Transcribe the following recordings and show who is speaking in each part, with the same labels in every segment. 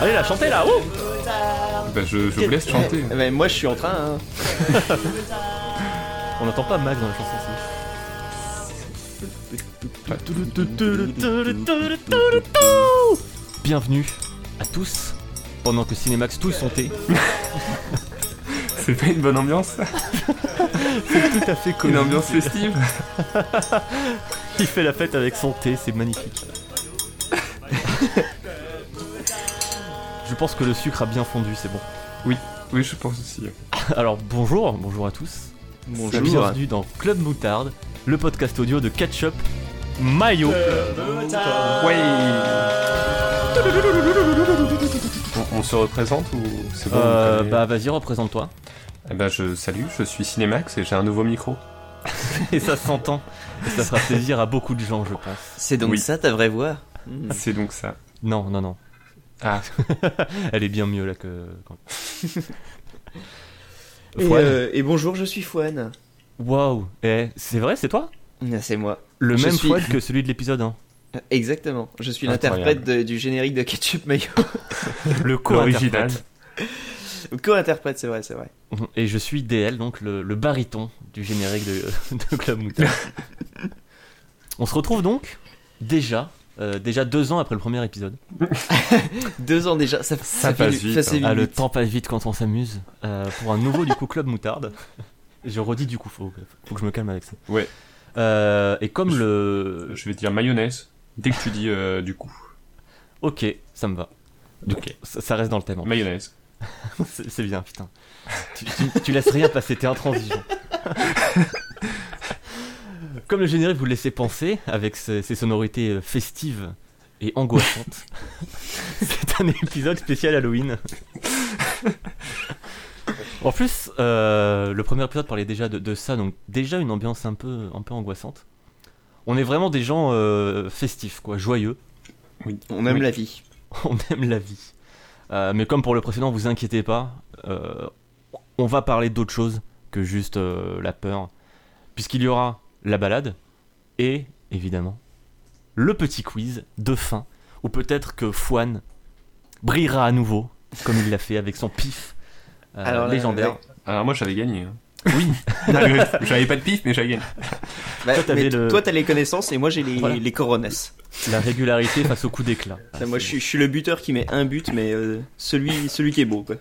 Speaker 1: Allez la chanter là, ouh
Speaker 2: Bah, je, je vous laisse chanter.
Speaker 3: Mais moi je suis en train. hein.
Speaker 1: On n'entend pas Max dans la chanson Bienvenue à tous pendant que Cinemax touille son thé.
Speaker 2: C'est pas une bonne ambiance ça
Speaker 1: Tout à fait
Speaker 2: Une ambiance festive
Speaker 1: Il fait la fête avec son thé, c'est magnifique. Je pense que le sucre a bien fondu, c'est bon.
Speaker 2: Oui, je pense aussi.
Speaker 1: Alors bonjour, bonjour à tous.
Speaker 3: Bonjour.
Speaker 1: Bienvenue dans Club Moutarde, le podcast audio de Ketchup Mayo.
Speaker 2: Ouais on, on se représente ou c'est bon
Speaker 1: Euh, bah vas-y, représente-toi.
Speaker 2: Eh ben, je salue, je suis Cinémax et j'ai un nouveau micro.
Speaker 1: Et ça s'entend. Et ça fera plaisir à beaucoup de gens, je pense.
Speaker 3: C'est donc
Speaker 2: Oui.
Speaker 3: ça ta vraie voix?
Speaker 2: C'est donc ça.
Speaker 1: Non, non, non.
Speaker 2: Ah,
Speaker 1: Elle est bien mieux là que. quand-
Speaker 3: Et, euh, et bonjour, je suis Fouane.
Speaker 1: Waouh. Eh, c'est vrai, c'est toi?
Speaker 3: C'est moi.
Speaker 1: Le
Speaker 3: Je
Speaker 1: même
Speaker 3: suis-
Speaker 1: Fouad que celui de l'épisode 1.
Speaker 3: Euh, Exactement. Je suis l'interprète du générique de Ketchup Mayo.
Speaker 1: Le
Speaker 2: l'original.
Speaker 1: co-interprète.
Speaker 3: Co-interprète, c'est vrai, c'est vrai.
Speaker 1: Et je suis DL, donc le, le baryton du générique de, de Club Moutarde. On se retrouve donc déjà, euh, déjà deux ans après le premier épisode.
Speaker 3: Deux ans déjà, ça, ça,
Speaker 2: passe
Speaker 3: fait-
Speaker 2: vite,
Speaker 3: ça
Speaker 2: hein.
Speaker 1: Ah, le temps passe vite quand on s'amuse. Euh, pour un nouveau du coup Club Moutarde. Je redis du coup, faut, faut que je me calme avec ça.
Speaker 2: Ouais.
Speaker 1: Euh, et comme
Speaker 2: Je-
Speaker 1: le...
Speaker 2: Je vais dire mayonnaise dès que tu dis euh, du coup.
Speaker 1: Ok, ça me va.
Speaker 2: Ok.
Speaker 1: Ça, ça reste dans le thème.
Speaker 2: Mayonnaise.
Speaker 1: C'est bien, putain. Tu, tu- tu laisses rien passer, t'es intransigeant. Comme le générique vous le laissez penser, avec ce- ces sonorités euh, festives et angoissantes, c'est un épisode spécial Halloween. En plus, euh, le premier épisode parlait déjà de, de ça, donc déjà une ambiance un peu, un peu angoissante. On est vraiment des gens euh, festifs, quoi, joyeux.
Speaker 3: On aime
Speaker 2: Oui.
Speaker 3: la vie.
Speaker 1: on aime la vie. Euh, mais comme pour le précédent, vous inquiétez pas, on va parler d'autre chose que juste la peur, puisqu'il y aura la balade et évidemment le petit quiz de fin, où peut-être que Fouane brillera à nouveau, comme il l'a fait avec son pif
Speaker 3: Alors là,
Speaker 1: légendaire.
Speaker 2: Alors moi j'avais gagné. hein.
Speaker 1: Oui,
Speaker 2: J'avais pas de pif mais j'avais gagné.
Speaker 3: Bah,
Speaker 1: Toi, t'avais
Speaker 3: mais
Speaker 1: le-
Speaker 3: toi, t'as les connaissances et moi, j'ai les,
Speaker 1: Voilà.
Speaker 3: les corones.
Speaker 1: la régularité face au coup d'éclat.
Speaker 3: Ça, moi, je suis, je suis le buteur qui met un but, mais euh, celui, celui qui est beau, quoi.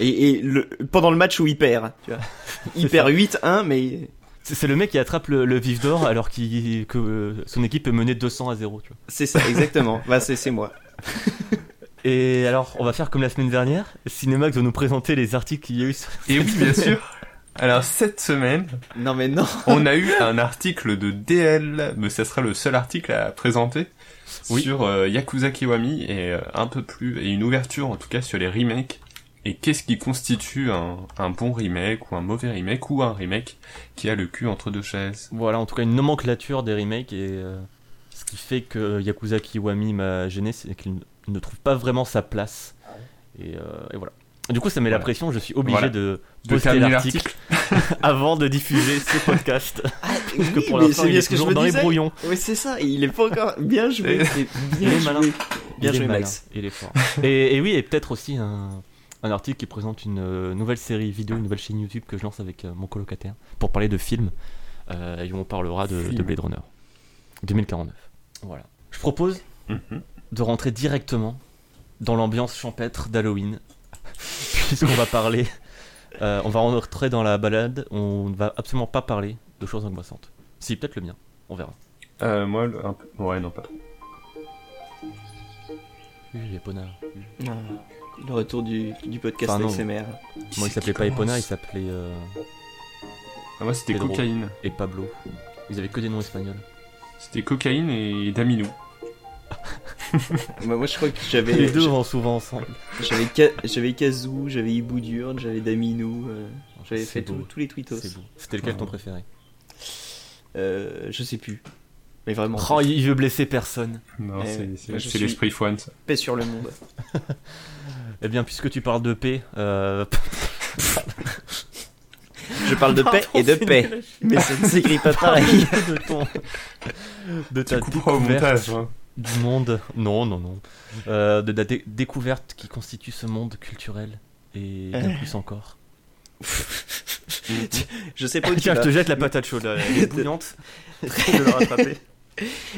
Speaker 3: Et, et le, pendant le match où il perd, tu vois. Il perd 8-1, mais
Speaker 1: C'est c'est le mec qui attrape le, le vif d'or alors qu'il- que euh, son équipe est menée 200 à 0. Tu vois.
Speaker 3: c'est ça, exactement. bah, c'est c'est moi.
Speaker 1: Et alors, on va faire comme la semaine dernière. Cinemax va nous présenter les articles qu'il y a eu sur...
Speaker 2: Et oui bien sûr. Alors cette semaine,
Speaker 3: Non, mais non.
Speaker 2: on a eu un article de DL, mais ça sera le seul article à présenter
Speaker 1: Oui.
Speaker 2: sur euh, Yakuza Kiwami et euh, un peu plus et une ouverture en tout cas sur les remakes et qu'est-ce qui constitue un, un bon remake ou un mauvais remake ou un remake qui a le cul entre deux chaises?
Speaker 1: Voilà, en tout cas, une nomenclature des remakes. Et euh, ce qui fait que Yakuza Kiwami m'a gêné, c'est qu'il ne trouve pas vraiment sa place. Et, euh, et voilà. Du coup, ça met la pression. Je suis obligé
Speaker 2: Voilà.
Speaker 1: de poster l'article avant de diffuser ce podcast.
Speaker 3: Ah,
Speaker 1: Parce que
Speaker 3: oui,
Speaker 1: pour l'instant,
Speaker 3: c'est
Speaker 1: il est
Speaker 3: ce que je
Speaker 1: toujours
Speaker 3: me
Speaker 1: dans les brouillons.
Speaker 3: Oui, c'est ça. Il est pas encore bien joué.
Speaker 1: Il
Speaker 3: Bien
Speaker 1: est malin.
Speaker 3: joué. Bien
Speaker 1: il est
Speaker 3: joué,
Speaker 1: malin,
Speaker 3: Max.
Speaker 1: Il est fort. et, et oui, et peut-être aussi un, un article qui présente une euh, nouvelle série vidéo, une nouvelle chaîne YouTube que je lance avec euh, mon colocataire pour parler de films. Euh, et on parlera de. Blade Runner 2049. Voilà. Je propose
Speaker 2: Mhm.
Speaker 1: De rentrer directement dans l'ambiance champêtre d'Halloween, puisqu'on va parler. euh, on va rentrer dans la balade. On ne va absolument pas parler de choses angoissantes. Si, peut-être le mien. On verra.
Speaker 2: Euh, moi, le- un peu... ouais, non pas trop.
Speaker 1: Oui, Epona.
Speaker 3: Le retour du, du podcast
Speaker 1: Enfin, non.
Speaker 3: XMR.
Speaker 1: Moi, il s'appelait pas Epona, il s'appelait. euh,
Speaker 2: Ah, moi, c'était cocaïne.
Speaker 1: et Pablo. Ils avaient que des noms espagnols.
Speaker 2: C'était cocaïne et Daminou.
Speaker 3: Bah, moi, je crois que j'avais.
Speaker 1: Les deux vont souvent ensemble.
Speaker 3: J'avais Ka- j'avais Kazoo, j'avais Iboudurne, j'avais Daminou, euh, j'avais
Speaker 1: C'est
Speaker 3: fait tout- tous les tweetos.
Speaker 1: C'est beau. C'était lequel ton préféré
Speaker 3: Euh, je sais plus. Mais vraiment,
Speaker 1: Oh, il veut blesser personne.
Speaker 2: Non,
Speaker 3: Eh,
Speaker 2: c'est- l'esprit Fouane, ça.
Speaker 3: paix sur le monde.
Speaker 1: Eh bien, puisque tu parles de paix, euh...
Speaker 3: Je parle de paix et de paix. Mais ça ne s'écrit pas pareil.
Speaker 1: de ton... de ta
Speaker 2: Tu au
Speaker 1: découverte
Speaker 2: montage, hein.
Speaker 1: Du monde. Non, non, non. Euh, de la dé- découverte qui constitue ce monde culturel. Et bien
Speaker 3: Euh.
Speaker 1: plus encore.
Speaker 3: Je sais pas où tu
Speaker 1: Tiens, je te jette la patate chaude, là, elle est bouillante. De la rattraper.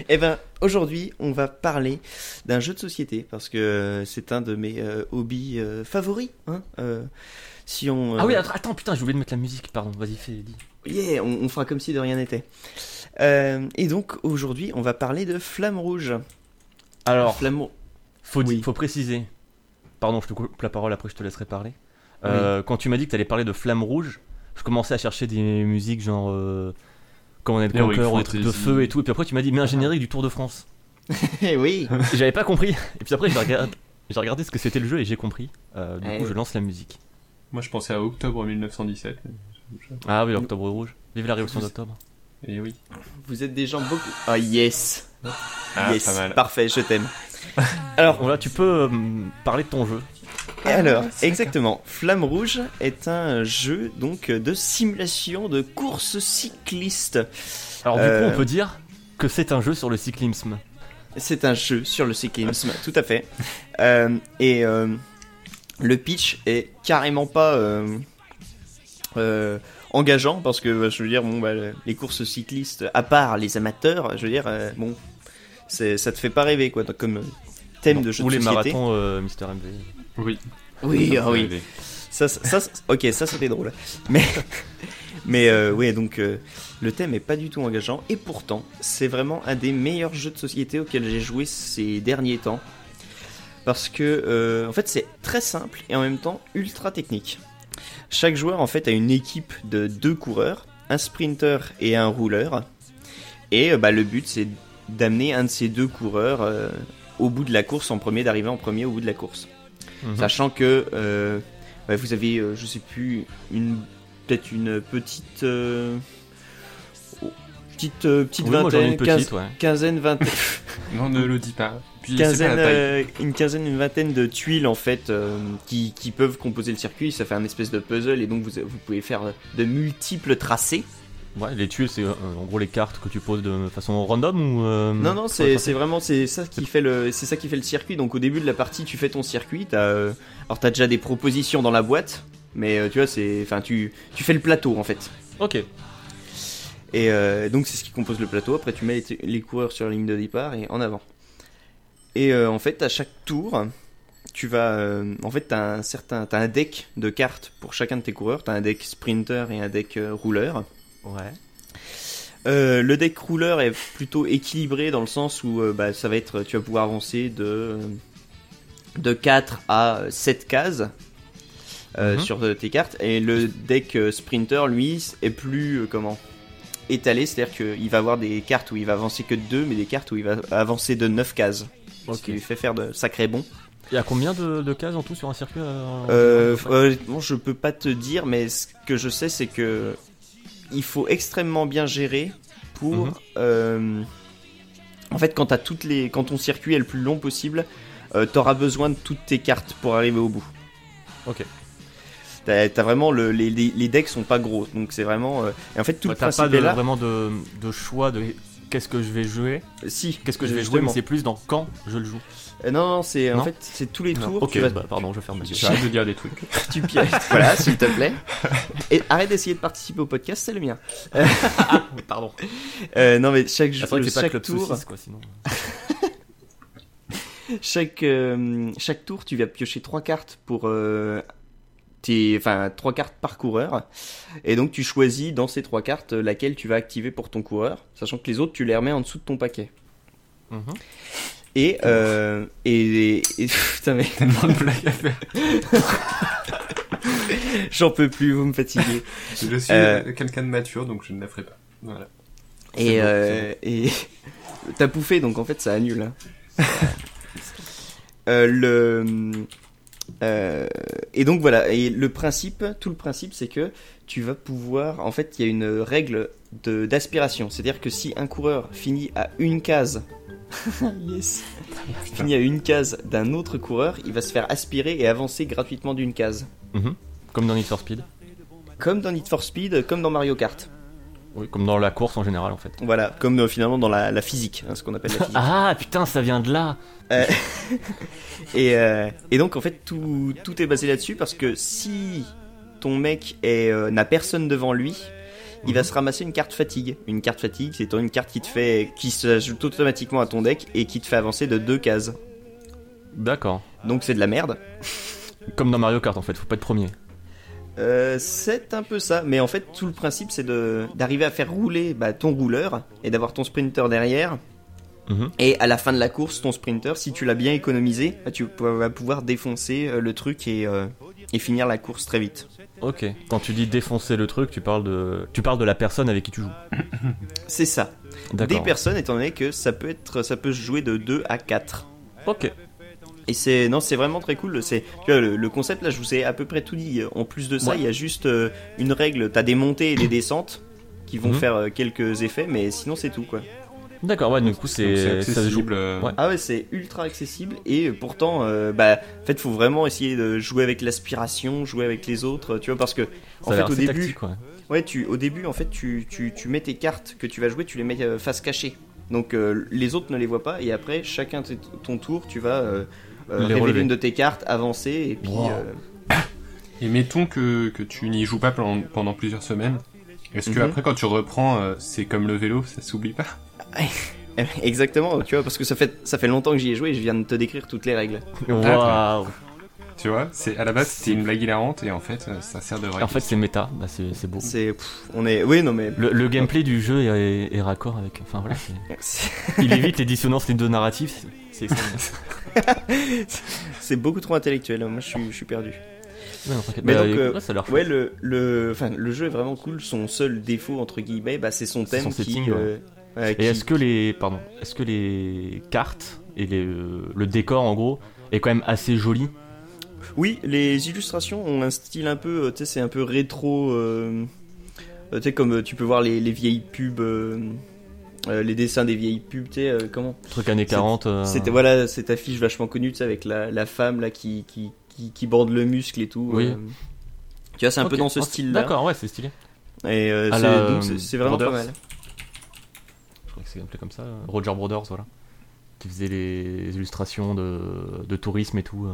Speaker 3: Eh ben, aujourd'hui, on va parler d'un jeu de société parce que euh, c'est un de mes euh, hobbies euh, favoris. Hein euh, si on. euh,
Speaker 1: Ah oui, attends, attends, putain, j'ai oublié de mettre la musique, pardon, vas-y, fais, dis.
Speaker 3: Yeah, on, on fera comme si de rien n'était. Euh, et donc aujourd'hui, on va parler de Flamme Rouge.
Speaker 1: Alors,
Speaker 3: Flamme
Speaker 1: faut,
Speaker 3: Oui.
Speaker 1: faut préciser. Pardon, je te coupe la parole, après je te laisserai parler. Euh, Quand tu m'as dit que tu allais parler de Flamme Rouge, je commençais à chercher des musiques genre. Euh, Command and
Speaker 2: Heroic
Speaker 1: Conquer ou des trucs de feu et tout. Et puis après, tu m'as dit, mais un générique du Tour de France.
Speaker 3: Eh oui.
Speaker 1: J'avais pas compris. Et puis après, j'ai regardé, j'ai regardé ce que c'était le jeu et j'ai compris. Euh, du
Speaker 3: Eh
Speaker 1: coup,
Speaker 3: oui.
Speaker 1: je lance la musique.
Speaker 2: Moi, je pensais à octobre 1917.
Speaker 1: Ah oui, l'Octobre Rouge. Vive la Révolution d'octobre.
Speaker 2: Et oui.
Speaker 3: Vous êtes des gens beaucoup. Ah yes.
Speaker 2: Ah,
Speaker 3: yes.
Speaker 2: pas mal.
Speaker 3: Parfait, je t'aime. Alors,
Speaker 1: Bon là, tu peux euh, parler de ton jeu.
Speaker 3: Et alors, exactement, Flamme Rouge est un jeu donc de simulation de course cycliste.
Speaker 1: Alors du
Speaker 3: Euh.
Speaker 1: coup, on peut dire que c'est un jeu sur le cyclisme.
Speaker 3: C'est un jeu sur le cyclisme, tout à fait. Euh, et euh, le pitch est carrément pas euh, euh, engageant parce que je veux dire, bon, bah, les courses cyclistes, à part les amateurs, je veux dire, euh, bon, c'est, ça te fait pas rêver quoi, comme thème de jeu
Speaker 1: Ou
Speaker 3: de
Speaker 1: les
Speaker 3: société.
Speaker 1: marathons euh, Mister MV.
Speaker 2: Oui.
Speaker 3: Oui, ah oui. Ça, ça, ça- ok, ça c'était drôle. Mais, mais euh, ouais, donc euh, le thème est pas du tout engageant et pourtant c'est vraiment un des meilleurs jeux de société auxquels j'ai joué ces derniers temps parce que euh, en fait c'est très simple et en même temps ultra technique. Chaque joueur en fait a une équipe de deux coureurs, un sprinter et un rouleur et euh, bah, le but c'est d'amener un de ces deux coureurs euh, au bout de la course en premier, d'arriver en premier au bout de la course.
Speaker 1: Mhm.
Speaker 3: Sachant que euh, vous avez, euh, je sais plus, une peut-être une petite euh, oh, petite euh, petite
Speaker 1: Oui, moi
Speaker 3: vingtaine,
Speaker 1: une
Speaker 3: quinze-
Speaker 1: petite, ouais.
Speaker 3: quinzaine, vingtaine,
Speaker 2: Non, ne le dis pas. Puis,
Speaker 3: quinzaine, euh, une quinzaine, une vingtaine de tuiles en fait euh, qui, qui peuvent composer le circuit. Ça fait un espèce de puzzle et donc vous, vous pouvez faire de multiples tracés.
Speaker 1: Ouais, les tuiles, c'est euh, en gros les cartes que tu poses de façon random ou. euh,
Speaker 3: Non, non, c'est vraiment c'est ça qui fait le c'est ça qui fait le circuit. Donc au début de la partie, tu fais ton circuit. T'as euh, alors t'as déjà des propositions dans la boîte, mais euh, tu vois c'est enfin tu tu fais le plateau en fait.
Speaker 1: Ok.
Speaker 3: Et euh, donc c'est ce qui compose le plateau. Après tu mets les, les coureurs sur la ligne de départ et en avant. Et euh, en fait à chaque tour, tu vas euh, en fait t'as un certain t'as un deck de cartes pour chacun de tes coureurs. T'as un deck sprinter et un deck euh, rouleur.
Speaker 1: Ouais.
Speaker 3: Euh, le deck rouleur est plutôt équilibré dans le sens où bah, ça va être, tu vas pouvoir avancer de, de 4 à 7 cases
Speaker 1: Mhm.
Speaker 3: sur tes cartes. Et le deck sprinter, lui, est plus comment étalé, c'est-à-dire qu'il va avoir des cartes où il va avancer que de 2, mais des cartes où il va avancer de 9 cases. Qui lui fait faire de sacrés bons.
Speaker 1: Il y a combien de, de cases en tout sur un circuit euh, en-
Speaker 3: Euh, honnêtement, je peux pas te dire, mais ce que je sais, c'est que il faut extrêmement bien gérer pour.
Speaker 1: Mhm.
Speaker 3: euh, en fait, quand, as toutes les, quand ton circuit est le plus long possible, euh, t'auras besoin de toutes tes cartes pour arriver au bout.
Speaker 1: Ok.
Speaker 3: T'as vraiment le, les, les, decks sont pas gros, donc c'est vraiment. euh, et en fait, tout le
Speaker 1: T'as pas
Speaker 3: principe
Speaker 1: de,
Speaker 3: là.
Speaker 1: vraiment de, de choix de qu'est-ce que je vais jouer,
Speaker 3: Si.
Speaker 1: qu'est-ce que je vais jouer, mais c'est plus dans quand je le joue.
Speaker 3: Euh, non, non, c'est en fait c'est tous les tours.
Speaker 1: ok,
Speaker 3: tu vas-
Speaker 1: bah, pardon, je ferme.
Speaker 2: J'arrête de dire des trucs.
Speaker 3: tu pièges. voilà, s'il te plaît. Et arrête d'essayer de participer au podcast, c'est le mien.
Speaker 1: Pardon.
Speaker 3: Euh, non, mais chaque,
Speaker 1: c'est vrai que c'est pas
Speaker 3: chaque
Speaker 1: Club
Speaker 3: tour.
Speaker 1: Saucisse, quoi, sinon.
Speaker 3: Chaque, euh, chaque tour, tu vas piocher trois cartes pour euh, tes, enfin trois cartes par coureur, et donc tu choisis dans ces trois cartes laquelle tu vas activer pour ton coureur, sachant que les autres tu les remets en dessous de ton paquet.
Speaker 1: Mhm.
Speaker 3: Et euh, et, et- et- putain mais
Speaker 2: Tellement de blagues à faire.
Speaker 3: j'en peux plus, vous me fatiguez.
Speaker 2: Je suis
Speaker 3: Euh,
Speaker 2: euh, quelqu'un de mature, donc je ne la ferai pas. Voilà.
Speaker 3: Et
Speaker 2: bon,
Speaker 3: euh, et t'as pouffé, donc en fait ça annule. hein. Euh, le Euh, et donc voilà, et le principe, tout le principe, c'est que tu vas pouvoir, en fait, il y a une règle de- d'aspiration, c'est-à-dire que si un coureur finit à une case, yes, finit à une case d'un autre coureur, il va se faire aspirer et avancer gratuitement d'une case,
Speaker 1: Mhm. Comme dans Need for Speed.
Speaker 3: comme dans Need for Speed, comme dans Mario Kart.
Speaker 1: Oui, comme dans la course en général en fait.
Speaker 3: Voilà, comme euh, finalement dans la, la physique, hein, ce qu'on appelle la physique.
Speaker 1: Ah putain, ça vient de là
Speaker 3: Et, euh, et donc en fait tout, tout est basé là-dessus parce que si ton mec euh, n'a personne devant lui, il va se ramasser une carte fatigue. Une carte fatigue, c'est une carte qui te fait, qui s'ajoute automatiquement à ton deck et qui te fait avancer de deux cases.
Speaker 1: D'accord.
Speaker 3: Donc c'est de la merde.
Speaker 1: Comme dans Mario Kart en fait, faut pas être premier.
Speaker 3: Euh, c'est un peu ça, mais en fait tout le principe c'est d'arriver à faire rouler bah, ton rouleur et d'avoir ton sprinter derrière.
Speaker 1: Mhm.
Speaker 3: Et à la fin de la course, ton sprinter, si tu l'as bien économisé, bah, tu vas pouvoir défoncer euh, le truc et, euh, et finir la course très vite.
Speaker 1: Ok. Quand tu dis défoncer le truc, tu parles de, tu parles de la personne avec qui tu joues.
Speaker 3: C'est ça. Des personnes, étant donné que ça peut être, ça peut se jouer de 2 à 4.
Speaker 1: Ok.
Speaker 3: Et c'est, non, c'est vraiment très cool. C'est, tu vois, le, le concept là, je vous ai à peu près tout dit. En plus de ça,
Speaker 1: Ouais.
Speaker 3: il y a juste euh, une règle. T'as des montées et des descentes qui vont
Speaker 1: Mhm.
Speaker 3: faire euh, quelques effets, mais sinon c'est tout quoi.
Speaker 1: D'accord. Ouais. Du coup,
Speaker 2: Donc,
Speaker 1: c'est, ça se joue.
Speaker 2: accessible. euh,
Speaker 1: Ouais.
Speaker 3: Ah ouais, c'est ultra accessible et pourtant, euh, bah, en fait, faut vraiment essayer de jouer avec l'aspiration, jouer avec les autres, tu vois, parce que en
Speaker 1: a
Speaker 3: fait au début,
Speaker 1: tactique, ouais.
Speaker 3: Ouais, tu, au début, en fait, tu, tu, tu mets tes cartes que tu vas jouer, tu les mets euh, face cachée. Donc euh, les autres ne les voient pas, et après, chacun ton tour, tu vas euh, révéler
Speaker 1: relever.
Speaker 3: une de tes cartes, avancer, et puis.
Speaker 1: Wow.
Speaker 3: euh,
Speaker 2: Et mettons que, que tu n'y joues pas pendant, pendant plusieurs semaines. Est-ce que
Speaker 3: Mhm.
Speaker 2: après quand tu reprends, euh, c'est comme le vélo, ça s'oublie pas?
Speaker 3: Exactement, tu vois, parce que ça fait, ça fait longtemps que j'y ai joué, et je viens de te décrire toutes les règles.
Speaker 1: Waouh.
Speaker 2: Tu vois, c'est à la base c'était une blague hilarante et en fait euh, ça sert de vrai.
Speaker 1: En fait, c'est méta. Bah, c'est, c'est beau.
Speaker 3: C'est. on est. Oui, non, mais.
Speaker 1: Le, le gameplay du jeu est, est raccord avec. Enfin voilà. Il évite les dissonances les deux narratifs. C'est,
Speaker 3: beaucoup trop intellectuel, hein, moi je suis, je suis perdu.
Speaker 1: Non.
Speaker 3: Mais
Speaker 1: Bah,
Speaker 3: donc, euh,
Speaker 1: ouais, ça
Speaker 3: le, le, enfin, le jeu est vraiment cool. Son seul défaut, entre guillemets, bah, c'est son
Speaker 1: C'est
Speaker 3: thème
Speaker 1: son
Speaker 3: qui.
Speaker 1: setting,
Speaker 3: euh, ouais,
Speaker 1: Et
Speaker 3: qui-
Speaker 1: est-ce que les, pardon, est-ce que les cartes et les, euh, le décor en gros est quand même assez joli?
Speaker 3: Oui, les illustrations ont un style un peu, tu sais, c'est un peu rétro. tu sais, comme tu peux voir les, les vieilles pubs, euh, les dessins des vieilles pubs, tu sais, euh, comment
Speaker 1: Truc années 40. euh,
Speaker 3: C'était voilà cette affiche vachement connue, tu sais, avec la, la femme là qui, qui, qui, qui borde le muscle et tout.
Speaker 1: Oui.
Speaker 3: euh. tu vois, c'est un peu dans ce
Speaker 1: Oh,
Speaker 3: style-là.
Speaker 1: D'accord, ouais, c'est stylé.
Speaker 3: Et euh, c'est- vraiment
Speaker 1: Brothers.
Speaker 3: pas mal.
Speaker 1: Je crois que c'est appelé comme ça. Roger Brothers, voilà. Qui faisait les illustrations de, de tourisme et tout. euh.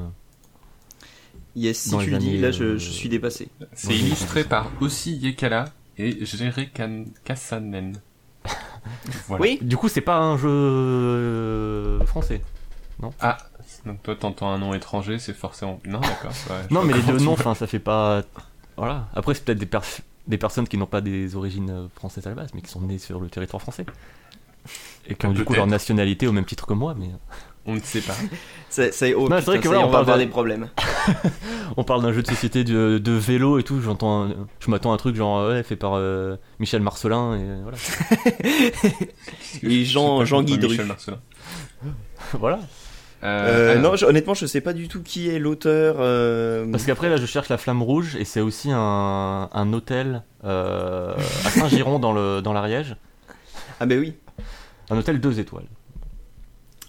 Speaker 3: Yes, si
Speaker 1: Dans
Speaker 3: tu le dis, là je, je suis dépassé.
Speaker 2: C'est illustré par Ossi Yekala et Jere Kan- Kassanen. Voilà.
Speaker 3: Oui,
Speaker 1: Du coup, c'est pas un jeu euh, français.
Speaker 2: Ah, donc toi t'entends un nom étranger, c'est forcément. Non, d'accord. ouais,
Speaker 1: Non, mais les deux noms, enfin, ça fait pas. Voilà. Après, c'est peut-être des, des personnes qui n'ont pas des origines euh, françaises à la base, mais qui sont nées sur le territoire français. Et qui ont du coup leur nationalité au même titre que moi, mais.
Speaker 2: On ne sait pas.
Speaker 3: ça, ça- oh,
Speaker 1: Non, c'est vrai que voilà, on
Speaker 3: on va
Speaker 1: parle
Speaker 3: avoir
Speaker 1: de-
Speaker 3: des problèmes.
Speaker 1: On parle d'un jeu de société de, de vélo et tout, j'entends un- je m'attends à un truc genre ouais, fait par euh, Michel Marcelin et voilà.
Speaker 3: Et Jean- Jean Guy
Speaker 2: Michel. Marcelin.
Speaker 1: voilà.
Speaker 3: Euh, non, je- honnêtement, je sais pas du tout qui est l'auteur. euh,
Speaker 1: Parce qu'après là je cherche la flamme rouge et c'est aussi un, un hôtel euh, à Saint-Giron dans, le, dans l'Ariège.
Speaker 3: Ah, bah oui.
Speaker 1: Un hôtel deux étoiles.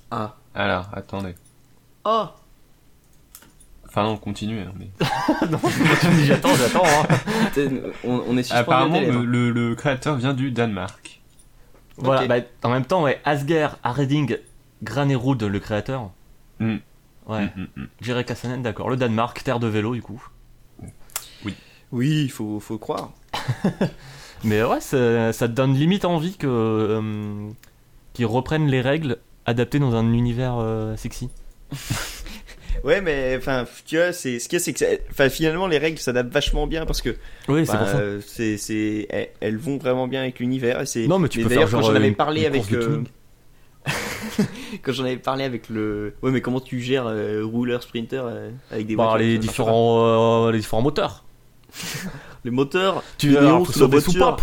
Speaker 3: Ah.
Speaker 2: Alors, attendez.
Speaker 3: Ah
Speaker 2: Enfin non, continue. hein, mais...
Speaker 1: j'attends, j'attends. hein.
Speaker 3: on, on est suspendu
Speaker 2: Apparemment, le, le- le créateur vient du Danemark.
Speaker 1: Voilà, bah, en même temps, ouais, Asger Areding Granerud, le créateur.
Speaker 2: Mm.
Speaker 1: Ouais,
Speaker 2: Mm, mm, mm.
Speaker 1: Jerry Kassanen, d'accord. Le Danemark, terre de vélo du coup.
Speaker 3: Oui, il faut, faut croire.
Speaker 1: Mais ouais, ça, ça te donne limite envie que euh, qu'ils reprennent les règles adaptées dans un univers euh, sexy.
Speaker 3: Ouais, mais enfin, tu vois, c'est ce qu'il y a, c'est que ça- enfin, finalement, les règles s'adaptent vachement bien parce que
Speaker 1: Oui, c'est
Speaker 3: bah,
Speaker 1: pour ça.
Speaker 3: euh, c'est, c'est, elles, elles vont vraiment bien avec l'univers. Et c'est,
Speaker 1: Non, mais tu
Speaker 3: mais
Speaker 1: peux
Speaker 3: d'ailleurs,
Speaker 1: faire
Speaker 3: quand
Speaker 1: genre
Speaker 3: j'en avais
Speaker 1: une-
Speaker 3: parlé
Speaker 1: une
Speaker 3: avec. euh, quand j'en avais parlé avec le. Ouais, mais comment tu gères euh, rouleur, sprinter euh, avec des
Speaker 1: Bah,
Speaker 3: voitures,
Speaker 1: les
Speaker 3: ça
Speaker 1: différents, euh, les différents moteurs.
Speaker 3: Les moteurs.
Speaker 1: Tu
Speaker 3: Les
Speaker 1: des
Speaker 3: voiture.
Speaker 1: soupapes.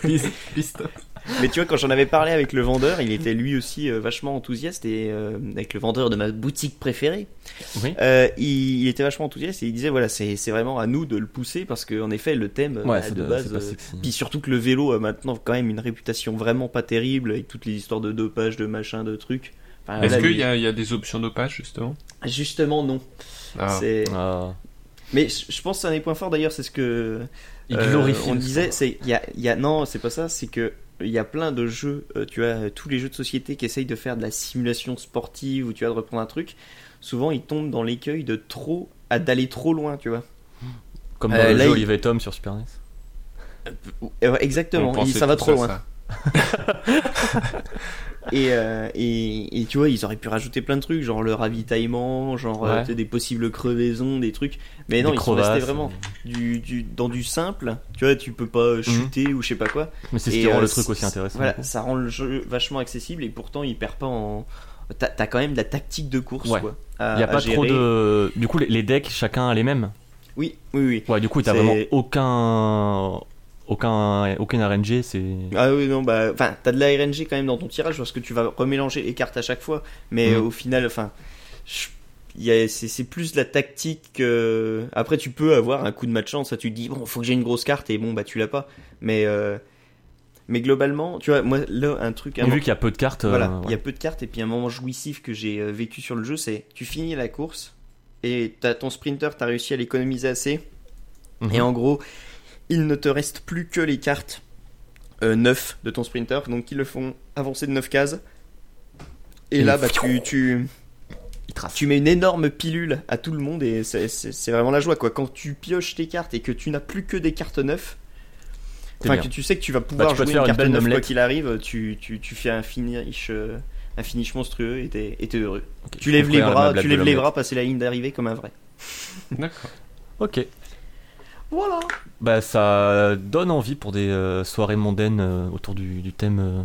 Speaker 2: Please, please stop.
Speaker 3: Mais tu vois, quand j'en avais parlé avec le vendeur, il était lui aussi euh, vachement enthousiaste et euh, avec le vendeur de ma boutique préférée,
Speaker 1: Oui.
Speaker 3: euh, il, il était vachement enthousiaste et il disait voilà, c'est c'est vraiment à nous de le pousser parce qu'en effet, le thème
Speaker 1: Ouais,
Speaker 3: bah,
Speaker 1: c'est
Speaker 3: de
Speaker 1: de-
Speaker 3: base. euh,
Speaker 1: sexy.
Speaker 3: puis surtout que le vélo a maintenant quand même une réputation vraiment pas terrible avec toutes les histoires de dopage, de machin, de trucs. Enfin,
Speaker 2: Est-ce qu'il y a, il y a des options dopage, justement?
Speaker 3: Justement, non.
Speaker 2: Ah.
Speaker 3: C'est-
Speaker 1: Ah,
Speaker 3: Mais je pense que c'est un des points forts d'ailleurs, c'est ce que
Speaker 1: il
Speaker 3: euh, on disait,
Speaker 1: sport.
Speaker 3: c'est il y a, il y a non, c'est pas ça, c'est que il y a plein de jeux, euh, tu as tous les jeux de société qui essayent de faire de la simulation sportive ou tu vois de reprendre un truc. Souvent, ils tombent dans l'écueil de trop à d'aller trop loin, tu vois.
Speaker 1: Comme dans
Speaker 3: Euh,
Speaker 1: le
Speaker 3: là,
Speaker 1: jeu
Speaker 3: il-
Speaker 1: Olivier et Tom sur Super NES.
Speaker 3: Euh, exactement, il- ça va trop loin.
Speaker 2: ça.
Speaker 3: Et, euh, et, et tu vois, ils auraient pu rajouter plein de trucs, genre le ravitaillement, genre euh,
Speaker 1: Ouais.
Speaker 3: des possibles crevaisons, des trucs. Mais non,
Speaker 1: Des
Speaker 3: ils sont restés
Speaker 1: crevasses,
Speaker 3: vraiment
Speaker 1: euh,
Speaker 3: du, du, dans du simple. Tu vois, tu peux pas chuter ou je sais pas quoi.
Speaker 1: Mais c'est ce qui rend
Speaker 3: euh,
Speaker 1: le truc aussi intéressant.
Speaker 3: Voilà, ça rend le jeu vachement accessible et pourtant il perd pas en. T'as quand même de la tactique de course,
Speaker 1: Ouais.
Speaker 3: quoi. à-
Speaker 1: Il n'y a pas trop de. Du coup, les- decks, chacun a les mêmes.
Speaker 3: Oui, oui, oui.
Speaker 1: Ouais, du coup, t'as vraiment aucun. Aucun, aucun RNG, c'est.
Speaker 3: Ah oui, non, bah. Enfin, t'as de la RNG quand même dans ton tirage parce que tu vas remélanger les cartes à chaque fois. Mais euh, au final, enfin. C'est plus la tactique que. Après, tu peux avoir un coup de match chance. Ça, tu te dis, bon, faut que j'ai une grosse carte et bon, bah, tu l'as pas. Mais. euh, Mais globalement, tu vois, moi, là, un truc. un
Speaker 1: vu qu'il y a peu de cartes.
Speaker 3: Voilà,
Speaker 1: euh,
Speaker 3: il y a peu de cartes et puis un moment jouissif que j'ai euh, vécu sur le jeu, c'est tu finis la course et t'as ton sprinter, t'as réussi à l'économiser assez
Speaker 1: Mhm.
Speaker 3: et en gros, il ne te reste plus que les cartes euh, 9 de ton sprinter, donc qui le font avancer de 9 cases. Et
Speaker 1: Et
Speaker 3: là, bah, tu, tu, tu mets une énorme pilule à tout le monde et c'est- vraiment la joie quoi. Quand tu pioches tes cartes et que tu n'as plus que des cartes 9,
Speaker 1: C'est
Speaker 3: Enfin, que tu sais que tu vas pouvoir
Speaker 1: Bah, tu peux te
Speaker 3: jouer
Speaker 1: faire
Speaker 3: une
Speaker 1: une
Speaker 3: carte
Speaker 1: belle
Speaker 3: 9 quoi qu'il arrive, tu, tu, tu fais un finish, euh, un finish monstrueux et t'es et t'es heureux. Tu lèves les bras, tu lèves les bras, passer la ligne d'arrivée comme un vrai.
Speaker 2: D'accord.
Speaker 1: Ok.
Speaker 3: Voilà.
Speaker 1: Bah, ça donne envie pour des euh, soirées mondaines euh, autour du, du thème euh,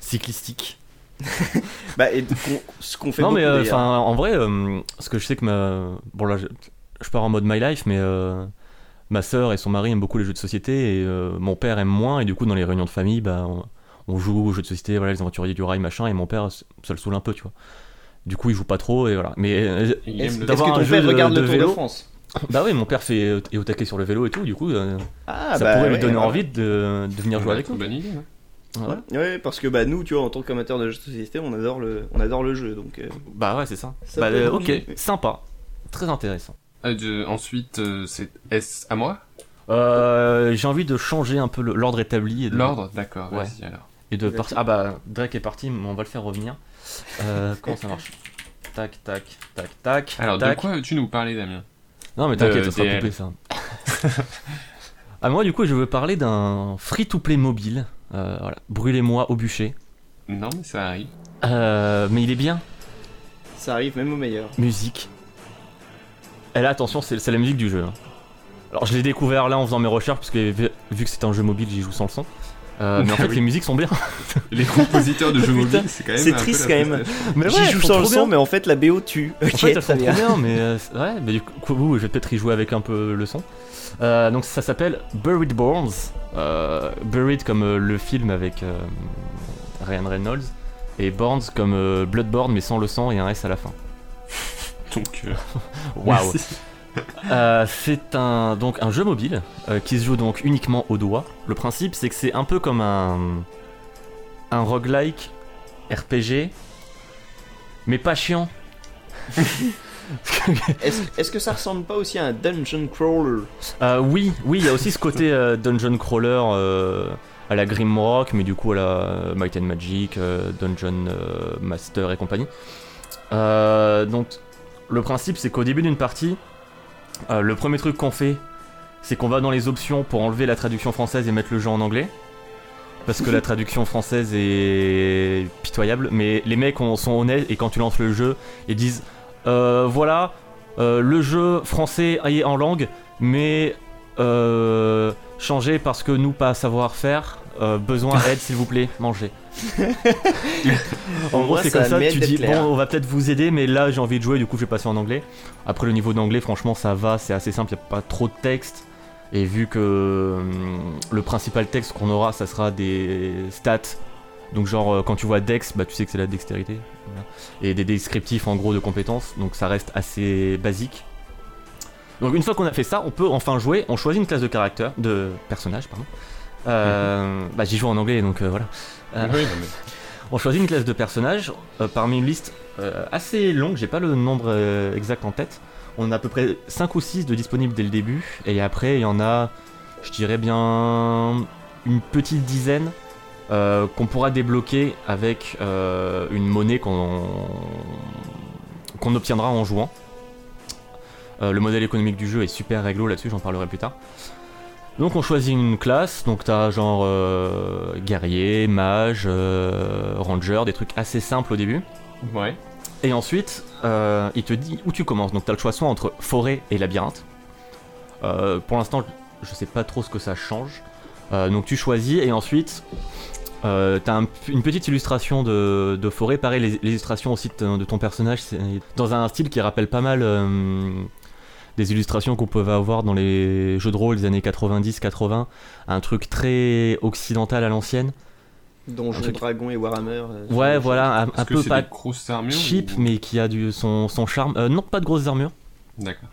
Speaker 1: cyclistique.
Speaker 3: Bah, et qu'on- ce qu'on fait
Speaker 1: non, mais
Speaker 3: beaucoup,
Speaker 1: euh,
Speaker 3: d'ailleurs.
Speaker 1: enfin, en vrai, euh, parce que je sais que ma. Bon, là, je, je pars en mode my life, mais euh, ma sœur et son mari aiment beaucoup les jeux de société et euh, mon père aime moins. Et du coup, dans les réunions de famille, bah, on, on joue aux jeux de société, voilà, les aventuriers du rail, machin. Et mon père, ça le saoule un peu, tu vois. Du coup, il joue pas trop et voilà. Mais euh,
Speaker 2: Il
Speaker 3: Est-ce
Speaker 2: aime le-
Speaker 3: est-ce
Speaker 1: d'avoir
Speaker 3: que
Speaker 1: un
Speaker 3: ton
Speaker 1: jeu
Speaker 3: père
Speaker 1: de-
Speaker 3: regarde
Speaker 1: de
Speaker 3: le Tour
Speaker 1: vélo.
Speaker 3: de France?
Speaker 1: Bah oui, mon père fait est au taquet sur le vélo et tout. Du coup, euh,
Speaker 3: Ah,
Speaker 1: ça
Speaker 3: bah,
Speaker 1: pourrait
Speaker 3: ouais,
Speaker 1: lui donner envie de, de venir jouer avec
Speaker 2: une
Speaker 1: nous.
Speaker 2: bonne idée. ouais.
Speaker 1: Voilà.
Speaker 3: Ouais, parce que bah nous, tu vois, en tant qu'amateur de jeux de société, on adore le, on adore le jeu, donc. euh,
Speaker 1: Bah ouais, c'est ça.
Speaker 3: Ça
Speaker 1: bah, euh, ok, sympa. Très intéressant.
Speaker 2: Ah, ensuite, euh, c'est est-ce à moi?
Speaker 1: Euh, J'ai envie de changer un peu le- l'ordre établi et de,
Speaker 2: L'ordre, d'accord.
Speaker 1: Ouais.
Speaker 2: Vas-y alors.
Speaker 1: et de partir. Ah bah Drake est parti, mais on va le faire revenir. Euh, comment ça marche? Tac, tac, tac, tac.
Speaker 2: Alors, de quoi veux-tu nous parler, Damien?
Speaker 1: Non mais t'inquiète, ça sera
Speaker 2: DL.
Speaker 1: coupé ça. ah moi du coup je veux parler d'un free-to-play mobile. Euh, voilà. Brûlez-moi au bûcher.
Speaker 2: Non, mais ça arrive.
Speaker 1: Euh, mais il est bien.
Speaker 3: Ça arrive même au meilleur.
Speaker 1: Musique. Et là attention, c'est c'est la musique du jeu. hein. Alors je l'ai découvert là en faisant mes recherches parce que vu vu que c'est un jeu mobile, j'y joue sans le son. Euh, mais en
Speaker 2: Ah
Speaker 1: fait
Speaker 2: oui.
Speaker 1: les musiques sont bien.
Speaker 2: Les compositeurs de jeux
Speaker 3: Putain,
Speaker 2: mobiles, c'est quand même.
Speaker 3: c'est triste quand même.
Speaker 1: mais
Speaker 3: J'y joue sans le son, mais en fait la BO tue. Ok,
Speaker 1: En fait, elles
Speaker 3: très
Speaker 1: sont
Speaker 3: bien.
Speaker 1: trop bien, mais euh, ouais, mais du coup, je vais peut-être y jouer avec un peu le son. Euh, donc ça s'appelle Buried Bones. Euh, Buried comme euh, le film avec euh, Ryan Reynolds. Et Bones comme euh, Bloodborne mais sans le sang et un S à la fin.
Speaker 2: Donc,
Speaker 1: Waouh. Euh, c'est un donc un jeu mobile euh, qui se joue donc uniquement au doigt. Le principe c'est que c'est un peu comme un un roguelike RPG mais pas chiant.
Speaker 3: Est-ce que ça ressemble pas aussi à un dungeon crawler?
Speaker 1: Euh, oui, oui, il y a aussi ce côté dungeon crawler à la Grimrock, mais du coup à la Might and Magic, Dungeon Master et compagnie. Donc, le principe, c'est qu'au début d'une partie, euh, le premier truc qu'on fait, c'est qu'on va dans les options pour enlever la traduction française et mettre le jeu en anglais. Parce que la traduction française est pitoyable, mais les mecs ont- sont honnêtes et quand tu lances le jeu, ils disent euh, voilà, euh, le jeu français est en langue, mais euh, changé parce que nous pas savoir faire. Euh, besoin d'aide s'il vous plaît, mangez. en gros c'est comme ça, tu dis
Speaker 3: clair.
Speaker 1: bon on va peut-être vous aider mais là j'ai envie de jouer du coup je vais passer en anglais. Après le niveau d'anglais franchement ça va, c'est assez simple, il a pas trop de texte. Et vu que hum, le principal texte qu'on aura, ça sera des stats. Donc genre euh, quand tu vois Dex, bah tu sais que c'est la dextérité. Voilà. Et des descriptifs en gros de compétences. Donc ça reste assez basique. Donc une fois qu'on a fait ça, on peut enfin jouer. On choisit une classe de caractère, de personnage, pardon. Euh, bah j'y joue en anglais donc euh, voilà. Euh,
Speaker 2: Oui, non, mais-
Speaker 1: on choisit une classe de personnages parmi une liste assez longue, j'ai pas le nombre exact en tête. On a à peu près 5 ou 6 de disponibles dès le début, et après il y en a, je dirais bien, une petite dizaine qu'on pourra débloquer avec une monnaie qu'on qu'on obtiendra en jouant. Le modèle économique du jeu est super réglo là-dessus, j'en parlerai plus tard. Donc on choisit une classe, donc t'as genre euh, guerrier, mage, euh, ranger, des trucs assez simples au début.
Speaker 2: Ouais.
Speaker 1: Et ensuite, euh, il te dit où tu commences. Donc t'as le choix soit entre forêt et labyrinthe. Pour l'instant, je sais pas trop ce que ça change. Donc tu choisis et ensuite, euh, t'as un- une petite illustration de, de forêt. Pareil, l'illustration aussi de, ton- de ton personnage, c'est dans un style qui rappelle pas mal euh, des illustrations qu'on pouvait avoir dans les jeux de rôle des années 90-80. Un truc très occidental à l'ancienne.
Speaker 3: Donjons,
Speaker 1: Un truc-
Speaker 3: Dragons et Warhammer. euh,
Speaker 1: Ouais, voilà, un, peu pas
Speaker 2: des grosses armures
Speaker 1: cheap,
Speaker 2: ou-
Speaker 1: mais qui a du, son, son charme. Euh, non, pas de grosses armures.
Speaker 2: D'accord.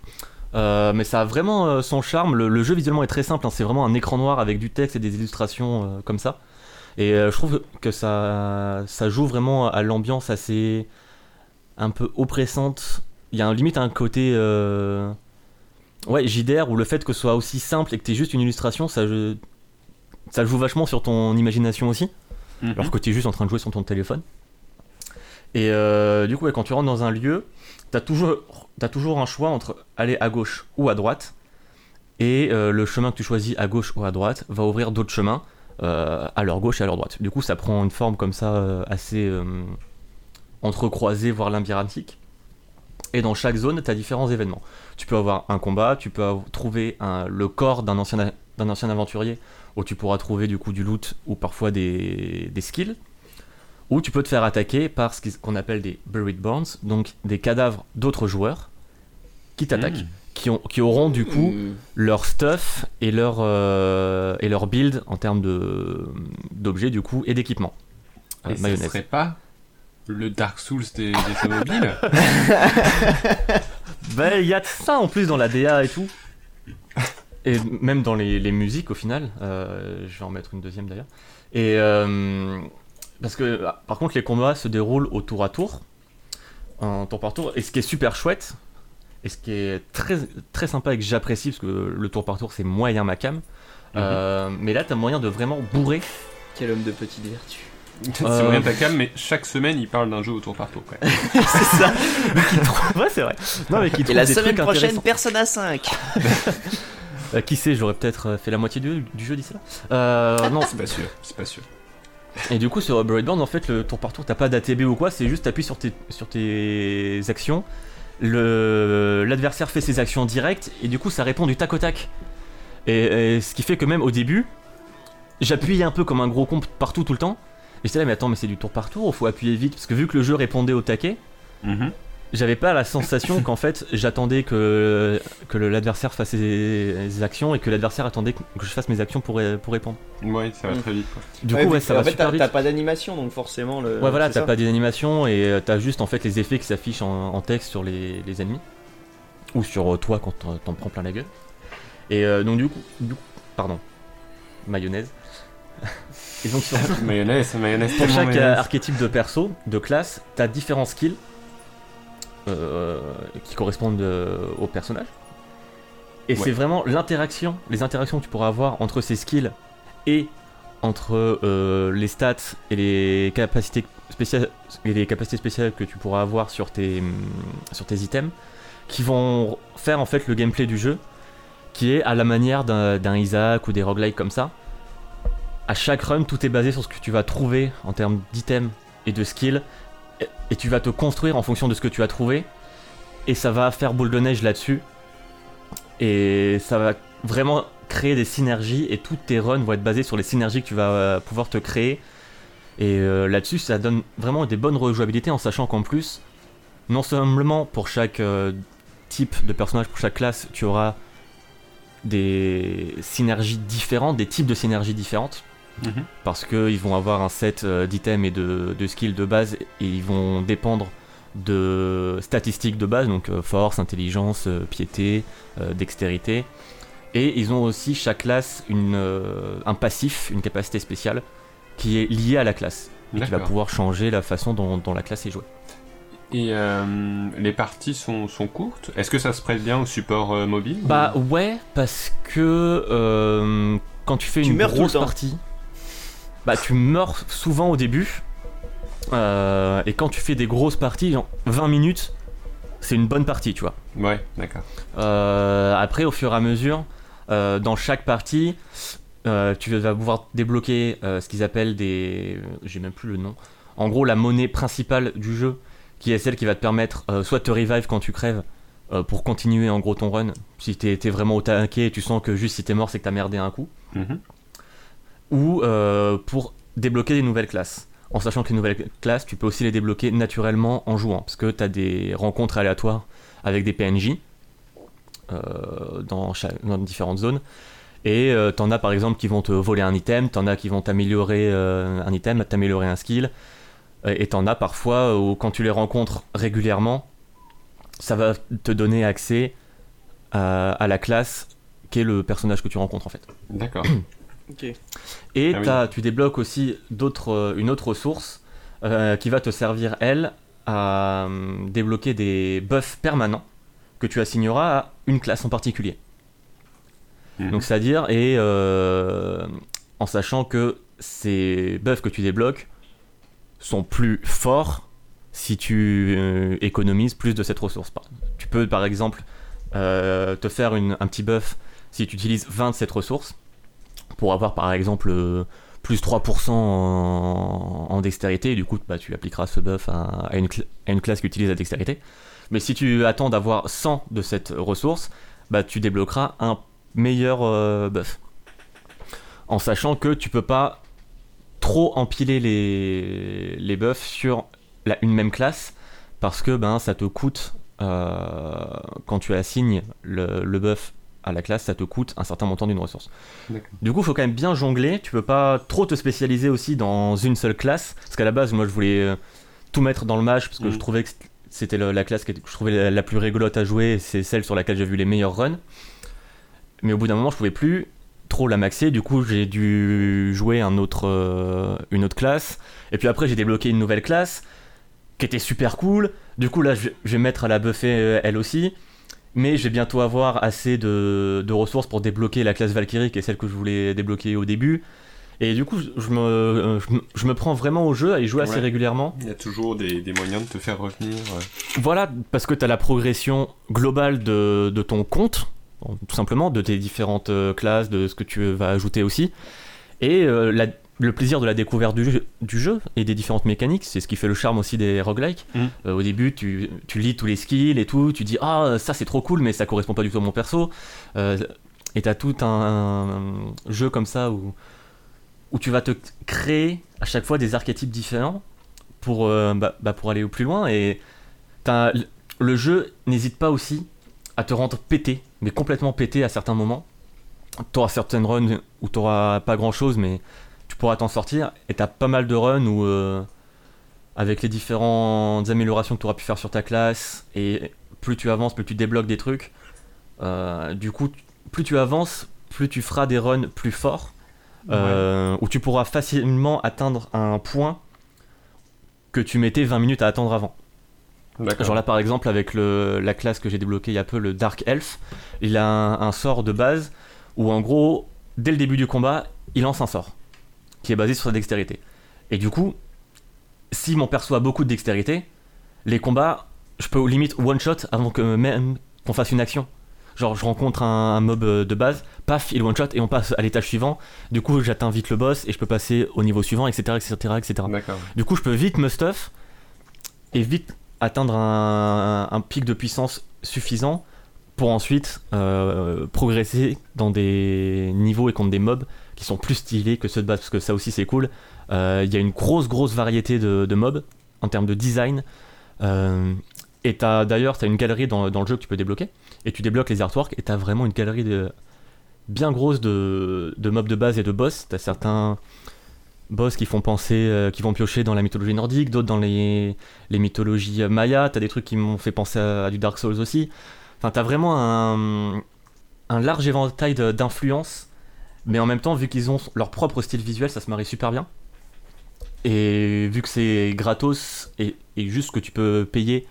Speaker 1: Euh, mais ça a vraiment euh, son charme. Le, le jeu visuellement est très simple. hein. C'est vraiment un écran noir avec du texte et des illustrations euh, comme ça. Et euh, je trouve que ça, ça joue vraiment à l'ambiance assez un peu oppressante. Il y a un, limite un côté euh, ouais JDR où le fait que ce soit aussi simple et que tu juste une illustration, ça, je- ça joue vachement sur ton imagination aussi
Speaker 2: Mhm.
Speaker 1: alors que tu es juste en train de jouer sur ton téléphone. Et euh, du coup, ouais, quand tu rentres dans un lieu, tu as toujours, t'as toujours un choix entre aller à gauche ou à droite. Et euh, le chemin que tu choisis à gauche ou à droite va ouvrir d'autres chemins euh, à leur gauche et à leur droite. Du coup, ça prend une forme comme ça assez entrecroisée, voire labyrinthique. Et dans chaque zone, tu as différents événements. Tu peux avoir un combat, tu peux trouver un- le corps d'un ancien, d'un ancien aventurier où tu pourras trouver du coup du loot ou parfois des, des skills. Ou tu peux te faire attaquer par ce qu'on appelle des buried bones, donc des cadavres d'autres joueurs qui t'attaquent,
Speaker 2: Mhm.
Speaker 1: qui, ont, qui auront du coup
Speaker 3: Hmm.
Speaker 1: leur stuff et leur, euh, et leur build en termes de- d'objets du coup et d'équipement. Euh,
Speaker 2: Et ça
Speaker 1: mayonnaise.
Speaker 2: serait pas le Dark Souls des, des jeux mobiles
Speaker 1: Bah, il y a de ça en plus dans la DA et tout. Et même dans les, les musiques au final. Euh, je vais en mettre une deuxième d'ailleurs. Et euh, parce que ah, par contre les combats se déroulent au tour à tour, en tour par tour. Et ce qui est super chouette, et ce qui est très très sympa et que j'apprécie parce que le tour par tour c'est moyen ma cam. Euh, mais là t'as moyen de vraiment bourrer.
Speaker 3: Quel homme de petite vertu.
Speaker 2: C'est
Speaker 1: Euh.
Speaker 2: moyen ta cam, mais chaque semaine il parle d'un jeu au tour par tour. quoi.
Speaker 3: C'est ça.
Speaker 1: qui trouve- ouais c'est vrai. Non mais qui
Speaker 3: Et
Speaker 1: trouve
Speaker 3: la
Speaker 1: des
Speaker 3: semaine
Speaker 1: trucs
Speaker 3: prochaine. Persona 5.
Speaker 1: Euh, qui sait, j'aurais peut-être euh, fait la moitié du, du jeu d'ici là. Euh, non,
Speaker 2: C'est pas sûr, c'est pas sûr.
Speaker 1: Et du coup, sur Bloodborne, en fait, le tour par tour, t'as pas d'ATB ou quoi, c'est juste t'appuies sur tes, sur tes actions, le- l'adversaire fait ses actions directes, et du coup, ça répond du tac au tac. Et, et ce qui fait que même au début, j'appuyais un peu comme un gros con partout tout le temps, j'étais là, mais attends, mais c'est du tour par tour, faut appuyer vite, parce que vu que le jeu répondait au taquet,
Speaker 2: Mhm.
Speaker 1: j'avais pas la sensation qu'en fait j'attendais que, que l'adversaire fasse ses, ses actions et que l'adversaire attendait que je fasse mes actions pour, pour répondre.
Speaker 2: Ouais, ça va
Speaker 3: Mm.
Speaker 2: très vite. Quoi.
Speaker 1: Du
Speaker 3: Ouais,
Speaker 1: coup, ouais, ça
Speaker 3: en
Speaker 1: va
Speaker 3: fait,
Speaker 1: super
Speaker 3: t'as
Speaker 1: vite.
Speaker 3: t'as pas d'animation, donc forcément le.
Speaker 1: Ouais voilà, t'as pas d'animation et euh, t'as juste en fait les effets qui s'affichent en, en texte sur les, les ennemis ou sur euh, toi quand t'en- t'en prends plein la gueule. Et euh, donc du coup, du coup- pardon, mayonnaise. Et donc sur,
Speaker 2: mayonnaise, mayonnaise.
Speaker 1: pour chaque euh,
Speaker 2: mayonnaise.
Speaker 1: archétype de perso, de classe, t'as différents skills euh, qui correspondent euh, au personnage. Et
Speaker 2: Ouais.
Speaker 1: c'est vraiment l'interaction, les interactions que tu pourras avoir entre ces skills et entre euh, les stats et les capacités spéciales et les capacités spéciales que tu pourras avoir sur tes hum, sur tes items qui vont faire en fait le gameplay du jeu qui est à la manière d'un d'un Isaac ou des roguelikes comme ça. À chaque run, tout est basé sur ce que tu vas trouver en termes d'items et de skills. Et- tu vas te construire en fonction de ce que tu as trouvé. Et ça va faire boule de neige là-dessus. Et ça va vraiment créer des synergies. Et toutes tes runs vont être basées sur les synergies que tu vas euh, pouvoir te créer. Et euh, là-dessus ça donne vraiment des bonnes rejouabilités en sachant qu'en plus non seulement pour chaque euh, type de personnage pour chaque classe tu auras des synergies différentes, des types de synergies différentes.
Speaker 2: Mhm.
Speaker 1: Parce qu'ils vont avoir un set euh, d'items et de, de skills de base et ils vont dépendre de statistiques de base, donc euh, force, intelligence, euh, piété, euh, dextérité. Et ils ont aussi chaque classe une, euh, un passif, une capacité spéciale qui est liée à la classe et qui va pouvoir changer la façon dont, dont la classe est jouée.
Speaker 2: Et euh, les parties sont, sont courtes? Est-ce que ça se prête bien au support euh, mobile?
Speaker 1: Bah ouais, parce que euh, quand tu fais
Speaker 3: Tu
Speaker 1: une grosse
Speaker 3: temps.
Speaker 1: partie, bah tu meurs souvent au début. Euh, et quand tu fais des grosses parties, genre 20 minutes, c'est une bonne partie, tu vois.
Speaker 2: Ouais, d'accord.
Speaker 1: Euh, après, au fur et à mesure, euh, dans chaque partie, tu vas pouvoir débloquer ce qu'ils appellent des. J'ai même plus le nom. En gros, la monnaie principale du jeu, qui est celle qui va te permettre soit de te revive quand tu crèves, pour continuer en gros ton run. Si t'es t'es vraiment au taquet et tu sens que juste si t'es mort, c'est que t'as merdé un coup.
Speaker 2: Mhm.
Speaker 1: Ou euh, pour débloquer des nouvelles classes. En sachant que les nouvelles classes, tu peux aussi les débloquer naturellement en jouant, parce que tu as des rencontres aléatoires avec des PNJ euh, dans, chaque- dans différentes zones. Et euh, t'en as par exemple qui vont te voler un item, t'en as qui vont t'améliorer euh, un item, t'améliorer un skill, et t'en as parfois où quand tu les rencontres régulièrement, ça va te donner accès à, à la classe qui est le personnage que tu rencontres en fait.
Speaker 2: D'accord.
Speaker 1: Et
Speaker 2: Ah oui.
Speaker 1: tu débloques aussi d'autres, euh, une autre ressource euh, qui va te servir, elle, à euh, débloquer des buffs permanents que tu assigneras à une classe en particulier.
Speaker 2: Mhm.
Speaker 1: Donc c'est-à-dire, et euh, en sachant que ces buffs que tu débloques sont plus forts si tu euh, économises plus de cette ressource. Tu peux par exemple euh, te faire une- un petit buff si tu utilises 20 de cette ressource pour avoir par exemple euh, plus 3% en, en dextérité, et du coup bah, tu appliqueras ce buff à, une, classe qui utilise la dextérité. Mais si tu attends d'avoir 100 de cette ressource, bah, tu débloqueras un meilleur euh, buff. En sachant que tu peux pas trop empiler les, buffs sur une même classe, parce que ben, ça te coûte, euh, quand tu assignes le, le buff à la classe, ça te coûte un certain montant d'une ressource. Du coup, il faut quand même bien jongler. Tu peux pas trop te spécialiser aussi dans une seule classe. Parce qu'à la base, moi, je voulais euh, tout mettre dans le match parce que je trouvais que c'était la classe que je trouvais la, la plus rigolote à jouer. C'est celle sur laquelle j'ai vu les meilleurs runs. Mais au bout d'un moment, je pouvais plus trop la maxer. Du coup, j'ai dû jouer un autre, euh, une autre classe. Et puis après, j'ai débloqué une nouvelle classe qui était super cool. Du coup, là, je, je vais mettre à la buffer euh, elle aussi. Mais je vais bientôt avoir assez de, de ressources pour débloquer la classe Valkyrie, qui est celle que je voulais débloquer au début. Et du coup, je me, euh, je me, prends vraiment au jeu à y jouer assez régulièrement.
Speaker 2: Il y a toujours des, des moyens de te faire revenir.
Speaker 1: Voilà, parce que tu as la progression globale de, de ton compte, tout simplement, de tes différentes euh, classes, de ce que tu vas ajouter aussi. Et euh, la- le plaisir de la découverte du jeu, du jeu et des différentes mécaniques, c'est ce qui fait le charme aussi des roguelikes.
Speaker 2: Mhm.
Speaker 1: Euh, au début, tu, tu lis tous les skills et tout, tu dis Ah, ça c'est trop cool, mais ça correspond pas du tout à mon perso. Euh, et tu as tout un, un jeu comme ça où, où tu vas te créer à chaque fois des archétypes différents pour, euh, bah, bah, pour aller au plus loin. Et t'as- le jeu n'hésite pas aussi à te rendre pété, mais complètement pété à certains moments. Tu auras certaines runs où tu n'auras pas grand chose, mais tu pourras t'en sortir. Et tu as pas mal de runs où, euh, avec les différentes améliorations que tu auras pu faire sur ta classe, et plus tu avances, plus tu débloques des trucs, euh, du coup, plus tu avances, plus tu feras des runs plus forts, euh, où tu pourras facilement atteindre un point que tu mettais 20 minutes à attendre avant. Genre là par exemple avec le, la classe que j'ai débloquée il y a peu, le Dark Elf, il a un, un sort de base où en gros, dès le début du combat, il lance un sort qui est basé sur sa dextérité. Et du coup, si mon perso a beaucoup de dextérité, les combats, je peux au limite one shot avant que même qu'on fasse une action. Genre je rencontre un, un mob euh, de base, paf, il one shot et on passe à l'étage suivant. Du coup, j'atteins vite le boss et je peux passer au niveau suivant, etc., etc., etc. Du coup, je peux vite me stuff et vite atteindre un, un pic de puissance suffisant pour ensuite euh, progresser dans des niveaux et contre des mobs qui sont plus stylés que ceux de base, parce que ça aussi c'est cool. Euh, Il y a une grosse, grosse variété de, mobs en termes de design. Euh, et t'as- d'ailleurs, tu as une galerie dans, le jeu que tu peux débloquer. Et tu débloques les artworks et tu as vraiment une galerie de, bien grosse de, mobs de base et de boss. T'as certains boss qui font penser, euh, qui vont piocher dans la mythologie nordique, d'autres dans les, les mythologies mayas. T'as des trucs qui m'ont fait penser à, du Dark Souls aussi. Enfin, t'as vraiment un, large éventail d'influences, mais en même temps, vu qu'ils ont leur propre style visuel, ça se marie super bien. Et vu que c'est gratos et, et juste que tu peux payer,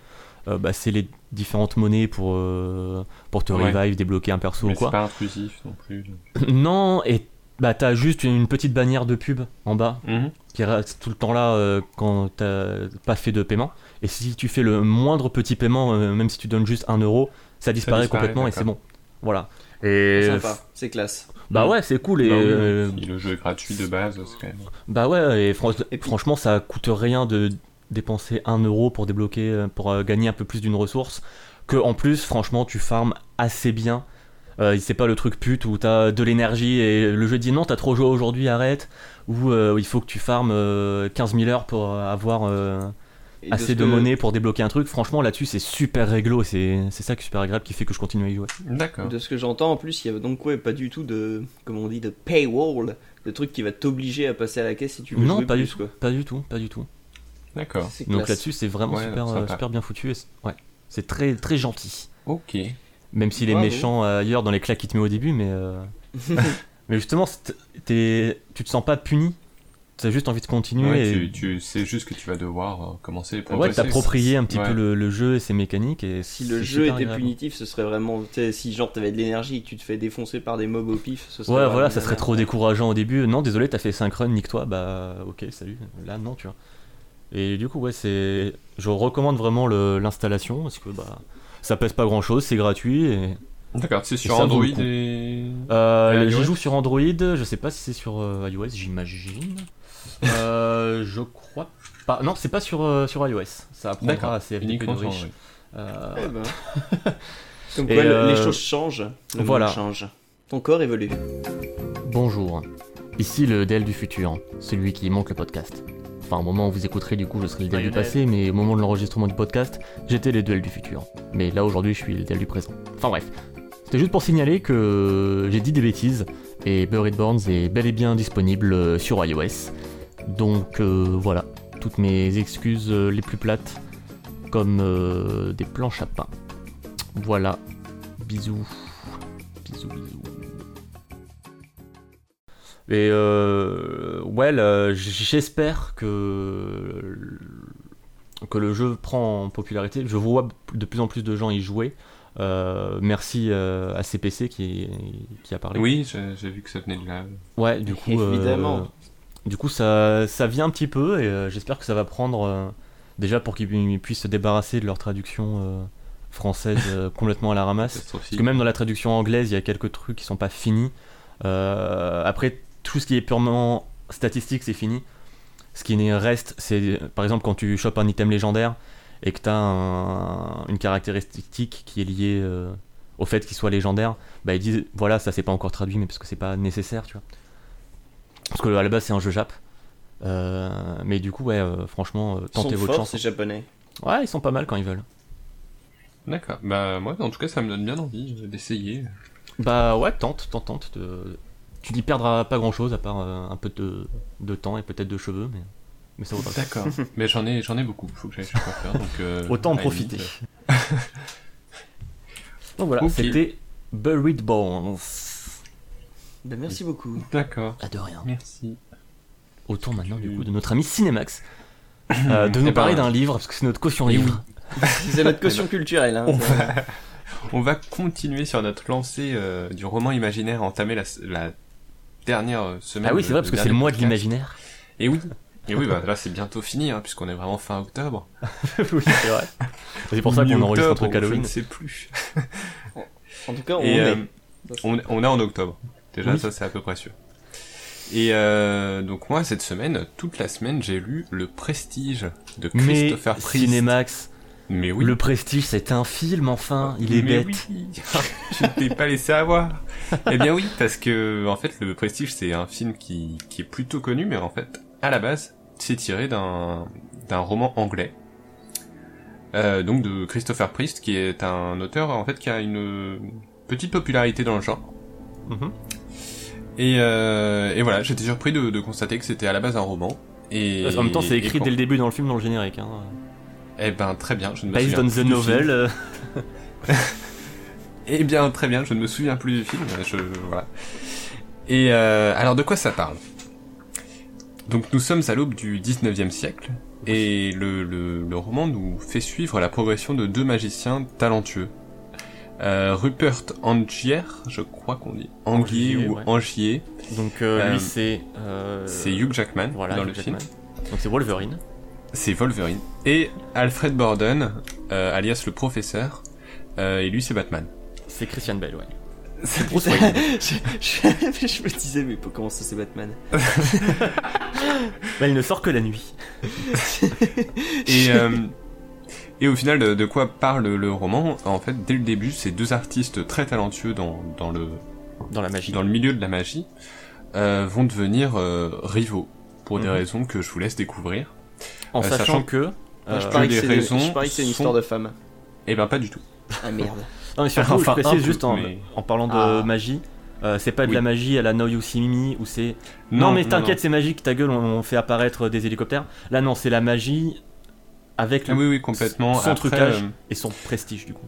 Speaker 1: euh, bah, c'est les différentes monnaies pour, euh, pour te
Speaker 2: Ouais.
Speaker 1: revive, débloquer un perso
Speaker 2: Mais
Speaker 1: ou quoi.
Speaker 2: c'est pas intrusif non plus. donc.
Speaker 1: Non, et bah t'as juste une petite bannière de pub en bas
Speaker 2: Mhm.
Speaker 1: qui reste tout le temps là euh, quand t'as pas fait de paiement. Et si tu fais le moindre petit paiement, même si tu donnes juste un euro, ça disparaît,
Speaker 2: disparaît,
Speaker 1: complètement et c'est bon. Voilà. Et
Speaker 3: Sympa, c'est classe.
Speaker 1: bah ouais, c'est cool et
Speaker 2: Bah oui,
Speaker 1: euh,
Speaker 2: si le jeu est gratuit de base, c'est quand même.
Speaker 1: bah ouais et, fran-
Speaker 3: Et puis-
Speaker 1: franchement ça coûte rien de dépenser un euro pour débloquer euh, pour euh, gagner un peu plus d'une ressource que en plus franchement tu farmes assez bien. Euh, c'est pas le truc pute où t'as de l'énergie et le jeu dit non t'as trop joué aujourd'hui arrête ou euh, il faut que tu farmes euh, 15 000 heures pour avoir euh, assez de
Speaker 3: que-
Speaker 1: monnaie pour débloquer un truc. Franchement, là-dessus, c'est super réglo et c'est c'est ça qui est super agréable qui fait que je continue à y jouer.
Speaker 2: D'accord.
Speaker 3: De ce que j'entends, en plus, il y a donc ouais, pas du tout de, comme on dit, de paywall, de truc qui va t'obliger à passer à la caisse si tu veux
Speaker 1: Non,
Speaker 3: jouer
Speaker 1: pas
Speaker 3: plus,
Speaker 1: du tout.
Speaker 3: quoi.
Speaker 1: Pas du tout, pas du tout.
Speaker 2: D'accord.
Speaker 1: Donc là-dessus, c'est vraiment
Speaker 2: Ouais,
Speaker 1: super, euh, super bien foutu. et c'est- ouais, c'est très, très gentil.
Speaker 2: Ok.
Speaker 1: Même s'il est méchant ailleurs dans les claques qu'il te met au début, mais. euh, mais justement, c'est- t'es- tu te sens pas puni. T'as juste envie de continuer
Speaker 2: Ouais,
Speaker 1: et.
Speaker 2: tu, tu sais juste que tu vas devoir euh, commencer et
Speaker 1: Ouais, t'approprier un petit
Speaker 2: Ouais.
Speaker 1: peu le, le jeu et ses mécaniques. Et
Speaker 3: Si le jeu était
Speaker 1: agréable.
Speaker 3: punitif, ce serait vraiment. Si genre t'avais de l'énergie et que tu te fais défoncer par des mobs au pif, ce serait.
Speaker 1: Ouais, voilà, ça serait trop décourageant au début. Non, désolé, t'as fait 5 runs, nique-toi. Bah, ok, salut. Là, non, tu vois. Et du coup, ouais, c'est. Je recommande vraiment l'installation parce que bah, ça pèse pas grand chose, c'est gratuit. Et...
Speaker 2: D'accord, c'est sur Android et.
Speaker 1: Euh,
Speaker 2: Et
Speaker 1: je joue sur Android, je sais pas si c'est sur euh, iOS, j'imagine. Euh, je crois pas. Non, c'est pas sur, euh, sur iOS. Ça apprendra à CFDP de. Euh,
Speaker 3: Eh ben. Comme
Speaker 1: Et
Speaker 3: quoi, le-
Speaker 1: euh,
Speaker 3: les choses changent. Le
Speaker 1: voilà.
Speaker 3: monde change. Ton corps évolue.
Speaker 1: Bonjour, ici le Dell du futur, celui qui monte le podcast. Enfin, au moment où vous écouterez, du coup, je serai le Dell du passé, mais au moment de l'enregistrement du podcast, j'étais le Dell du futur. Mais là, aujourd'hui, je suis le Dell du présent. Enfin bref, c'était juste pour signaler que j'ai dit des bêtises, et Buried Borns est bel et bien disponible sur iOS. Donc euh, voilà, toutes mes excuses euh, les plus plates, comme euh, des planches à pain. Voilà, bisous. Bisous, bisous. Et euh, j- j'espère que que le jeu prend en popularité. Je vois de plus en plus de gens y jouer. Euh, merci euh, à CPC qui, qui a parlé.
Speaker 2: Oui, j'ai vu que ça venait de là.
Speaker 1: Ouais, du coup, euh,
Speaker 3: Évidemment.
Speaker 1: Du coup, ça, ça vient un petit peu et euh, j'espère que ça va prendre euh, déjà pour qu'ils pu- puissent se débarrasser de leur traduction euh, française complètement à la ramasse. Parce que même dans la traduction anglaise, il y a quelques trucs qui sont pas finis. Après, tout ce qui est purement statistique, c'est fini. Ce qui reste, c'est par exemple quand tu chopes un item légendaire et que tu as une caractéristique qui est liée euh, au fait qu'il soit légendaire, bah ils disent voilà, ça c'est pas encore traduit, mais parce que c'est pas nécessaire, tu vois. Parce que à la base c'est un jeu Jap. Euh, mais du coup, ouais, euh, franchement, euh,
Speaker 3: Ils sont
Speaker 1: tentez votre
Speaker 3: forts,
Speaker 1: chance.
Speaker 3: ces japonais.
Speaker 1: Ouais, ils sont pas mal quand ils veulent.
Speaker 2: D'accord. Bah, moi, en tout cas, ça me donne bien envie d'essayer.
Speaker 1: Bah ouais, tente, tente, tente. de- Tu n'y perdras pas grand chose à part euh, un peu de, de temps et peut-être de cheveux, mais, mais ça le coup.
Speaker 2: D'accord. Mais j'en ai, j'en ai beaucoup. Faut que j'aille chez le coiffeur. Donc, euh,
Speaker 1: Autant en profiter. Donc voilà,
Speaker 2: Ok.
Speaker 1: c'était Buried Bones.
Speaker 3: Ben, merci beaucoup.
Speaker 2: D'accord.
Speaker 1: Ah, de rien.
Speaker 2: Merci.
Speaker 1: Autant maintenant du coup de notre ami Cinemax euh, de
Speaker 2: Eh
Speaker 1: nous
Speaker 2: ben,
Speaker 1: parler d'un livre parce que c'est notre caution
Speaker 2: eh
Speaker 1: livre.
Speaker 3: C'est notre caution culturelle. Hein,
Speaker 2: On va, on va continuer sur notre lancée euh, du roman imaginaire entamé la, la dernière euh, semaine.
Speaker 1: Ah oui, c'est vrai parce que c'est le mois de l'imaginaire.
Speaker 2: Et oui. Et oui, bah, là c'est bientôt fini, hein, puisqu'on est vraiment fin octobre.
Speaker 1: oui, c'est vrai. C'est pour ça qu'on enregistre un truc
Speaker 2: Je
Speaker 1: Halloween.
Speaker 2: ne sais plus.
Speaker 3: En tout cas, on
Speaker 2: Et,
Speaker 3: est.
Speaker 2: euh, on, on est en octobre. Déjà,
Speaker 1: Oui.
Speaker 2: ça c'est à peu près sûr. Et euh, donc moi, cette semaine, toute la semaine, j'ai lu Le Prestige de
Speaker 1: Mais
Speaker 2: Christopher Priest.
Speaker 1: Cinemax,
Speaker 2: Mais oui.
Speaker 1: le Prestige, c'est un film enfin. Il est
Speaker 2: Mais
Speaker 1: bête.
Speaker 2: oui. Je ne t'ai pas laissé avoir. eh bien oui, parce que en fait, Le Prestige, c'est un film qui, qui est plutôt connu, mais en fait, à la base, c'est tiré d'un d'un roman anglais. Euh, donc de Christopher Priest, qui est un auteur en fait qui a une petite popularité dans le genre.
Speaker 1: Mhm.
Speaker 2: Et, euh, et voilà, j'étais surpris de, de constater que c'était à la base un roman. Et,
Speaker 1: En même temps, c'est écrit dès le début dans le film, dans le générique. Hein.
Speaker 2: Eh ben très bien, je ne me
Speaker 1: Based
Speaker 2: souviens
Speaker 1: on
Speaker 2: plus
Speaker 1: the novel. euh,
Speaker 2: Eh bien très bien, je ne me souviens plus du film. Je, voilà. Et euh, alors de quoi ça parle? Donc nous sommes à l'aube du 19e siècle et le, le, le roman nous fait suivre la progression de deux magiciens talentueux. Euh, Rupert Angier, je crois qu'on dit Angier
Speaker 1: Angier,
Speaker 2: ou
Speaker 1: ouais.
Speaker 2: Angier,
Speaker 1: Donc euh, lui, c'est. euh,
Speaker 2: c'est Hugh Jackman
Speaker 1: voilà,
Speaker 2: dans
Speaker 1: Hugh
Speaker 2: le film.
Speaker 1: Donc c'est Wolverine.
Speaker 2: C'est Wolverine. Et Alfred Borden, alias le professeur, et lui c'est Batman.
Speaker 1: C'est Christian Bale, ouais.
Speaker 2: C'est
Speaker 1: Bruce Wayne.
Speaker 3: je, je- je me disais, mais comment ça c'est Batman?
Speaker 1: Bah, il ne sort que la nuit.
Speaker 2: Et, euh, et au final, de, quoi parle le roman En fait, dès le début, ces deux artistes très talentueux dans, dans, le,
Speaker 1: Dans la magie.
Speaker 2: dans le milieu de la magie euh, vont devenir euh, rivaux pour des
Speaker 1: Mhm.
Speaker 2: raisons que je vous laisse découvrir.
Speaker 1: En
Speaker 2: euh,
Speaker 1: sachant,
Speaker 2: sachant
Speaker 1: que.
Speaker 3: Moi, je parie que c'est
Speaker 2: raisons
Speaker 3: je parie que c'est une
Speaker 2: sont-
Speaker 3: histoire de femme.
Speaker 2: Eh ben pas du tout.
Speaker 3: Ah merde.
Speaker 1: Non, mais surtout,
Speaker 2: Enfin,
Speaker 1: je précise
Speaker 2: peu,
Speaker 1: juste en,
Speaker 2: mais-
Speaker 1: en parlant de
Speaker 3: Ah.
Speaker 1: magie. euh, c'est pas de
Speaker 2: Oui.
Speaker 1: la magie à la No You See Me où c'est non, mais t'inquiète c'est magique ta gueule on, on fait apparaître des hélicoptères là non c'est la magie avec
Speaker 2: Ah
Speaker 1: le-
Speaker 2: oui, oui, complètement.
Speaker 1: son
Speaker 2: Après,
Speaker 1: trucage
Speaker 2: euh,
Speaker 1: et son prestige du coup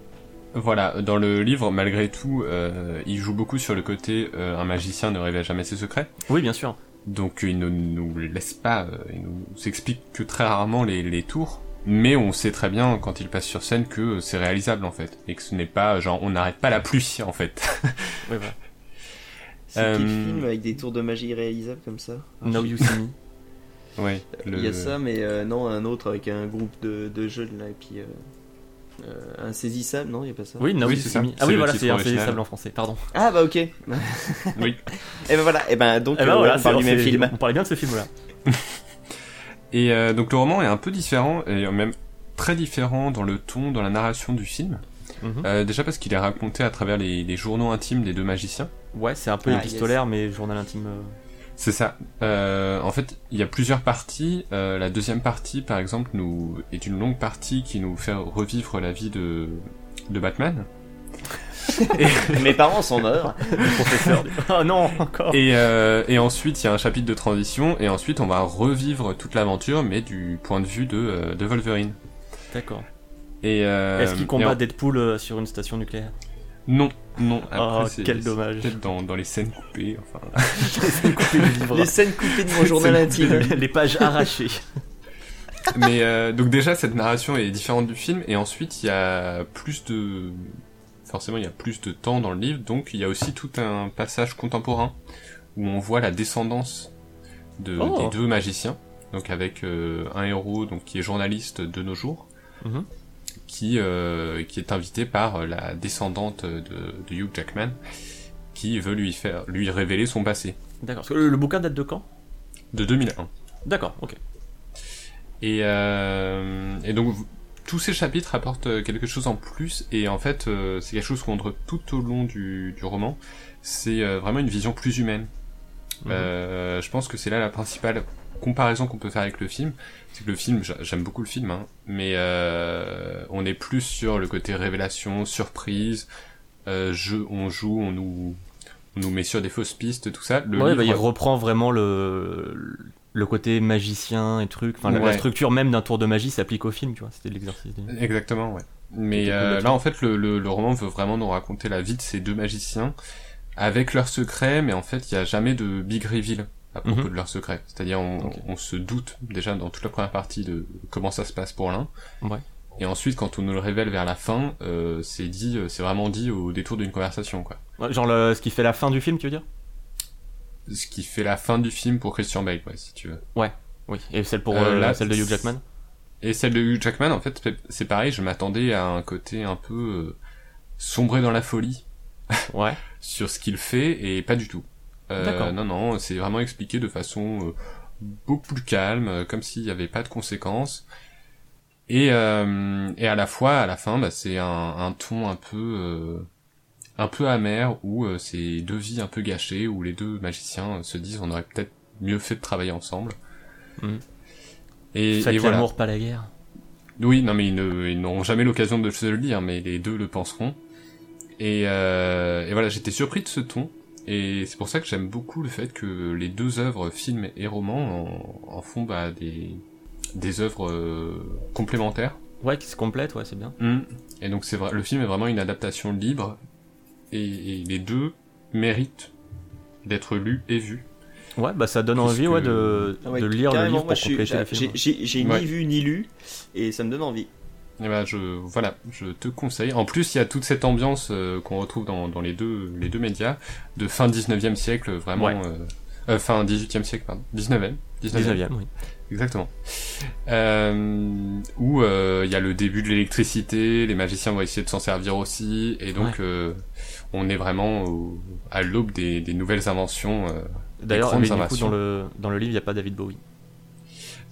Speaker 2: Voilà, dans le livre, malgré tout, euh, il joue beaucoup sur le côté euh, un magicien ne révèle jamais ses secrets.
Speaker 1: oui bien sûr
Speaker 2: Donc il ne nous laisse pas, euh, il nous explique que très rarement les, les tours, mais on sait très bien quand il passe sur scène que c'est réalisable en fait, et que ce n'est pas genre on n'arrête pas la pluie en fait.
Speaker 1: oui, voilà.
Speaker 3: C'est quel
Speaker 2: Euh,
Speaker 3: film avec des tours de magie réalisables comme ça?
Speaker 1: No You See Me
Speaker 2: ouais.
Speaker 3: Il y a ça, mais euh, non, un autre avec un groupe de, de jeunes là, et puis. Euh, euh, insaisissable, non, il y a pas ça?
Speaker 1: Oui No
Speaker 2: Oui,
Speaker 1: You
Speaker 2: c'est ça.
Speaker 1: Ah oui voilà c'est insaisissable en français pardon
Speaker 3: Ah bah ok.
Speaker 2: Oui.
Speaker 3: Et ben voilà, et ben donc
Speaker 1: Eh ben
Speaker 3: euh,
Speaker 1: voilà,
Speaker 3: on parle
Speaker 1: c'est-
Speaker 3: du même
Speaker 1: c'est-
Speaker 3: film.
Speaker 1: on parlait bien de ce film là
Speaker 2: Et euh, donc le roman est un peu différent, et même très différent dans le ton, dans la narration du film.
Speaker 1: Mhm.
Speaker 2: Euh, déjà parce qu'il est raconté à travers les, les journaux intimes des deux magiciens.
Speaker 1: ouais c'est un peu
Speaker 3: Ah,
Speaker 1: épistolaire mais journal intime euh,
Speaker 2: C'est ça. Euh, en fait, il y a plusieurs parties. Euh, la deuxième partie, par exemple, nous est une longue partie qui nous fait revivre la vie de, de Batman.
Speaker 3: Mes parents sont morts.
Speaker 1: professeur oh non encore
Speaker 2: Et, euh, et ensuite, il y a un chapitre de transition, et ensuite, on va revivre toute l'aventure, mais du point de vue de, de Wolverine.
Speaker 1: d'accord
Speaker 2: Et
Speaker 1: est-ce qu'il
Speaker 2: et
Speaker 1: combat Deadpool sur une station nucléaire?
Speaker 2: Non, non. Après,
Speaker 1: oh
Speaker 2: c'est-
Speaker 1: quel dommage
Speaker 2: Peut-être dans, dans les scènes coupées. Enfin,
Speaker 1: du livre.
Speaker 3: Les scènes coupées de mon journal intime.
Speaker 1: les pages arrachées
Speaker 2: Mais euh, donc déjà cette narration est différente du film et ensuite il y a plus de forcément il y a plus de temps dans le livre donc il y a aussi tout un passage contemporain où on voit la descendance de,
Speaker 1: Oh.
Speaker 2: des deux magiciens donc avec euh, un héros donc qui est journaliste de nos jours
Speaker 1: Mhm.
Speaker 2: Qui euh, qui est invité par la descendante de, de Hugh Jackman qui veut lui faire lui révéler son passé
Speaker 1: D'accord. Parce que le, le bouquin date de quand?
Speaker 2: De 2001
Speaker 1: D'accord, ok.
Speaker 2: Et, euh, et donc tous ces chapitres apportent euh, quelque chose en plus et en fait euh, c'est quelque chose qu'on retrouve tout au long du, du roman. C'est euh, vraiment une vision plus humaine.
Speaker 1: Mhm.
Speaker 2: Euh, je pense que c'est là la principale comparaison qu'on peut faire avec le film. C'est que le film, j'a- j'aime beaucoup le film, hein, mais euh, on est plus sur le côté révélation, surprise, euh, jeu, on joue, on nous, on nous met sur des fausses pistes, tout ça. Le
Speaker 1: ouais, bah, il
Speaker 2: livre-
Speaker 1: reprend vraiment le, le côté magicien et truc. Enfin, la- structure même d'un tour de magie s'applique au film, tu vois. C'était l'exercice.
Speaker 2: Exactement, ouais. Mais euh, là, en fait, le, le, le roman veut vraiment nous raconter la vie de ces deux magiciens avec leurs secrets, mais en fait, il n'y a jamais de big reveal à propos
Speaker 1: Mhm.
Speaker 2: de leurs secrets. C'est-à-dire, on, se doute déjà dans toute la première partie de comment ça se passe pour l'un.
Speaker 1: Ouais.
Speaker 2: Et ensuite, quand on nous le révèle vers la fin, euh, c'est dit, euh, c'est vraiment dit au détour d'une conversation, quoi.
Speaker 1: Ouais, Genre le- ce qui fait la fin du film, tu veux dire?
Speaker 2: Ce qui fait la fin du film pour Christian Bale, ouais, si tu veux.
Speaker 1: Oui. Et celle pour
Speaker 2: Euh, là,
Speaker 1: celle de Hugh Jackman?
Speaker 2: Et celle de Hugh Jackman, en fait, c'est pareil, je m'attendais à un côté un peu euh, sombré dans la folie.
Speaker 1: Ouais.
Speaker 2: sur ce qu'il fait et pas du tout. Euh,
Speaker 1: D'accord.
Speaker 2: non, non, c'est vraiment expliqué de façon euh, beaucoup plus calme, euh, comme s'il n'y avait pas de conséquences. Et, euh, et à la fois, à la fin, bah, c'est un, un ton un peu euh, un peu amer où euh, c'est deux vies un peu gâchées, où les deux magiciens euh, se disent on aurait peut-être mieux fait de travailler ensemble.
Speaker 1: Mhm.
Speaker 2: Et,
Speaker 1: Faites
Speaker 2: et voilà.
Speaker 1: l'amour, pas la guerre.
Speaker 2: Oui, non, mais ils ne- ils n'auront jamais l'occasion de se le dire, mais les deux le penseront. Et, euh, et voilà, j'étais surpris de ce ton. Et c'est pour ça que j'aime beaucoup le fait que les deux œuvres, film et roman, en, en font bah, des, des œuvres euh, complémentaires.
Speaker 1: Ouais, qui se complètent, ouais, c'est bien.
Speaker 2: Mm. Et donc c'est vrai, le film est vraiment une adaptation libre, et, et les deux méritent d'être lus et vus.
Speaker 1: Ouais, bah ça donne envie
Speaker 2: Puisque-
Speaker 1: ouais, de,
Speaker 3: Ah ouais,
Speaker 1: de lire le livre pour compléter le
Speaker 3: j'ai-
Speaker 1: film.
Speaker 3: J'ai
Speaker 2: Ouais.
Speaker 3: ni vu ni lu, et ça me donne envie.
Speaker 2: Et bah je voilà, je te conseille. En plus, il y a toute cette ambiance euh, qu'on retrouve dans, dans les deux les deux médias de fin 19e siècle, vraiment
Speaker 1: Ouais.
Speaker 2: euh, euh, fin 18e siècle pardon, 19e.
Speaker 1: 19ème, oui.
Speaker 2: Exactement. Euh, où euh, il y a le début de l'électricité, les magiciens vont essayer de s'en servir aussi, et donc
Speaker 1: Ouais.
Speaker 2: euh, on est vraiment au- à l'aube des, des nouvelles inventions. euh,
Speaker 1: D'ailleurs,
Speaker 2: grandes
Speaker 1: mais du coup,
Speaker 2: innovations.
Speaker 1: dans le, dans le livre, il n'y a pas David Bowie.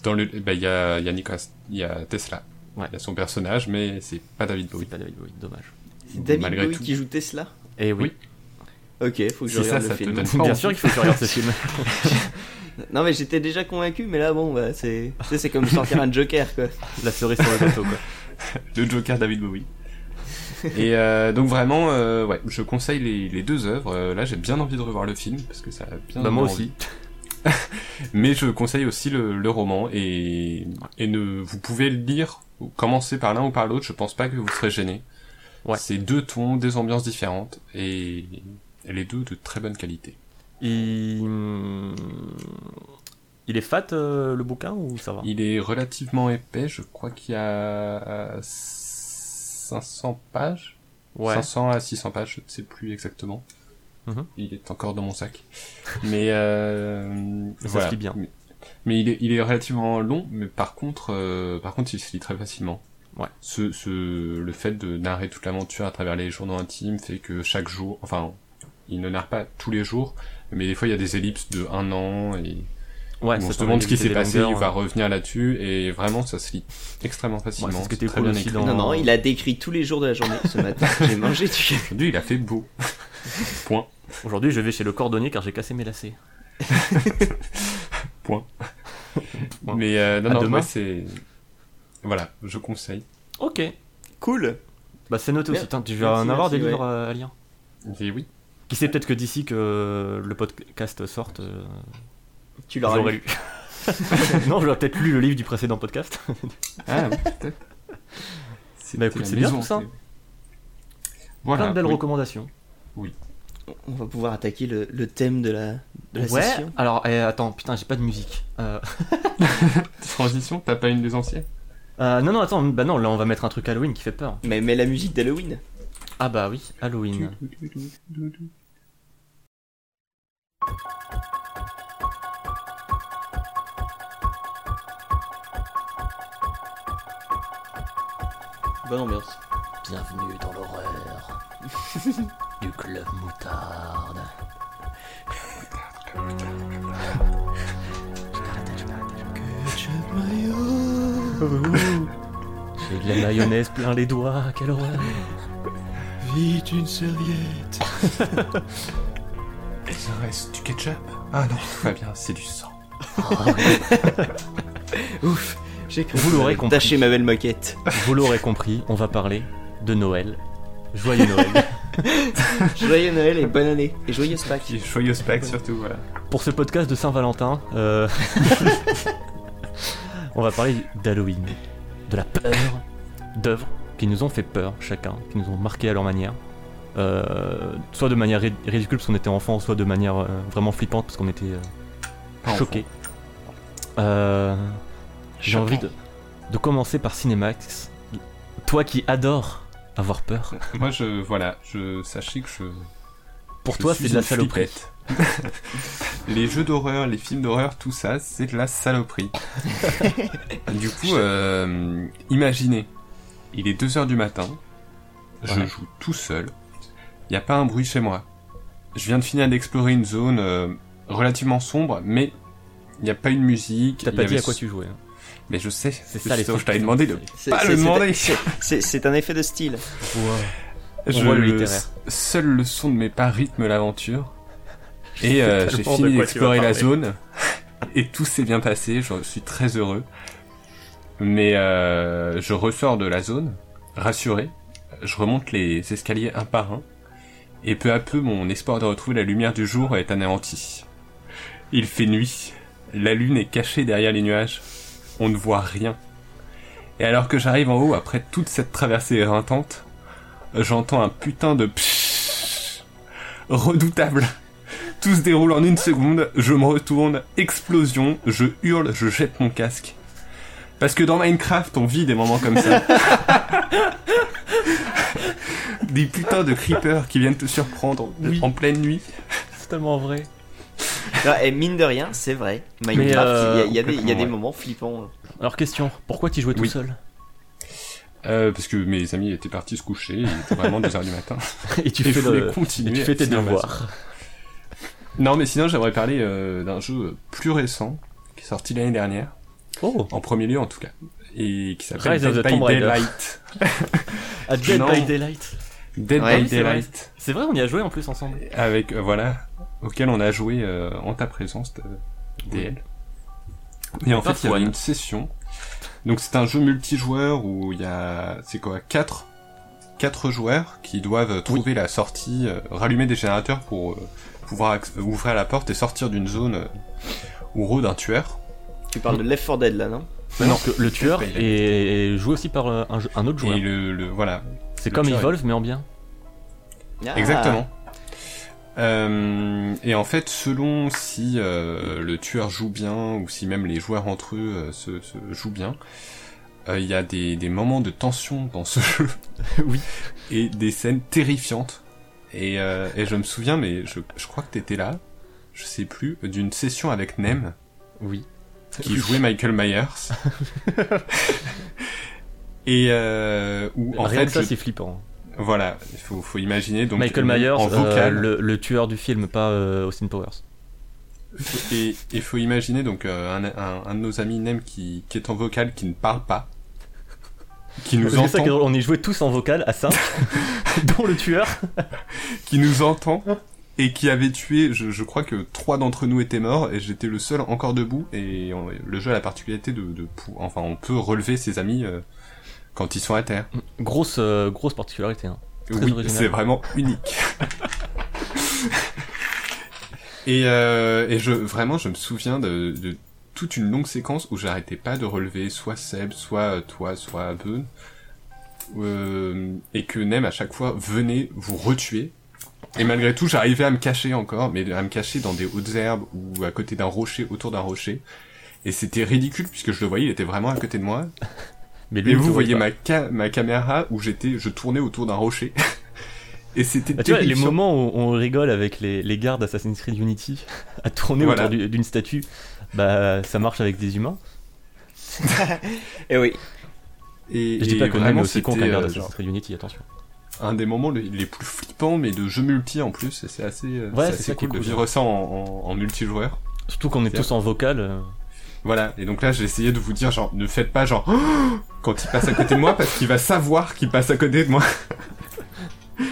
Speaker 2: dans le, bah il y a, il y a Nicolas, il y a Tesla,
Speaker 1: Ouais.
Speaker 2: il y a son personnage, mais c'est pas David
Speaker 1: C'est
Speaker 2: Bowie.
Speaker 1: pas David Bowie, dommage.
Speaker 3: C'est David
Speaker 2: Malgré
Speaker 3: Bowie
Speaker 2: tout.
Speaker 3: qui joue Tesla
Speaker 1: Et oui,
Speaker 3: Ok, faut que je
Speaker 2: C'est
Speaker 3: regarde
Speaker 2: ça
Speaker 3: le film.
Speaker 1: bien
Speaker 2: envie.
Speaker 1: sûr qu'il faut que tu regardes ce film.
Speaker 3: Non mais j'étais déjà convaincu, mais là bon, bah, c'est tu sais, c'est comme sortir un Joker quoi.
Speaker 1: La cerise sur le gâteau, quoi.
Speaker 2: le Joker David Bowie. Et euh, donc vraiment, euh, ouais, je conseille les, les deux œuvres. Euh, là, j'ai bien envie de revoir le film parce que ça a bien.
Speaker 1: Bah, moi
Speaker 2: envie.
Speaker 1: aussi.
Speaker 2: Mais je conseille aussi le, le roman et et ne vous pouvez le lire commencer par l'un ou par l'autre. Je pense pas que vous serez gêné.
Speaker 1: Ouais.
Speaker 2: C'est deux tons, deux ambiances différentes et, et les deux de très bonne qualité.
Speaker 1: Il... Il est fat, euh, le bouquin, ou ça va?
Speaker 2: Il est relativement épais. Je crois qu'il y a 500 pages.
Speaker 1: Ouais.
Speaker 2: 500 à 600 pages, je ne sais plus exactement.
Speaker 1: Mhm.
Speaker 2: Il est encore dans mon sac. Mais euh,
Speaker 1: Ça
Speaker 2: voilà.
Speaker 1: se lit bien.
Speaker 2: Mais, mais il, est, il est relativement long, mais par contre, euh, par contre, il se lit très facilement.
Speaker 1: Ouais.
Speaker 2: Ce, ce, le fait de narrer toute l'aventure à travers les journaux intimes fait que chaque jour, enfin, il ne narre pas tous les jours, mais des fois il y a des ellipses de un an et
Speaker 1: Ouais,
Speaker 2: on se demande ce qui s'est passé,
Speaker 1: longueurs,
Speaker 2: il va revenir là-dessus et vraiment ça se lit extrêmement facilement.
Speaker 1: Ouais, c'est ce
Speaker 2: très
Speaker 1: cool
Speaker 2: bien écrit.
Speaker 1: dans-
Speaker 3: Non non, il a décrit tous les jours de la journée. Ce matin, j'ai mangé du.
Speaker 2: Aujourd'hui, il a fait beau. Point.
Speaker 1: Aujourd'hui, je vais chez le cordonnier car j'ai cassé mes lacets.
Speaker 2: Point. Mais euh, non,
Speaker 1: À
Speaker 2: non,
Speaker 1: demain.
Speaker 2: moi c'est. Voilà, je conseille.
Speaker 1: Ok.
Speaker 3: Cool.
Speaker 1: Bah, c'est noté aussi. Tu vas
Speaker 3: Merci,
Speaker 1: en avoir
Speaker 3: merci,
Speaker 1: des
Speaker 3: ouais.
Speaker 1: livres euh, à lire.
Speaker 2: Et oui.
Speaker 1: Qui sait peut-être que d'ici que le podcast sorte, euh,
Speaker 3: Tu l'auras lu.
Speaker 1: lu. non, j'aurais peut-être lu le livre du précédent podcast.
Speaker 2: Ah oui, peut-être.
Speaker 1: Bah, écoute, c'est bien tout ça.
Speaker 2: c'est- Voilà.
Speaker 1: Plein de belles
Speaker 2: oui.
Speaker 1: recommandations.
Speaker 3: On va pouvoir attaquer le, le thème de la, de la
Speaker 1: ouais.
Speaker 3: session.
Speaker 1: Alors, eh, attends, putain, j'ai pas de musique. Euh,
Speaker 2: Transition, t'as pas une des anciennes
Speaker 1: euh, non, non, attends, bah non, là on va mettre un truc Halloween qui fait peur.
Speaker 3: Mais, mais la musique d'Halloween.
Speaker 1: Ah bah oui, Halloween.
Speaker 3: Bonne ambiance.
Speaker 1: Bienvenue dans l'horreur du club moutarde. J'ai de la mayonnaise plein les doigts, quelle horreur.
Speaker 3: Vite une serviette.
Speaker 2: Ça reste du ketchup? Ah non, va bien, c'est du sang.
Speaker 3: Ouf. J'ai cru
Speaker 1: Vous
Speaker 3: que
Speaker 1: l'aurez compris.
Speaker 3: Tâcher ma belle moquette.
Speaker 1: Vous l'aurez compris, on va parler de Noël. Joyeux Noël.
Speaker 3: Joyeux Noël et bonne année. Et joyeuse Pâques.
Speaker 2: Est joyeuse Pâques surtout, voilà.
Speaker 1: Pour ce podcast de Saint-Valentin, euh, on va parler d'Halloween, de la peur, d'œuvres qui nous ont fait peur chacun, qui nous ont marqué à leur manière. Euh, soit de manière ri- ridicule parce qu'on était enfant, soit de manière euh, vraiment flippante parce qu'on était euh. Euh, J'ai envie de, de commencer par Cinemax. Toi qui adores avoir peur,
Speaker 2: Moi, je. Voilà, je. Sachez que je.
Speaker 1: pour
Speaker 2: je
Speaker 1: toi c'est de la saloperie.
Speaker 2: les jeux d'horreur, les films d'horreur, tout ça, c'est de la saloperie. du coup, euh, imaginez, il est 2h du matin, je
Speaker 1: Ouais.
Speaker 2: joue tout seul, il n'y a pas un bruit chez moi. Je viens de finir d'explorer une zone euh, relativement sombre, mais il n'y a pas une musique.
Speaker 1: T'as pas dit
Speaker 2: avait
Speaker 1: à quoi tu jouais. hein.
Speaker 2: Mais je sais,
Speaker 1: C'est
Speaker 2: c'est
Speaker 1: ça les
Speaker 2: je t'avais demandé de pas le demander.
Speaker 3: C'est un effet de style.
Speaker 2: Je,
Speaker 1: voit le littéraire.
Speaker 2: Seul le son de mes pas rythme l'aventure. Et euh, j'ai fini d'explorer la zone. Et tout s'est bien passé, je suis très heureux. Mais euh, je ressors de la zone, rassuré. Je remonte les escaliers un par un. Et peu à peu, mon espoir de retrouver la lumière du jour est anéanti. Il fait nuit. La lune est cachée derrière les nuages. On ne voit rien. Et alors que j'arrive en haut après toute cette traversée éreintante, j'entends un putain de pshhh redoutable. Tout se déroule en une seconde, je me retourne, explosion, je hurle, je jette mon casque. Parce que dans Minecraft, on vit des moments comme ça. des putains de creepers qui viennent te surprendre
Speaker 1: Oui.
Speaker 2: en pleine nuit.
Speaker 1: C'est tellement vrai.
Speaker 3: Non, et mine de rien, c'est vrai. Minecraft,
Speaker 1: euh,
Speaker 3: il y a- y, a des- il y a
Speaker 2: complètement,
Speaker 3: des
Speaker 2: ouais.
Speaker 3: moments flippants.
Speaker 1: Alors question, pourquoi tu jouais tout
Speaker 2: Oui.
Speaker 1: seul?
Speaker 2: Euh, parce que mes amis étaient partis se coucher, il était vraiment 2h du matin.
Speaker 1: Et tu
Speaker 2: Et
Speaker 1: fais le...
Speaker 2: continuer
Speaker 1: Et tu fais tes devoirs.
Speaker 2: Non, mais sinon, j'aimerais parler euh, d'un jeu plus récent, qui est sorti l'année dernière,
Speaker 1: Oh
Speaker 2: en premier lieu en tout cas, et qui s'appelle Dead
Speaker 1: the
Speaker 2: by. Daylight.
Speaker 1: A Dead
Speaker 2: Non.
Speaker 1: by Daylight.
Speaker 2: Dead
Speaker 3: Ouais,
Speaker 2: by
Speaker 1: c'est vrai.
Speaker 2: Daylight,
Speaker 1: C'est vrai, on y a joué en plus ensemble.
Speaker 2: avec, euh, voilà, auquel on a joué euh, en ta présence, DL. Et en fait, il y
Speaker 1: Fouane.
Speaker 2: une session. Donc c'est un jeu multijoueur où il y a, c'est quoi, quatre, quatre joueurs qui doivent trouver la sortie, euh, rallumer des générateurs pour euh, pouvoir ouvrir la porte et sortir d'une zone euh, où rôde un tueur.
Speaker 3: Tu parles de Left 4 Dead là, non?
Speaker 1: Non, parce que le tueur est joué aussi par euh, un, autre joueur.
Speaker 2: Et le, le voilà,
Speaker 1: C'est comme Evolve, mais en bien.
Speaker 3: Ah.
Speaker 2: Exactement. Euh, et en fait, selon si euh, le tueur joue bien ou si même les joueurs entre eux euh, se, se jouent bien, il y a des, des moments de tension dans ce jeu
Speaker 1: oui.
Speaker 2: et des scènes terrifiantes. Et, et je me souviens, mais je, je crois que t'étais là, je sais plus, d'une session avec Nem
Speaker 1: Oui.
Speaker 2: qui jouait Michael Myers. et où en
Speaker 1: Rien
Speaker 2: fait,
Speaker 1: que ça,
Speaker 2: je-
Speaker 1: c'est flippant.
Speaker 2: Voilà, il faut, faut imaginer donc
Speaker 1: Michael Myers,
Speaker 2: en
Speaker 1: euh,
Speaker 2: vocal.
Speaker 1: le, le tueur du film, pas euh, Austin Powers.
Speaker 2: Et il faut imaginer donc euh, un, un, un de nos amis Nem qui, qui est en vocal, qui ne parle pas, qui nous
Speaker 1: C'est ça est
Speaker 2: entend,
Speaker 1: drôle, on y jouait tous en vocal à 5, dont le tueur.
Speaker 2: qui nous entend et qui avait tué. Je, je crois que trois d'entre nous étaient morts et j'étais le seul encore debout. Et on- le jeu a la particularité de, enfin, on peut relever ses amis euh, quand ils sont à terre.
Speaker 1: Grosse, euh, grosse particularité. Hein.
Speaker 2: Oui, c'est vraiment unique. et, euh, et je vraiment, je me souviens de, de toute une longue séquence où j'arrêtais pas de relever soit Seb, soit euh, toi, soit Beun, euh, et que Nem à chaque fois venait vous retuer. Et malgré tout, j'arrivais à me cacher encore, mais à me cacher dans des hautes herbes ou à côté d'un rocher, autour d'un rocher. Et c'était ridicule puisque je le voyais, il était vraiment à côté de moi.
Speaker 1: Mais
Speaker 2: vous voyez ma, ca- ma caméra où j'étais, je tournais autour d'un rocher. Et c'était
Speaker 1: Bah, tu vois, les moments où on rigole avec les, les gardes Assassin's Creed Unity à tourner
Speaker 2: Voilà.
Speaker 1: autour du- d'une statue, bah ça marche avec des humains.
Speaker 3: Et oui.
Speaker 2: Et,
Speaker 1: Je dis pas que Name est
Speaker 2: vraiment,
Speaker 1: aussi con qu'un
Speaker 2: c'était,
Speaker 1: garde
Speaker 2: euh,
Speaker 1: Assassin's Creed Unity, attention.
Speaker 2: un des moments les, plus flippants, mais de jeux multi en plus. C'est assez, euh,
Speaker 1: Ouais,
Speaker 2: assez
Speaker 1: ça
Speaker 2: cool de vivre ça en, en, en multijoueur.
Speaker 1: Surtout qu'on est tous en vocal.
Speaker 2: Voilà. Et donc là, j'ai essayé de vous dire, genre, ne faites pas genre quand il passe à côté de moi, parce qu'il va savoir qu'il passe à côté de moi.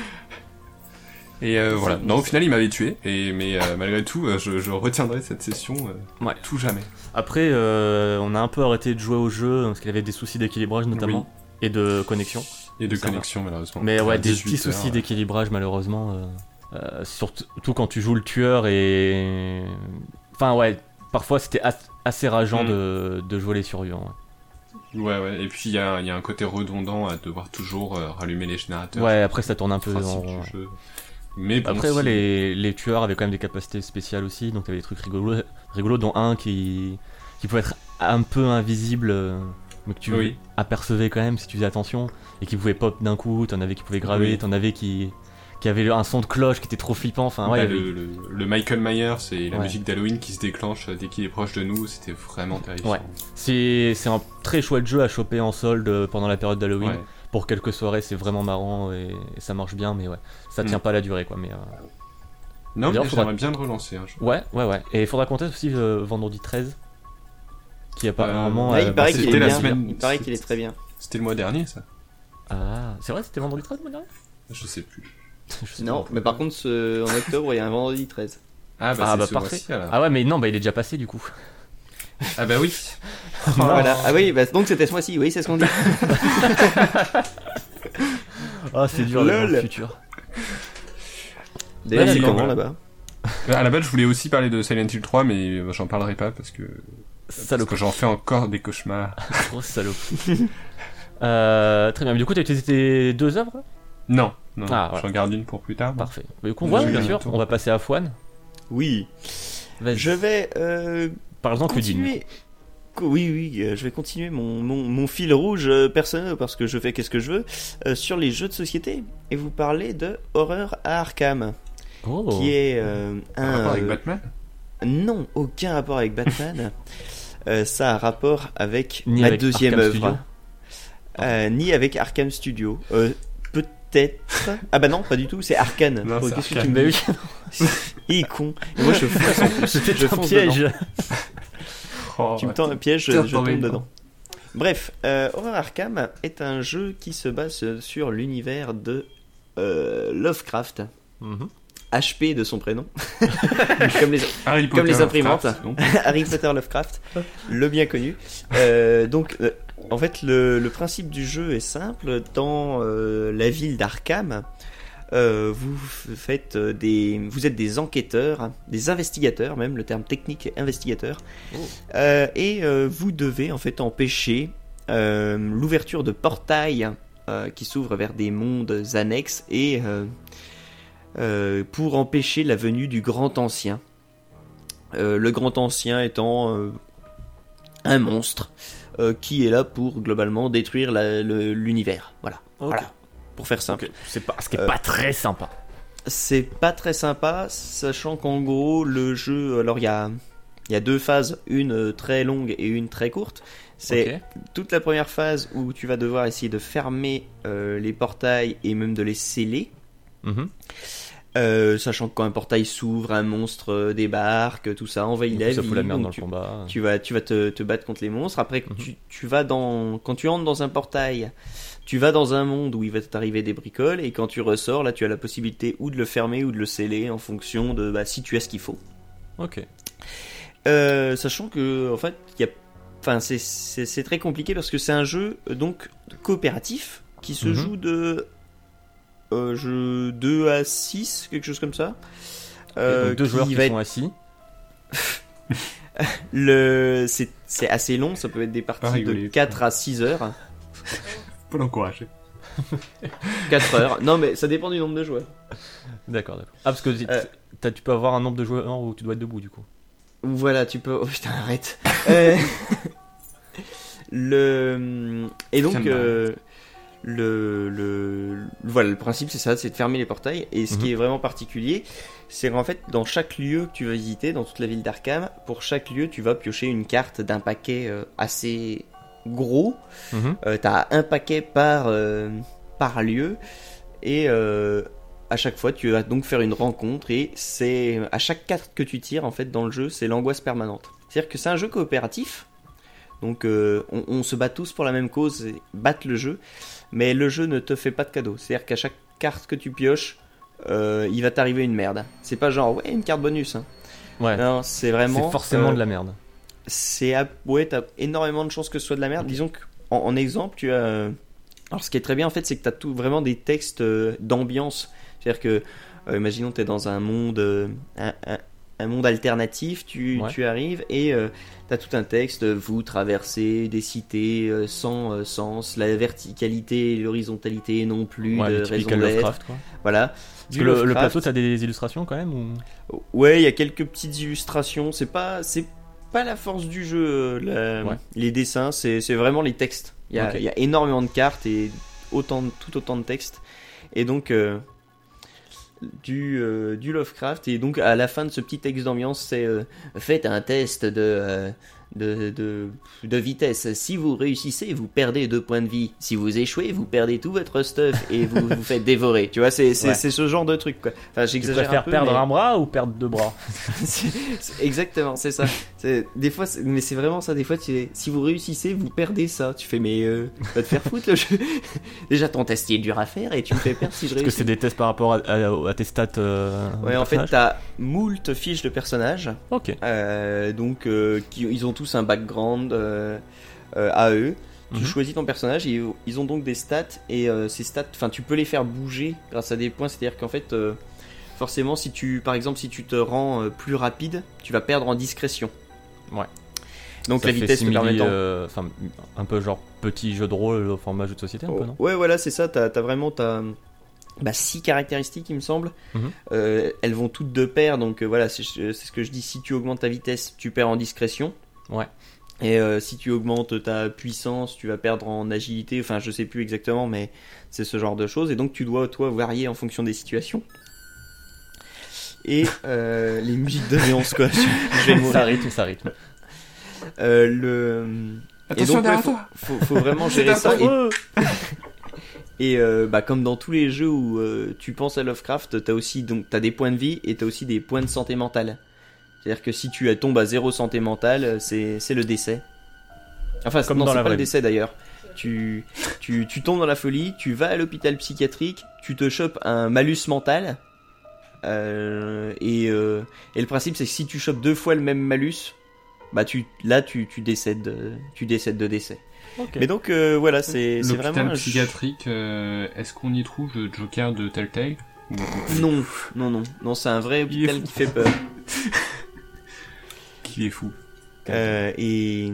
Speaker 2: Et euh, voilà. Non, au final, il m'avait tué. Et mais euh, malgré tout, euh, je, je retiendrai cette session
Speaker 1: Ouais.
Speaker 2: tout jamais.
Speaker 1: Après, on a un peu arrêté de jouer au jeu parce qu'il y avait des soucis d'équilibrage notamment et de connexion.
Speaker 2: Et de
Speaker 1: va.
Speaker 2: connexion, malheureusement.
Speaker 1: Mais ouais, des
Speaker 2: 18
Speaker 1: petits
Speaker 2: heures,
Speaker 1: soucis d'équilibrage malheureusement. surtout quand tu joues le tueur et. Enfin ouais, parfois c'était as- assez rageant
Speaker 2: Mm.
Speaker 1: de, de jouer les survivants.
Speaker 2: Ouais, ouais. Et puis il y a, y a un côté redondant à devoir toujours euh, rallumer les générateurs.
Speaker 1: Ouais, après ça tourne un peu en rond.
Speaker 2: Mais bon,
Speaker 1: Après, ouais, les, les tueurs avaient quand même des capacités spéciales aussi, donc il y avait des trucs rigolos, rigolos dont un qui, qui pouvait être un peu invisible, euh, mais que tu
Speaker 2: Oui.
Speaker 1: apercevais quand même si tu faisais attention, et qui pouvait pop d'un coup, t'en avais qui pouvaient graver,
Speaker 2: Oui.
Speaker 1: t'en avais qui, qui avaient un son de cloche qui était trop flippant, enfin ouais,
Speaker 2: Bah,
Speaker 1: il y avait-
Speaker 2: le, le, le Michael Myers et la
Speaker 1: Ouais.
Speaker 2: musique d'Halloween qui se déclenche dès qu'il est proche de nous, c'était vraiment terrifiant.
Speaker 1: Ouais. c'est c'est un très chouette jeu à choper en solde pendant la période d'Halloween.
Speaker 2: Ouais.
Speaker 1: Pour quelques soirées, c'est vraiment marrant et, et ça marche bien, mais ouais, ça tient
Speaker 2: Mm.
Speaker 1: pas à la durée quoi. Mais, euh,
Speaker 2: Non, mais
Speaker 1: faudra-
Speaker 2: j'aimerais bien le relancer un jour.
Speaker 1: Ouais, ouais, ouais. Et il faudra compter aussi euh, vendredi 13, qui apparemment.
Speaker 2: Euh,
Speaker 3: Ouais,
Speaker 1: euh,
Speaker 3: il paraît
Speaker 1: bah,
Speaker 3: qu'il est bien.
Speaker 2: semaine-
Speaker 3: Il paraît qu'il est très bien.
Speaker 2: C'était le mois dernier, ça
Speaker 1: Ah, c'est vrai, c'était vendredi 13 le mois dernier?
Speaker 2: Je sais plus.
Speaker 3: Non, mais par contre, ce- en octobre, il y a un vendredi 13.
Speaker 2: Ah bah,
Speaker 1: Ah
Speaker 2: c'est
Speaker 1: bah parfait. Ah ouais, mais non, bah il est déjà passé du coup.
Speaker 2: Ah bah oui.
Speaker 3: Voilà. Ah oui, bah, donc c'était ce mois-ci, oui, c'est ce qu'on dit.
Speaker 1: Ah, c'est dur le futur.
Speaker 3: D'ailleurs, c'est comment là-bas?
Speaker 2: Euh, À la base, je voulais aussi parler de Silent Hill 3, mais euh, j'en parlerai pas parce que, parce
Speaker 1: Salope.
Speaker 2: que j'en fais encore des cauchemars.
Speaker 1: Grosse salope. Euh, très bien. Mais du coup, t'as utilisé tes deux œuvres?
Speaker 2: Non, non,
Speaker 1: Ah, voilà.
Speaker 2: j'en garde une pour plus tard.
Speaker 1: Parfait. Mais du coup,
Speaker 2: Ouais,
Speaker 1: ouais, bien sûr. On va passer à Fouane.
Speaker 3: Oui.
Speaker 1: Vas-y.
Speaker 3: Je vais euh,
Speaker 1: que d'une.
Speaker 3: continuer. Co- Oui, oui, euh, je vais continuer mon, mon, mon fil rouge euh, personnel parce que je fais qu'est-ce que je veux euh, sur les jeux de société et vous parler de Horror à Arkham,
Speaker 1: Oh.
Speaker 3: qui est euh,
Speaker 2: Un
Speaker 3: un
Speaker 2: rapport avec
Speaker 3: euh,
Speaker 2: Batman?
Speaker 3: Non aucun rapport avec Batman. Euh, ça a un rapport avec
Speaker 1: Ni
Speaker 3: ma
Speaker 1: avec
Speaker 3: deuxième
Speaker 1: Arkham
Speaker 3: œuvre,
Speaker 1: Studio.
Speaker 3: Euh, ni avec Arkham Studio. Euh, Peut-être. Ah bah non, pas du tout. C'est Arkane.
Speaker 2: Non,
Speaker 3: Oh,
Speaker 2: c'est
Speaker 3: qu'est-ce que tu me dis Il est con. Et moi je fonce en plus. je fonce
Speaker 1: piège.
Speaker 2: Oh,
Speaker 3: Tu me tends un piège, je, tombe
Speaker 2: dedans.
Speaker 3: Bref, euh, Horror Arkham est un jeu qui se base sur l'univers de euh, Lovecraft,
Speaker 1: Mhm.
Speaker 3: HP de son prénom, comme les,
Speaker 2: Harry
Speaker 3: comme
Speaker 2: Potter,
Speaker 3: les imprimantes. Harry Potter Lovecraft, le bien connu. Euh, donc, euh, en fait, le, le principe du jeu est simple. Dans euh, la ville d'Arkham, euh, vous f- faites euh, des, vous êtes des enquêteurs, des investigateurs, même le terme technique est investigateur,
Speaker 1: Oh.
Speaker 3: Euh, et vous devez en fait empêcher l'ouverture de portails qui s'ouvrent vers des mondes annexes et pour empêcher la venue du Grand Ancien. Le Grand Ancien étant un monstre euh, qui est là pour globalement détruire l'univers. Voilà. Voilà. Pour faire simple.
Speaker 1: C'est pas, ce qui est pas très sympa.
Speaker 3: C'est pas très sympa, sachant qu'en gros, le jeu. Alors, il y a, y a deux phases, une euh, très longue et une très courte. C'est toute la première phase où tu vas devoir essayer de fermer euh, les portails et même de les sceller.
Speaker 1: Mhm.
Speaker 3: Euh, sachant que quand un portail s'ouvre, un monstre euh, débarque, tout ça envahit la
Speaker 1: ça
Speaker 3: ville.
Speaker 1: fout la merde dans le
Speaker 3: tu,
Speaker 1: combat.
Speaker 3: tu vas, tu vas te, te battre contre les monstres. Après,
Speaker 1: Mhm.
Speaker 3: tu, tu vas dans, quand tu entres dans un portail, tu vas dans un monde où il va t'arriver des bricoles, et quand tu ressors, là, tu as la possibilité ou de le fermer ou de le sceller en fonction de bah, si tu as ce qu'il faut.
Speaker 1: Ok.
Speaker 3: Euh, sachant que, en fait, il y a, enfin, c'est- très compliqué parce que c'est un jeu donc coopératif qui se
Speaker 1: Mhm.
Speaker 3: joue de euh, jeu 2 à 6, quelque chose comme ça. Euh,
Speaker 1: Donc deux joueurs qui
Speaker 3: va
Speaker 1: sont assis.
Speaker 3: Le, c'est, c'est assez long, ça peut être des
Speaker 2: Pas
Speaker 3: parties
Speaker 2: rigoler.
Speaker 3: de 4 à 6 heures.
Speaker 2: Faut l'encourager.
Speaker 3: 4 heures. Non, mais ça dépend du nombre de joueurs.
Speaker 1: D'accord, d'accord. Ah, parce que
Speaker 3: Euh.
Speaker 1: tu peux avoir un nombre de joueurs où tu dois être debout du coup.
Speaker 3: Voilà, tu peux. Oh putain, arrête. Euh, le et donc euh, le, le voilà le principe c'est ça, c'est de fermer les portails. Et ce
Speaker 1: Mhm.
Speaker 3: qui est vraiment particulier, c'est qu'en fait dans chaque lieu que tu vas visiter, dans toute la ville d'Arkham, pour chaque lieu tu vas piocher une carte d'un paquet euh, assez gros.
Speaker 1: Mhm.
Speaker 3: Euh, T'as un paquet par, euh, par lieu et euh, à chaque fois tu vas donc faire une rencontre et c'est à chaque carte que tu tires en fait dans le jeu c'est l'angoisse permanente. C'est-à-dire que c'est un jeu coopératif donc on, on se bat tous pour la même cause et battre le jeu mais le jeu ne te fait pas de cadeau. C'est-à-dire qu'à chaque carte que tu pioches euh, il va t'arriver une merde. C'est pas genre ouais une carte bonus. hein.
Speaker 1: Ouais.
Speaker 3: Non c'est vraiment
Speaker 1: C'est forcément
Speaker 3: euh,
Speaker 1: de la merde.
Speaker 3: c'est ouais t'as énormément de chances que ce soit de la merde disons que en, exemple tu as euh, alors ce qui est très bien en fait c'est que t'as tout vraiment des textes d'ambiance c'est à dire que euh, imaginons t'es dans un monde euh, un, un- un monde alternatif tu,
Speaker 1: Ouais.
Speaker 3: tu arrives et euh, t'as tout un texte vous traversez des cités euh, sans euh, sens la verticalité et l'horizontalité non plus
Speaker 1: Ouais,
Speaker 3: de raison d'être voilà
Speaker 1: Parce que le, plateau, t'as des illustrations quand même ou...
Speaker 3: Ouais, il y a quelques petites illustrations. C'est pas, c'est pas la force du jeu. euh, la-
Speaker 1: Ouais.
Speaker 3: Les dessins, c'est vraiment les textes. Il y, a, y a énormément de cartes et autant, tout autant de textes. Et donc euh, du, euh, du Lovecraft. Et donc à la fin de ce petit texte d'ambiance, c'est euh, faites un test de, euh, de, de, de vitesse. Si vous réussissez, vous perdez deux points de vie. Si vous échouez, vous perdez tout votre stuff et vous vous faites dévorer. Tu vois, c'est
Speaker 1: Ouais.
Speaker 3: ce genre de truc. Quoi. Enfin,
Speaker 1: Tu
Speaker 3: j'exagère un
Speaker 1: préfères
Speaker 3: peu.
Speaker 1: perdre
Speaker 3: mais-
Speaker 1: un bras ou perdre deux bras
Speaker 3: exactement, c'est ça. Des fois, mais c'est vraiment ça. Des fois, tu- si vous réussissez, vous perdez ça. Tu fais, mais euh, va te faire foutre le jeu. Déjà, ton test il est dur à faire et tu me fais perdre si je
Speaker 1: Parce que
Speaker 3: réussis.
Speaker 1: c'est des tests par rapport à, à- à tes stats. euh,
Speaker 3: Ouais, en fait, t'as moult fiches de personnages.
Speaker 1: Ok.
Speaker 3: Euh, donc, euh, qui, ils ont tous un background euh, euh, à eux. Tu
Speaker 1: Mhm.
Speaker 3: choisis ton personnage et ils ont donc des stats et euh, ces stats, enfin, tu peux les faire bouger grâce à des points. C'est-à-dire qu'en fait, forcément, si tu, par exemple, si tu te rends plus rapide, tu vas perdre en discrétion.
Speaker 1: Ouais.
Speaker 3: Donc
Speaker 1: Ça
Speaker 3: la vitesse te
Speaker 1: simili,
Speaker 3: permettant.
Speaker 1: euh, Enfin, un peu genre petit jeu de rôle au format jeu de société, un peu, non?
Speaker 3: Oh, ouais, voilà, c'est ça. T'as as vraiment t'as, bah, six caractéristiques, il me semble.
Speaker 1: Mhm.
Speaker 3: Euh, elles vont toutes de pair, donc euh, voilà, c'est ce que je dis. Si tu augmentes ta vitesse, tu perds en discrétion.
Speaker 1: Ouais.
Speaker 3: Et euh, si tu augmentes ta puissance, tu vas perdre en agilité. Enfin, je sais plus exactement, mais c'est ce genre de choses. Et donc, tu dois, toi, varier en fonction des situations. Et euh, les musiques de Léonce, quoi. Je, vais mourir.
Speaker 1: Ça rythme, ça rythme.
Speaker 3: Euh, le...
Speaker 2: Attention
Speaker 3: et donc, ouais,
Speaker 2: derrière
Speaker 3: faut,
Speaker 2: toi
Speaker 3: faut, faut vraiment gérer ça. Et, et, euh, bah, comme dans tous les jeux où euh, tu penses à Lovecraft, t'as aussi donc t'as des points de vie et t'as aussi des points de santé mentale. C'est-à-dire que si tu tombes à zéro santé mentale, euh, c'est c'est le décès. Enfin,
Speaker 1: Comme
Speaker 3: non,
Speaker 1: dans
Speaker 3: c'est
Speaker 1: la
Speaker 3: pas le
Speaker 1: vraie vie.
Speaker 3: décès d'ailleurs. Tu, tu, tu tombes dans la folie, tu vas à l'hôpital psychiatrique, tu te chopes un malus mental. euh, et, euh, et le principe, c'est que si tu chopes deux fois le même malus, bah tu, là tu, tu décèdes, de- tu décèdes de décès.
Speaker 1: Ok.
Speaker 3: Mais donc euh, voilà, c'est
Speaker 2: L'hôpital
Speaker 3: vraiment un
Speaker 2: psychiatrique, euh, est-ce qu'on y trouve le Joker de Telltale
Speaker 3: Non, non, non, non, c'est un vrai hôpital qui fait peur.
Speaker 2: Qui est fou.
Speaker 3: Euh, et,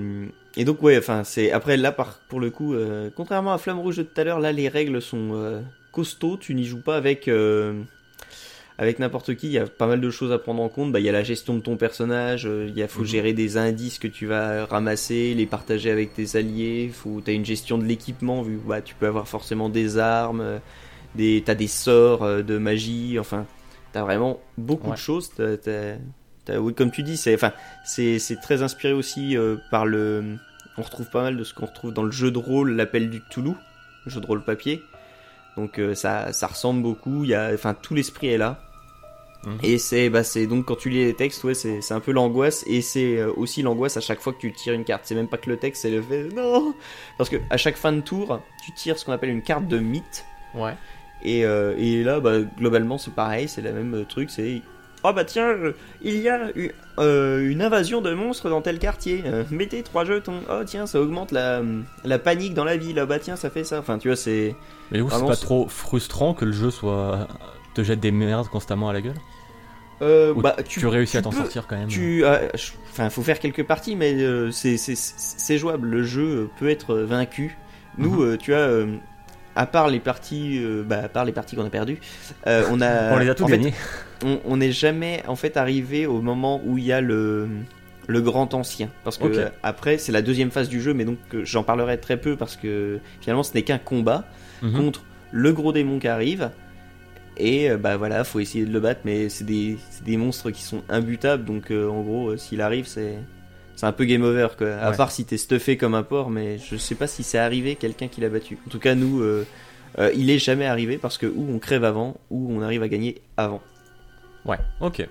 Speaker 3: et donc ouais, enfin c'est après là par pour le coup, euh, contrairement à Flamme Rouge de tout à l'heure, là les règles sont euh, costauds. Tu n'y joues pas avec avec n'importe qui. Il y a pas mal de choses à prendre en compte. Bah il y a la gestion de ton personnage. Il y a faut
Speaker 1: Mhm.
Speaker 3: gérer des indices que tu vas ramasser, les partager avec tes alliés. Faut t'as une gestion de l'équipement vu bah tu peux avoir forcément des armes, des t'as des sorts de magie. Enfin t'as vraiment beaucoup
Speaker 1: Ouais.
Speaker 3: de choses. T'as- t'as- oui comme tu dis c'est enfin c'est c'est très inspiré aussi euh, par le. On retrouve pas mal de ce qu'on retrouve dans le jeu de rôle, l'appel du Toulouse, le jeu de rôle papier. Donc euh, ça, ça ressemble beaucoup. Il y a, enfin tout l'esprit est là.
Speaker 1: Mhm.
Speaker 3: Et c'est, bah c'est donc quand tu lis les textes, ouais, c'est un peu l'angoisse et c'est euh, aussi l'angoisse à chaque fois que tu tires une carte. C'est même pas que le texte, c'est le fait non, parce que à chaque fin de tour, tu tires ce qu'on appelle une carte de mythe.
Speaker 1: Ouais.
Speaker 3: Et, euh, et là, bah, globalement, c'est pareil, c'est le même truc. C'est oh bah tiens, euh, il y a eu, euh, une invasion de monstres dans tel quartier. Euh, mettez trois jetons. Oh tiens, ça augmente la, la panique dans la ville. Ah bah tiens, ça fait ça. Enfin, tu vois, c'est
Speaker 1: Mais coup, c'est pas trop frustrant que le jeu soit te jette des merdes constamment à la gueule?
Speaker 3: Euh, bah
Speaker 1: tu, réussis à t'en sortir quand même
Speaker 3: Tu, euh, je- enfin, faut faire quelques parties, mais euh, c'est jouable. Le jeu peut être vaincu. Nous,
Speaker 1: Mhm.
Speaker 3: tu as, à part les parties, euh, bah, à part les parties qu'on a perdues, euh, on a,
Speaker 1: On les a gagnées.
Speaker 3: n'est jamais en fait arrivé au moment où il y a le le grand ancien parce que euh, après c'est la deuxième phase du jeu mais donc j'en parlerai très peu parce que finalement ce n'est qu'un combat
Speaker 1: Mhm.
Speaker 3: contre le gros démon qui arrive et bah voilà faut essayer de le battre mais c'est des, des monstres qui sont imbutables donc en gros s'il arrive c'est c'est un peu game over quoi à
Speaker 1: Ouais.
Speaker 3: part si t'es stuffé comme un porc mais je sais pas si c'est arrivé quelqu'un qui l'a battu en tout cas nous euh, euh, il est jamais arrivé parce que ou on crève avant ou on arrive à gagner avant
Speaker 1: Ouais, ok.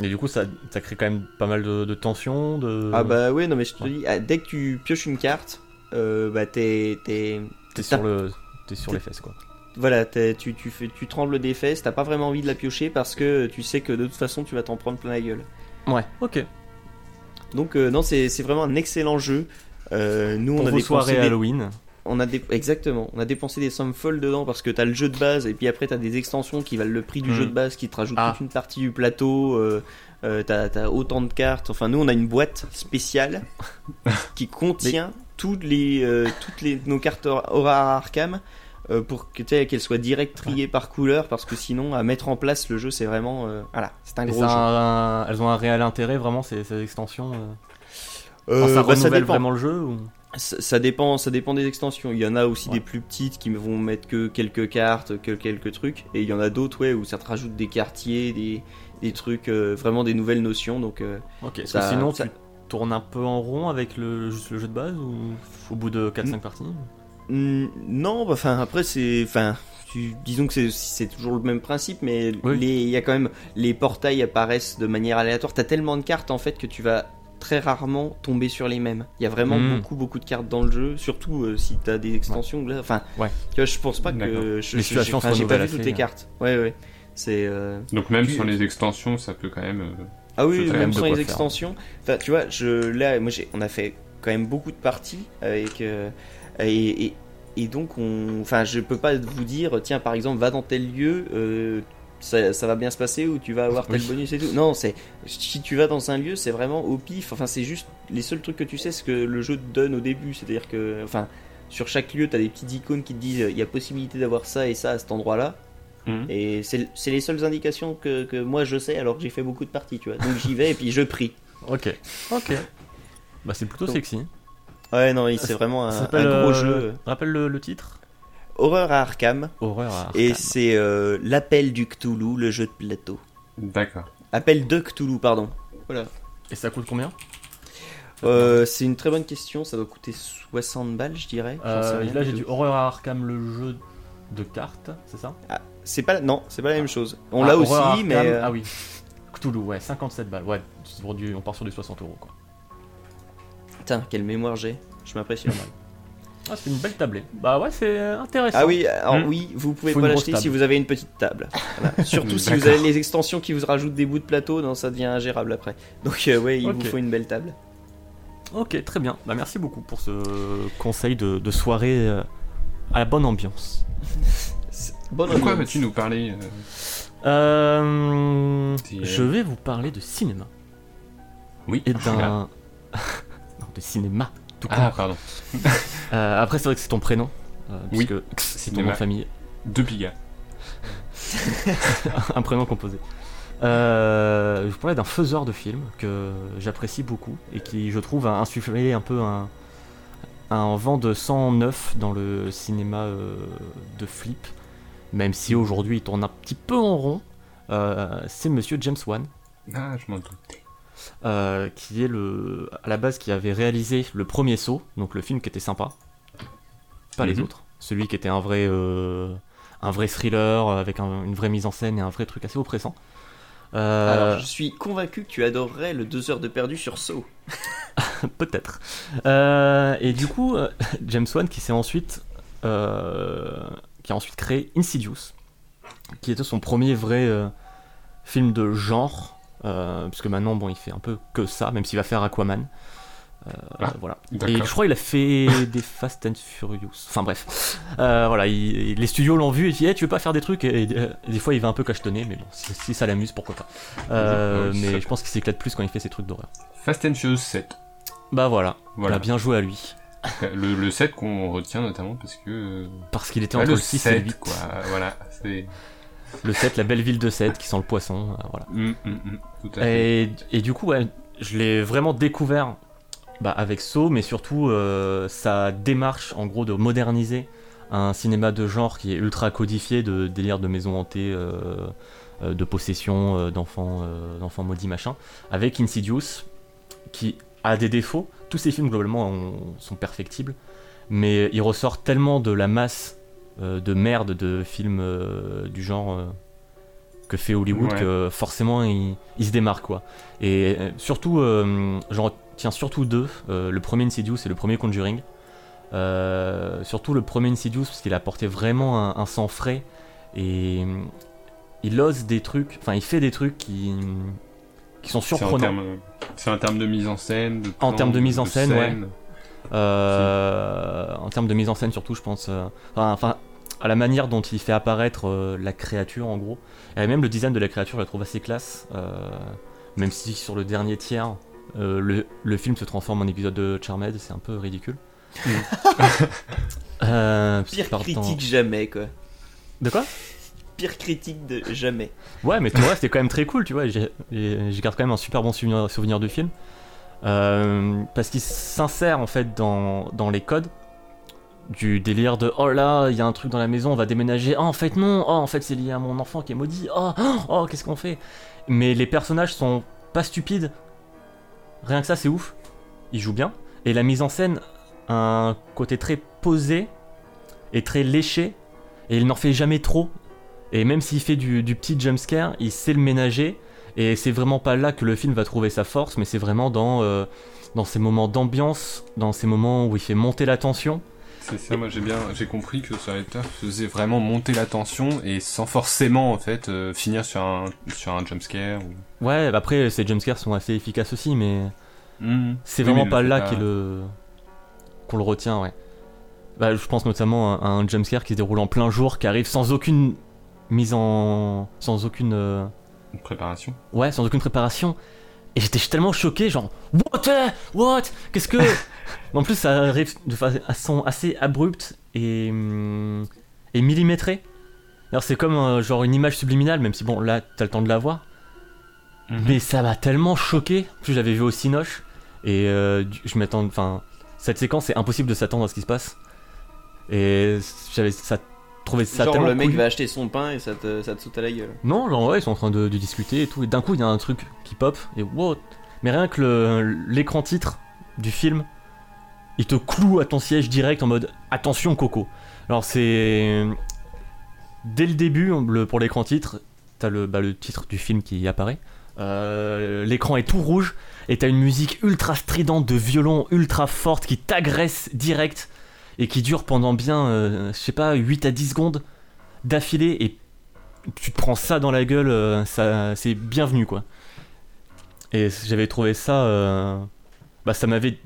Speaker 1: Et du coup, ça, ça crée quand même pas mal de, de tension. De...
Speaker 3: Ah bah ouais, non mais je te
Speaker 1: Ouais.
Speaker 3: dis, ah, dès que tu pioches une carte, euh, bah t'es, t'es,
Speaker 1: sur, le... t'es sur les fesses quoi.
Speaker 3: voilà, tu, tu, fais, tu trembles des fesses, t'as pas vraiment envie de la piocher parce que tu sais que de toute façon tu vas t'en prendre plein la gueule.
Speaker 1: Ouais, ok.
Speaker 3: Donc euh, non, c'est, vraiment un excellent jeu. Euh, nous
Speaker 1: Pour
Speaker 3: on a
Speaker 1: vos
Speaker 3: dépensé
Speaker 1: soirées
Speaker 3: des,
Speaker 1: Halloween.
Speaker 3: on a dé- exactement, on a dépensé des sommes folles dedans parce que t'as le jeu de base et puis après t'as des extensions qui valent le prix du
Speaker 1: Hmm.
Speaker 3: jeu de base qui te rajoutent
Speaker 1: Ah.
Speaker 3: toute une partie du plateau. Euh, euh, t'as, autant de cartes. Enfin nous on a une boîte spéciale qui contient toutes les euh, toutes les nos cartes Aura Arkham pour que tu sais, qu'elles soient direct triées par couleur parce que sinon à mettre en place le jeu c'est vraiment euh, voilà c'est un gros jeu.
Speaker 1: un- Elles ont un réel intérêt vraiment ces, ces extensions. euh.
Speaker 3: Euh,
Speaker 1: Enfin, ça
Speaker 3: bah,
Speaker 1: renouvelle vraiment le jeu ou...
Speaker 3: Ça, ça dépend, ça dépend des extensions. Il y en a aussi
Speaker 1: Ouais.
Speaker 3: des plus petites qui vont mettre que quelques cartes, que quelques trucs, et il y en a d'autres ouais où ça te rajoute des quartiers, des, des trucs, euh, vraiment des nouvelles notions. Donc euh, Ça-
Speaker 1: sinon
Speaker 3: ça-
Speaker 1: tu tournes un peu en rond avec le, juste le jeu de base ou au bout de 4-5 parties?
Speaker 3: Hmm, non, bah, enfin après c'est, enfin tu- disons que c'est- c'est toujours le même principe, mais
Speaker 1: Oui.
Speaker 3: il y a quand même les portails apparaissent de manière aléatoire. T'as tellement de cartes en fait que tu vas très rarement tomber sur les mêmes. Il y a vraiment
Speaker 1: Hmm.
Speaker 3: beaucoup beaucoup de cartes dans le jeu, surtout euh, si t'as des extensions. là, Enfin,
Speaker 1: Ouais.
Speaker 3: tu vois, je pense pas que je,
Speaker 1: Les situations
Speaker 3: j'ai- enfin, j'ai pas vu toutes les
Speaker 1: hein.
Speaker 3: cartes. Ouais, ouais. C'est euh,
Speaker 2: Donc même
Speaker 3: Tu-
Speaker 2: sur les extensions, ça peut quand même... euh,
Speaker 3: ah oui, même sans les
Speaker 1: faire.
Speaker 3: extensions. Enfin, tu vois, je là, moi, j'ai, on a fait quand même beaucoup de parties avec euh, et, et, et donc on, enfin, je peux pas vous dire, tiens, par exemple, va dans tel lieu, euh, ça, ça va bien se passer ou tu vas avoir tel
Speaker 1: Oui.
Speaker 3: bonus et tout. Non, c'est si tu vas dans un lieu, c'est vraiment au pif. Enfin, c'est juste les seuls trucs que tu sais, c'est que le jeu te donne au début. C'est-à-dire que, enfin, sur chaque lieu, t'as des petites icônes qui te disent il y a possibilité d'avoir ça et ça à cet endroit-là.
Speaker 2: Mhm.
Speaker 3: Et c'est c'est les seules indications que, que moi je sais alors que j'ai fait beaucoup de parties, tu vois. Donc j'y vais et puis je prie.
Speaker 1: Ok. Ok. Bah c'est plutôt
Speaker 3: Donc,
Speaker 1: sexy.
Speaker 3: Ouais, non, c'est vraiment un, gros
Speaker 1: euh,
Speaker 3: jeu.
Speaker 1: Rappelle le, le titre?
Speaker 3: Horreur à Arkham.
Speaker 1: Horreur à
Speaker 3: Et
Speaker 1: Arkham.
Speaker 3: c'est euh, l'appel du Cthulhu, le jeu de plateau.
Speaker 2: D'accord.
Speaker 3: Appel de Cthulhu, pardon. Voilà.
Speaker 1: Et ça coûte combien?
Speaker 3: Euh, c'est une très bonne question, ça doit coûter 60 balles, je dirais.
Speaker 1: Euh,
Speaker 3: rien
Speaker 1: Là j'ai
Speaker 3: du.
Speaker 1: Horreur à Arkham, le jeu de cartes, c'est ça?
Speaker 3: C'est pas, non, c'est pas la même chose. On
Speaker 1: Ah,
Speaker 3: l'a aussi, mais.
Speaker 1: Arkham,
Speaker 3: euh,
Speaker 1: Ah oui. Cthulhu, ouais, 57 balles. Ouais, c'est pour du- on part sur du 60 euros quoi.
Speaker 3: Putain, quelle mémoire j'ai. Je m'impressionne.
Speaker 1: Ah, c'est une belle tablée. Bah ouais, c'est intéressant.
Speaker 3: ah oui, alors
Speaker 2: Hmm.
Speaker 3: oui, vous pouvez
Speaker 1: Faut
Speaker 3: pas l'acheter si vous avez une petite table. Voilà. Surtout si vous avez les extensions qui vous rajoutent des bouts de plateau, non, ça devient ingérable après. Donc, euh, ouais, il vous faut une belle table.
Speaker 1: Ok, très bien. Bah merci beaucoup pour ce conseil de, de soirée euh, à la bonne ambiance.
Speaker 3: Bonne
Speaker 2: Pourquoi
Speaker 3: ambiance.
Speaker 2: vas-tu nous parler euh,
Speaker 1: Euh, je vais vous parler de cinéma.
Speaker 2: Oui.
Speaker 1: Et d'un... de cinéma, tout court.
Speaker 2: Ah, pardon.
Speaker 1: Euh, après, c'est vrai que c'est ton prénom. euh,
Speaker 2: Oui.
Speaker 1: puisque c'est ton nom de famille.
Speaker 2: Deux pigas.
Speaker 1: un prénom composé. Euh, je vous parlais d'un faiseur de films que j'apprécie beaucoup et qui, je trouve, a insufflé un peu un, un vent de sang neuf dans le cinéma euh, de flip, même si aujourd'hui il tourne un petit peu en rond. C'est Monsieur James Wan,
Speaker 2: Ah, je m'en doutais.
Speaker 1: Euh, qui est le, à la base qui avait réalisé le premier saut, donc le film qui était sympa, pas les
Speaker 2: Mhm.
Speaker 1: autres, celui qui était un vrai, euh, un vrai thriller avec un- une vraie mise en scène et un vrai truc assez oppressant. Euh,
Speaker 3: Alors, je suis convaincu que tu adorerais le 2 heures de perdu sur Saw.
Speaker 1: Peut-être. Euh, et du coup, euh, James Wan qui s'est ensuite, euh, qui a ensuite créé Insidious, qui était son premier vrai euh, film de genre, euh, puisque maintenant bon, il fait un peu que ça, même s'il va faire Aquaman. Euh,
Speaker 2: Ah,
Speaker 1: voilà. Et je crois qu'il a fait des Fast and Furious. Enfin bref, Euh, voilà, il- les studios l'ont vu et dit, Eh, tu veux pas faire des trucs? Et, et, euh, des fois il va un peu cachetonner, mais bon, si, si ça l'amuse, pourquoi pas. Euh, mais je pense qu'il s'éclate plus quand il fait ses trucs d'horreur.
Speaker 2: Fast and Furious 7.
Speaker 1: Bah voilà,
Speaker 2: Voilà.
Speaker 1: Bah, bien joué à lui.
Speaker 2: Le, le 7 qu'on retient notamment parce que. euh,
Speaker 1: Parce qu'il était
Speaker 2: bah,
Speaker 1: entre
Speaker 2: le
Speaker 1: le 6 et le
Speaker 2: 7,
Speaker 1: 8.
Speaker 2: quoi. Voilà. C'est.
Speaker 1: Le 7, la belle ville de 7 qui sent le poisson. euh, voilà.
Speaker 2: Tout à fait.
Speaker 1: Et, et du coup, ouais, je l'ai vraiment découvert bah, avec Saw, mais surtout euh, sa démarche en gros de moderniser un cinéma de genre qui est ultra codifié de délire de maison hantée, euh, de possession euh, d'enfants d'enfants maudits machin, avec Insidious qui a des défauts. Tous ces films globalement ont- sont perfectibles, mais il ressort tellement de la masse de merde de films euh, du genre euh, que fait Hollywood
Speaker 2: Ouais.
Speaker 1: que forcément il, il se démarque quoi. Et euh, surtout, euh, j'en retiens surtout deux. Euh, le premier Insidious et le premier Conjuring. Euh, surtout le premier Insidious parce qu'il a apporté vraiment un, un sang frais et euh, il ose des trucs, enfin il fait des trucs qui, qui sont
Speaker 2: en
Speaker 1: surprenants.
Speaker 2: c'est en termes de mise en scène, de
Speaker 1: En
Speaker 2: plan,
Speaker 1: termes de mise en scène, ouais. Euh, en termes de mise en scène surtout je pense euh, enfin, enfin, à la manière dont il fait apparaître euh, la créature en gros et même le design de la créature je la trouve assez classe même si sur le dernier tiers le, le film se transforme en épisode de Charmed c'est un peu ridicule
Speaker 3: Pire critique jamais, quoi.
Speaker 1: de quoi?
Speaker 3: Pire critique de jamais.
Speaker 1: Ouais, mais tout le reste c'était quand même très cool, tu vois. J'ai- j'ai- Je garde quand même un super bon souvenir, souvenir du film. Euh, parce qu'il s'insère en fait dans, les codes du délire de oh là, il y a un truc dans la maison, on va déménager. Oh, en fait, non. Oh, en fait, c'est lié à mon enfant qui est maudit. Oh, oh, oh, qu'est-ce qu'on fait? Mais les personnages sont pas stupides. Rien que ça, c'est ouf. Ils jouent bien. Et la mise en scène, un côté très posé et très léché. Et il n'en fait jamais trop. Et même s'il fait du, du petit jumpscare, il sait le ménager. Et c'est vraiment pas là que le film va trouver sa force, mais c'est vraiment dans, euh, dans ces moments d'ambiance, dans ces moments où il fait monter la tension.
Speaker 2: C'est ça, moi j'ai bien, j'ai compris que ce réalisateur faisait vraiment monter la tension et sans forcément en fait euh, finir sur un sur un jumpscare. Ou...
Speaker 1: Ouais, bah après, ces jumpscares sont assez efficaces aussi, mais
Speaker 2: Mhm.
Speaker 1: c'est
Speaker 2: Oui,
Speaker 1: vraiment
Speaker 2: mais
Speaker 1: pas là qu'il le... qu'on le retient, ouais. Bah, je pense notamment à un jumpscare qui se déroule en plein jour, qui arrive sans aucune mise en. sans aucune. euh,
Speaker 2: Préparation.
Speaker 1: Ouais, sans aucune préparation. Et j'étais tellement choqué, genre, What? euh, What? Qu'est-ce que. en plus, ça arrive de façon assez abrupte et. hum, et millimétrée. Alors, c'est comme euh, genre une image subliminale, même si bon, là, t'as le temps de la voir. Mais ça m'a tellement choqué. En plus, j'avais vu au Cinoche. Et euh, je m'attends. Enfin, cette séquence, c'est impossible de s'attendre à ce qui se passe. Et j'avais ça, trouvé ça
Speaker 3: Genre
Speaker 1: tellement
Speaker 3: le mec
Speaker 1: cool.
Speaker 3: va acheter son pain et ça te, ça te saute à la gueule.
Speaker 1: Non, genre ouais, ils sont en train de, de discuter et tout. Et d'un coup, il y a un truc qui pop. Et wow. Mais rien que l'écran titre du film, il te cloue à ton siège direct en mode attention Coco. Alors c'est dès le début le- pour l'écran titre, t'as le bah, le titre du film qui apparaît. Euh, l'écran est tout rouge et t'as une musique ultra stridente de violon ultra forte qui t'agresse direct et qui dure pendant bien, euh, je sais pas, 8 à 10 secondes d'affilée et tu te prends ça dans la gueule, euh, ça, c'est bienvenu quoi. Et j'avais trouvé ça, euh, bah ça m'avait,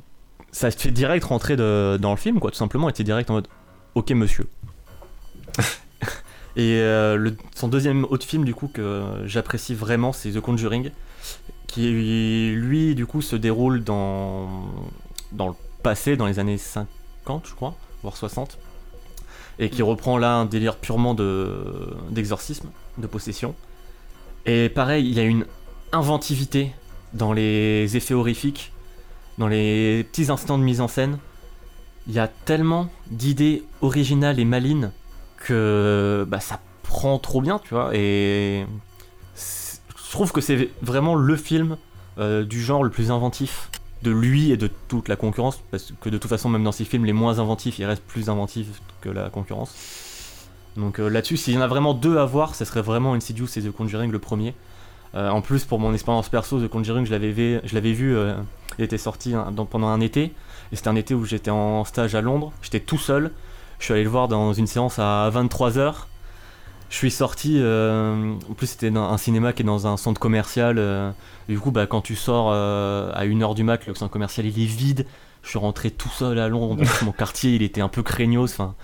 Speaker 1: ça fait direct rentrer dans le film quoi, tout simplement, t'es direct en mode, ok monsieur. et son deuxième autre film du coup que j'apprécie vraiment, c'est The Conjuring, qui lui du coup se déroule dans dans le passé, dans les années 50 je crois, voire 60 et qui reprend là un délire purement de d'exorcisme, de possession. Et pareil, il y a une inventivité dans les effets horrifiques, dans les petits instants de mise en scène. Il y a tellement d'idées originales et malines que bah, ça prend trop bien, tu vois. Et je trouve que c'est vraiment le film euh, du genre le plus inventif de lui et de toute la concurrence, parce que de toute façon, même dans ces films les moins inventifs, il reste plus inventif que la concurrence. Donc euh, là-dessus, s'il y en a vraiment deux à voir, ce serait vraiment Insidious et The Conjuring le premier. Euh, en plus, pour mon expérience perso, The Conjuring, je l'avais vu, je l'avais vu euh, il était sorti hein, pendant un été, et c'était un été où j'étais en stage à Londres, j'étais tout seul, je suis allé le voir dans une séance à 23h. Je suis sorti, euh, en plus c'était dans un cinéma qui est dans un centre commercial, euh, du coup bah, quand tu sors euh, à 1h du mat, le centre commercial il est vide, je suis rentré tout seul à Londres, mon quartier il était un peu craignos, enfin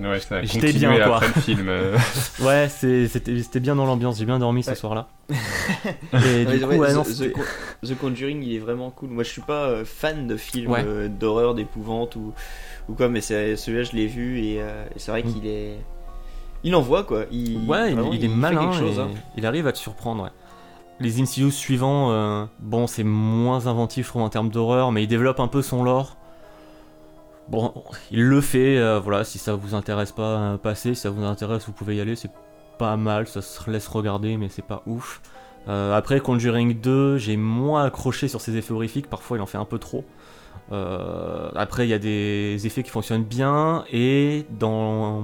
Speaker 2: Ouais,
Speaker 1: J'étais bien, quoi.
Speaker 2: après le film.
Speaker 1: Ouais, c'est- c'était bien dans l'ambiance, j'ai bien dormi ce
Speaker 3: Ouais.
Speaker 1: soir-là. Et du
Speaker 3: ouais,
Speaker 1: coup, ouais,
Speaker 3: The,
Speaker 1: non,
Speaker 3: The
Speaker 1: c'était-
Speaker 3: Con- The Conjuring, il est vraiment cool. Moi, je suis pas fan de films
Speaker 1: Ouais.
Speaker 3: d'horreur, d'épouvante ou, ou quoi, mais celui-là, je l'ai vu et, euh, et c'est vrai
Speaker 1: Mm.
Speaker 3: qu'il est. Il envoie quoi. Il,
Speaker 1: ouais, il,
Speaker 3: vraiment,
Speaker 1: il est
Speaker 3: fait
Speaker 1: malin,
Speaker 3: quelque chose,
Speaker 1: et
Speaker 3: hein.
Speaker 1: il arrive à te surprendre. ouais. Les Insidious suivants, euh, bon, c'est moins inventif, je trouve, en termes d'horreur, mais il développe un peu son lore. Bon, il le fait, euh, voilà, si ça vous intéresse pas, euh, passez, si ça vous intéresse, vous pouvez y aller, c'est pas mal, ça se laisse regarder, mais c'est pas ouf. Euh, après, Conjuring 2, j'ai moins accroché sur ses effets horrifiques, parfois il en fait un peu trop. Euh, après, il y a des effets qui fonctionnent bien, et dans.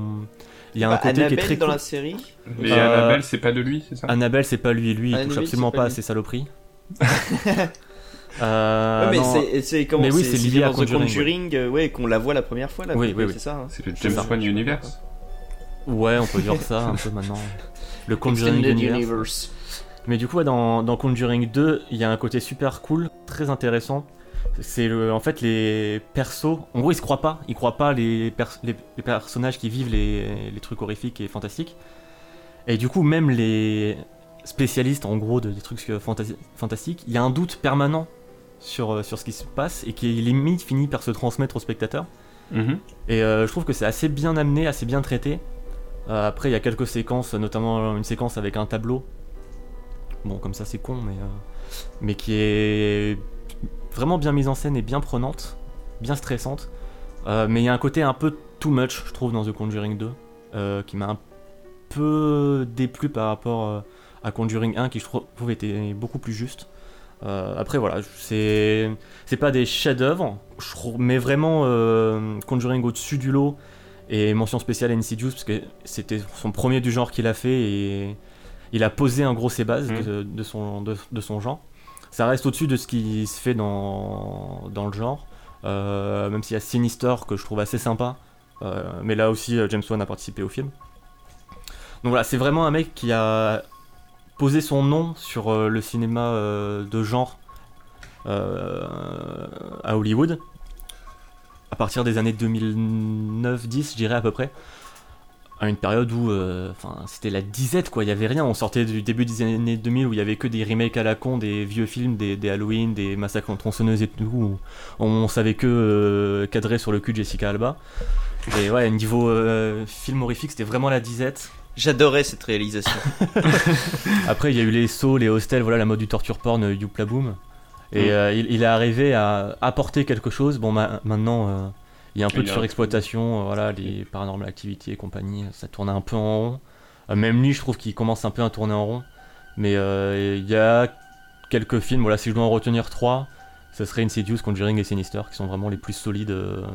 Speaker 1: Il y a un
Speaker 3: Bah,
Speaker 1: côté qui est
Speaker 3: Annabelle
Speaker 1: très
Speaker 3: dans
Speaker 1: cool.
Speaker 3: la série.
Speaker 2: Mais
Speaker 1: Euh,
Speaker 2: Annabelle, c'est pas de lui, c'est ça?
Speaker 1: Annabelle, c'est pas lui, lui, il
Speaker 3: Annabelle,
Speaker 1: touche absolument pas
Speaker 3: pas
Speaker 1: à ses saloperies. Euh,
Speaker 3: Ouais, mais c'est- c'est comment
Speaker 1: Mais oui, c'est lié
Speaker 3: lié
Speaker 1: à Conjuring,
Speaker 3: Conjuring, euh, ouais, qu'on la voit la première fois là.
Speaker 1: Oui, oui, oui.
Speaker 3: C'est ça. hein.
Speaker 2: C'est le James. Bond Universe.
Speaker 1: Ouais, on peut dire ça un peu maintenant. Le Conjuring Universe. Mais du coup, dans Conjuring 2, il y a un côté super cool, très intéressant. C'est en fait les persos. En gros, ils se croient pas. Ils croient pas les, pers- les, les personnages qui vivent les, les trucs horrifiques et fantastiques. Et du coup, même les spécialistes, en gros, de, des trucs fantastiques, il y a un doute permanent sur, euh, sur ce qui se passe et qui limite finit par se transmettre au spectateur.
Speaker 2: Mhm.
Speaker 1: Et euh, je trouve que c'est assez bien amené, assez bien traité. Euh, après, il y a quelques séquences, notamment une séquence avec un tableau. Bon, comme ça, c'est con, mais, euh, mais qui est vraiment bien mise en scène et bien prenante, bien stressante. Euh, mais il y a un côté un peu too much, je trouve, dans The Conjuring 2, euh, qui m'a un peu déplu par rapport euh, à Conjuring 1, qui je trouve était beaucoup plus juste. Après, voilà, c'est c'est pas des chefs-d'œuvre, mets vraiment Conjuring au-dessus du lot et mention spéciale à Insidious parce que c'était son premier du genre qu'il a fait et il a posé un gros ses bases
Speaker 2: Mhm.
Speaker 1: de, de son, de, de son genre. Ça reste au-dessus de ce qui se fait dans, dans le genre, euh, même s'il y a Sinister que je trouve assez sympa, euh, mais là aussi euh, James Wan a participé au film. Donc voilà, c'est vraiment un mec qui a posé son nom sur le cinéma de genre à Hollywood à partir des années 2009-10, je dirais à peu près. À une période où euh, enfin c'était la disette quoi, il y avait rien, on sortait du début des années 2000 où il y avait que des remakes à la con, des vieux films, des, des Halloween, des massacres en tronçonneuse et tout, où on, savait que euh, cadrer sur le cul de Jessica Alba. Et ouais, niveau euh, film horrifique, c'était vraiment la disette.
Speaker 3: J'adorais cette réalisation.
Speaker 1: Après, il y a eu les sauts, les hostels, voilà la mode du torture porn, Youpla Boom. Et
Speaker 2: Mm.
Speaker 1: il, il est arrivé à apporter quelque chose. Bon, ma- maintenant, il y a un peu de surexploitation, euh, voilà, les paranormal activity et compagnie, ça tourne un peu en rond. Euh, même lui, je trouve qu'il commence un peu à tourner en rond. Mais euh, il y a quelques films, voilà, si je dois en retenir trois, ce serait Insidious, Conjuring et Sinister, qui sont vraiment les plus solides. euh,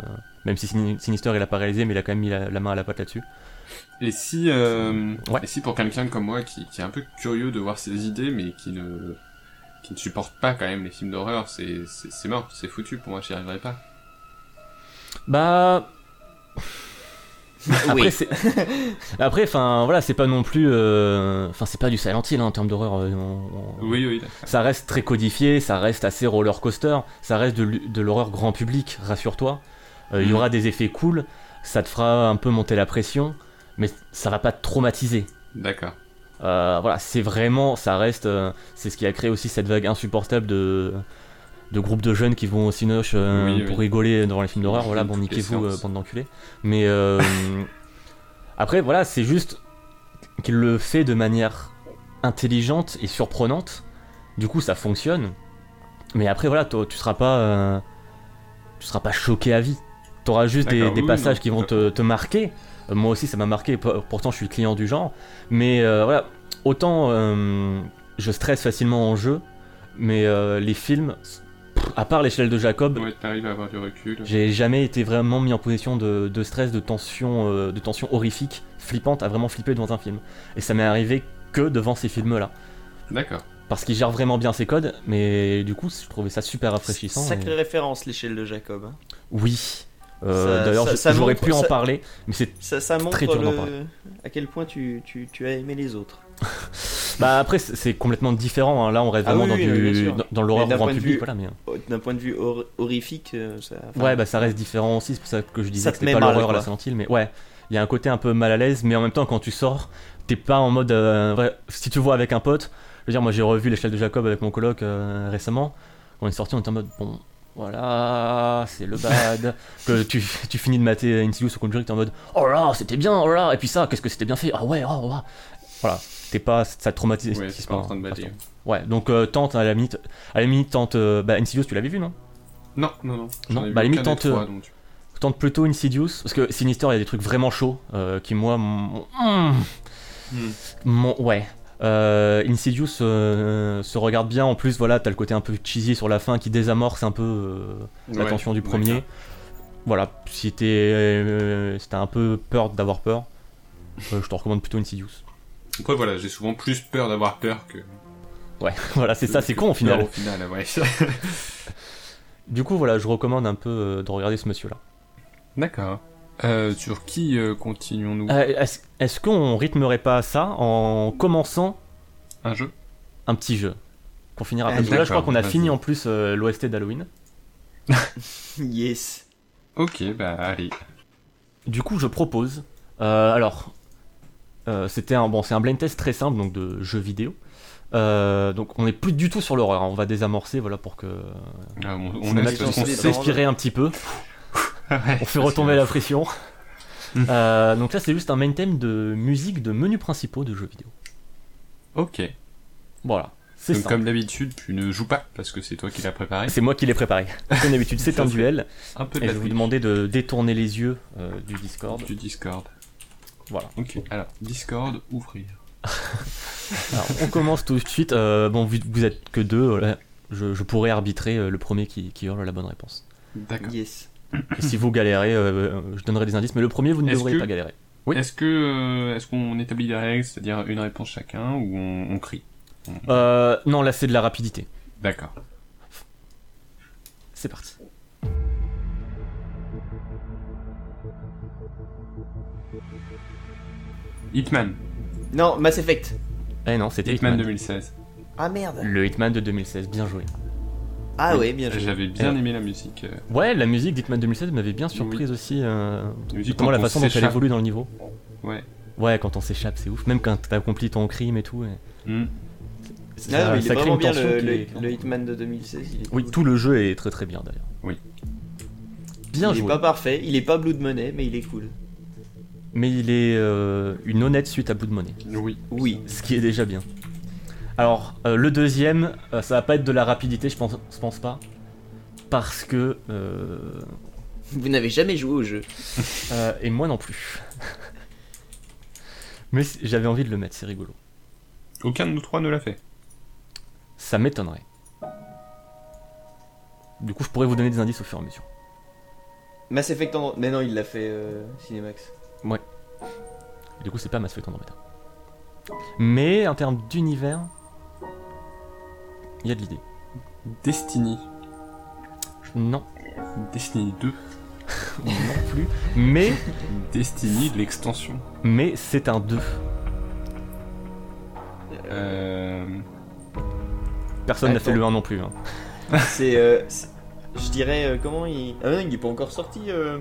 Speaker 1: même si Sin- Sinister il a pas réalisé, mais il a quand même mis la, la main à la pâte là-dessus.
Speaker 2: Et si, euh,
Speaker 1: Ouais.
Speaker 2: et si pour quelqu'un comme moi qui, qui est un peu curieux de voir ses idées, mais qui ne, qui ne supporte pas quand même les films d'horreur, c'est mort, c'est foutu, pour moi j'y arriverai pas.
Speaker 1: Bah. Après,
Speaker 3: oui.
Speaker 1: c'est- Après, enfin, voilà, c'est pas non plus. euh, Enfin, c'est pas du Silent Hill hein, en termes d'horreur. euh, on-
Speaker 2: Oui, oui.
Speaker 1: Ça reste très codifié, ça reste assez roller coaster, ça reste de, l'horreur grand public, rassure-toi. Euh, Il y
Speaker 2: Mhm.
Speaker 1: aura des effets cool, ça te fera un peu monter la pression, mais ça va pas te traumatiser.
Speaker 2: D'accord.
Speaker 1: Euh, voilà, c'est vraiment, ça reste, euh, c'est ce qui a créé aussi cette vague insupportable de, de groupes de jeunes qui vont au cinoche euh,
Speaker 2: Oui,
Speaker 1: pour
Speaker 2: oui.
Speaker 1: rigoler devant les films d'horreur. Voilà, bon, niquez-vous, euh, bande d'enculés. Mais euh, après, voilà, c'est juste qu'il le fait de manière intelligente et surprenante. Du coup, ça fonctionne. Mais après, voilà, toi, tu seras pas, euh, tu seras pas choqué à vie. T'auras juste des,
Speaker 2: D'accord,
Speaker 1: des
Speaker 2: oui,
Speaker 1: passages
Speaker 2: non,
Speaker 1: qui vont te, te marquer. Moi aussi, ça m'a marqué. Pourtant, je suis client du genre. Mais voilà, autant je stresse facilement en jeu, mais les films, à part l'échelle de Jacob,
Speaker 2: Ouais, t'arrives à avoir du recul.
Speaker 1: j'ai jamais été vraiment mis en position de, de stress, de tension, euh, de tension horrifique, flippante, à vraiment flipper devant un film. Et ça m'est arrivé que devant ces films-là.
Speaker 2: D'accord.
Speaker 1: Parce qu'il gère vraiment bien ses codes, mais du coup, je trouvais ça super rafraîchissant.
Speaker 3: Sacrée
Speaker 1: et-
Speaker 3: référence, l'échelle de Jacob. hein.
Speaker 1: Oui. Euh, D'ailleurs,
Speaker 3: ça
Speaker 1: j'aurais pu en parler, mais c'est
Speaker 3: Ça, ça montre
Speaker 1: Très dur d'en
Speaker 3: le-
Speaker 1: parler.
Speaker 3: à quel point tu, tu, tu as aimé les autres.
Speaker 1: Bah après c'est complètement différent. hein. Là on reste
Speaker 3: Ah
Speaker 1: vraiment
Speaker 3: oui,
Speaker 1: dans,
Speaker 3: oui,
Speaker 1: du,
Speaker 3: bien sûr.
Speaker 1: dans, dans l'horreur
Speaker 3: Mais d'un
Speaker 1: grand
Speaker 3: point de
Speaker 1: public.
Speaker 3: vue-
Speaker 1: Voilà, mais...
Speaker 3: Oh, D'un point de vue hor- horrifique, euh, ça. enfin,
Speaker 1: Ouais bah ça reste différent aussi. C'est pour ça que je disais
Speaker 3: Ça
Speaker 1: que
Speaker 3: te
Speaker 1: c'était
Speaker 3: met
Speaker 1: pas
Speaker 3: mal,
Speaker 1: l'horreur à la
Speaker 3: quoi.
Speaker 1: Silent Hill, mais ouais. Il y a un côté un peu mal à l'aise, mais en même temps quand tu sors, t'es pas en mode. euh, si tu vois avec un pote, je veux dire moi j'ai revu l'échelle de Jacob avec mon coloc euh, récemment. Quand on est sorti on était en mode bon. Voilà, c'est le bad. que tu, tu finis de mater Insidious ou Conjuring, t'es en mode oh là, c'était bien, oh là, et puis ça, qu'est-ce que c'était bien fait, ah ouais, oh, oh. Voilà, t'es pas, ça te traumatise
Speaker 2: Ouais, c'est pas en train de bader.
Speaker 1: Ouais, donc euh, tente à la limite, à la limite tente, euh, bah Insidious tu l'avais vu non?
Speaker 2: Non, non, non.
Speaker 1: Non, bah, limite,
Speaker 2: aucun des
Speaker 1: tente,
Speaker 2: trois,
Speaker 1: euh,
Speaker 2: donc.
Speaker 1: Tente plutôt Insidious, parce que Sinister il y a des trucs vraiment chauds euh, qui moi, mm,
Speaker 2: Hmm.
Speaker 1: ouais. Insidious se regarde bien, en plus voilà, t'as le côté un peu cheesy sur la fin qui désamorce un peu la
Speaker 2: Ouais,
Speaker 1: tension du premier. Voilà, si t'es si t'as un peu peur d'avoir peur, je te recommande plutôt Insidious.
Speaker 2: Après, voilà, j'ai souvent plus peur d'avoir peur que.
Speaker 1: Ouais, voilà, c'est ça, c'est con au final.
Speaker 2: Au final, ouais.
Speaker 1: Du coup, voilà, je recommande un peu euh, de regarder ce monsieur-là.
Speaker 2: D'accord. Euh, sur qui euh, continuons-nous?
Speaker 1: Euh, Est-ce est-ce qu'on rythmerait pas ça en commençant
Speaker 2: Un jeu?
Speaker 1: Un petit jeu qu'on finira
Speaker 3: Allez.
Speaker 1: Parce que là, je crois qu'on a fini en plus euh, l'OST d'Halloween.
Speaker 3: Yes.
Speaker 2: Ok, bah allez.
Speaker 1: Du coup, je propose. euh, alors, c'était un bon, c'est un blind test très simple, donc de jeux vidéo. Euh, donc, on n'est plus du tout sur l'horreur. hein. On va désamorcer, voilà, pour que
Speaker 2: Ah, on,
Speaker 1: on
Speaker 2: on
Speaker 1: s'expirer un petit peu.
Speaker 2: Ouais,
Speaker 1: On fait retomber la pression.
Speaker 2: Mm.
Speaker 1: Euh, donc là, c'est juste un main theme de musique de menus principaux de jeux vidéo.
Speaker 2: Ok.
Speaker 1: Voilà, c'est
Speaker 2: Donc comme d'habitude, tu ne joues pas parce que c'est toi qui l'as préparé.
Speaker 1: C'est moi qui l'ai préparé. Comme d'habitude, c'est un duel.
Speaker 2: Un peu de
Speaker 1: Et je vais vous demander de détourner les yeux euh, du Discord.
Speaker 2: du Discord.
Speaker 1: Voilà.
Speaker 2: Ok. Alors Discord ouvrir.
Speaker 1: Alors, on commence tout de suite. Euh, bon, vu que vous êtes que deux, voilà, je, je pourrais arbitrer euh, le premier qui, qui hurle la bonne réponse.
Speaker 2: D'accord.
Speaker 3: Yes.
Speaker 1: Et si vous galérez, euh, je donnerai des indices, mais le premier, vous ne devriez
Speaker 2: que-
Speaker 1: pas galérer. Oui.
Speaker 2: Est-ce que euh, est-ce qu'on établit des règles, c'est-à-dire une réponse chacun ou on, on crie? On-
Speaker 1: Euh, non, là, c'est de la rapidité.
Speaker 2: D'accord.
Speaker 1: C'est parti.
Speaker 2: Hitman.
Speaker 3: Non, Mass Effect.
Speaker 1: Eh non, c'était
Speaker 2: Hitman
Speaker 1: Hitman.
Speaker 2: 2016.
Speaker 3: Ah merde.
Speaker 1: Le Hitman de 2016, bien joué.
Speaker 3: Ah
Speaker 2: Oui,
Speaker 3: ouais, bien joué.
Speaker 2: J'avais bien
Speaker 1: Eh.
Speaker 2: aimé la musique. euh,
Speaker 1: Ouais, la musique d'Hitman 2016 m'avait bien surprise aussi. Euh,
Speaker 2: la musique
Speaker 1: notamment la façon dont elle
Speaker 2: s'échappe.
Speaker 1: évolue dans le niveau.
Speaker 2: Ouais.
Speaker 1: Ouais, quand on s'échappe, c'est ouf. Même quand t'as accompli ton crime et tout. ouais.
Speaker 2: Hmm.
Speaker 1: Ça-
Speaker 3: Ah, non, il est vraiment
Speaker 1: une
Speaker 3: bien
Speaker 1: tension
Speaker 3: le,
Speaker 1: qui
Speaker 3: le-
Speaker 1: est-
Speaker 3: le Hitman de 2016. Il est
Speaker 1: Oui,
Speaker 3: cool.
Speaker 1: tout le jeu est très très bien d'ailleurs.
Speaker 2: Oui.
Speaker 1: Bien
Speaker 3: il
Speaker 1: joué.
Speaker 3: est pas parfait, il est pas Blood Money, mais il est cool.
Speaker 1: Mais il est euh, une honnête suite à bout de monnaie.
Speaker 2: Oui.
Speaker 3: Oui.
Speaker 1: Ce qui est déjà bien. Alors, euh, le deuxième, euh, ça va pas être de la rapidité, je pense, je pense pas. Parce que. euh,
Speaker 3: Vous n'avez jamais joué au jeu.
Speaker 1: euh, et moi non plus. Mais j'avais envie de le mettre, c'est rigolo.
Speaker 2: Aucun de nous trois ne l'a fait.
Speaker 1: Ça m'étonnerait. Du coup, je pourrais vous donner des indices au fur et à mesure.
Speaker 3: Mass Effect Andromeda. Mais non, il l'a fait euh, Cinemax.
Speaker 1: Du coup, c'est pas Mass Effect Andromeda. Mais en termes d'univers, il y a de l'idée.
Speaker 2: Destiny.
Speaker 1: Non,
Speaker 2: Destiny 2.
Speaker 1: non plus. Mais,
Speaker 2: Destiny de l'extension.
Speaker 1: mais c'est un 2.
Speaker 2: Euh...
Speaker 1: Personne n'a fait le 1 non plus. hein.
Speaker 3: C'est. euh, je dirais. euh, comment il. Ah non, il est pas encore sorti. Euh...